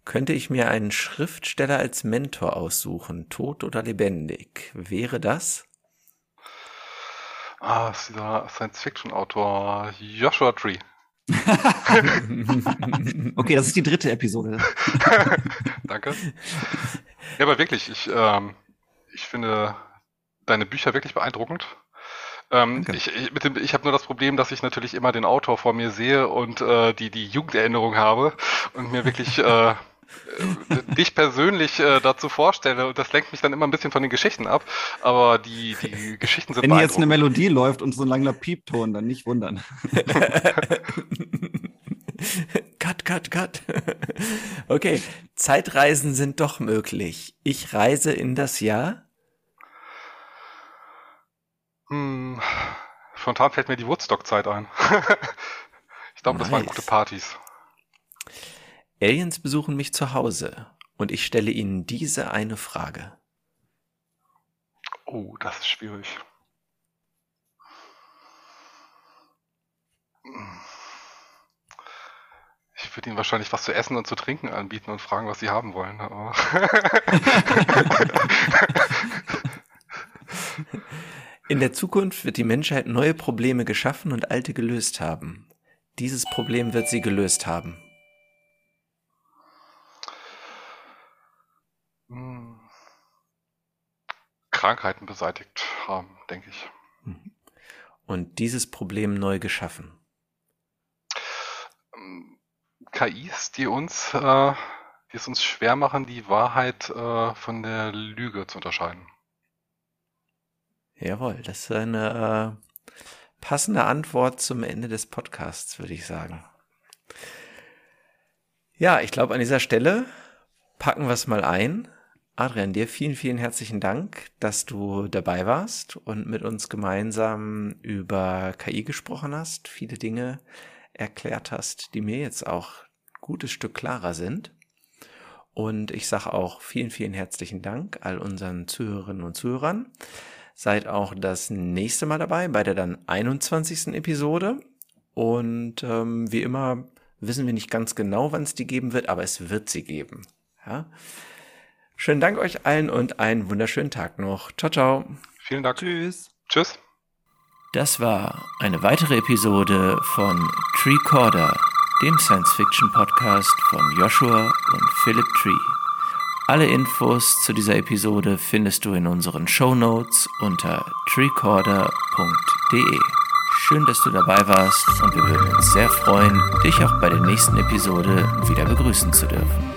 Könnte ich mir einen Schriftsteller als Mentor aussuchen, tot oder lebendig? Wäre das? Ah, ist dieser Science-Fiction-Autor Joshua Tree. okay, das ist die dritte Episode. Danke. Ja, aber wirklich, ich, ähm, ich finde deine Bücher wirklich beeindruckend. Ähm, ich ich, ich habe nur das Problem, dass ich natürlich immer den Autor vor mir sehe und äh, die, die Jugenderinnerung habe und mir wirklich äh, dich persönlich äh, dazu vorstelle und das lenkt mich dann immer ein bisschen von den Geschichten ab, aber die, die Geschichten sind Wenn jetzt eine Melodie läuft und so ein langer Piepton, dann nicht wundern. cut, cut, cut. Okay, Zeitreisen sind doch möglich. Ich reise in das Jahr? Hm, spontan fällt mir die Woodstock-Zeit ein. ich glaube, nice. das waren gute Partys. Aliens besuchen mich zu Hause und ich stelle ihnen diese eine Frage. Oh, das ist schwierig. Ich würde ihnen wahrscheinlich was zu essen und zu trinken anbieten und fragen, was sie haben wollen. In der Zukunft wird die Menschheit neue Probleme geschaffen und alte gelöst haben. Dieses Problem wird sie gelöst haben. Krankheiten beseitigt haben, denke ich. Mhm. Und dieses Problem neu geschaffen. KIs, die uns, äh, die es uns schwer machen, die Wahrheit äh, von der Lüge zu unterscheiden. Jawohl, das ist eine äh, passende Antwort zum Ende des Podcasts, würde ich sagen. Ja, ich glaube, an dieser Stelle packen wir es mal ein. Adrian, dir vielen, vielen herzlichen Dank, dass du dabei warst und mit uns gemeinsam über KI gesprochen hast, viele Dinge erklärt hast, die mir jetzt auch ein gutes Stück klarer sind. Und ich sage auch vielen, vielen herzlichen Dank all unseren Zuhörerinnen und Zuhörern. Seid auch das nächste Mal dabei bei der dann 21. Episode. Und ähm, wie immer wissen wir nicht ganz genau, wann es die geben wird, aber es wird sie geben. Ja? Schönen Dank euch allen und einen wunderschönen Tag noch. Ciao, ciao. Vielen Dank. Tschüss. Tschüss. Das war eine weitere Episode von Treecorder, dem Science-Fiction-Podcast von Joshua und Philip Tree. Alle Infos zu dieser Episode findest du in unseren Show Notes unter treecorder.de. Schön, dass du dabei warst und wir würden uns sehr freuen, dich auch bei der nächsten Episode wieder begrüßen zu dürfen.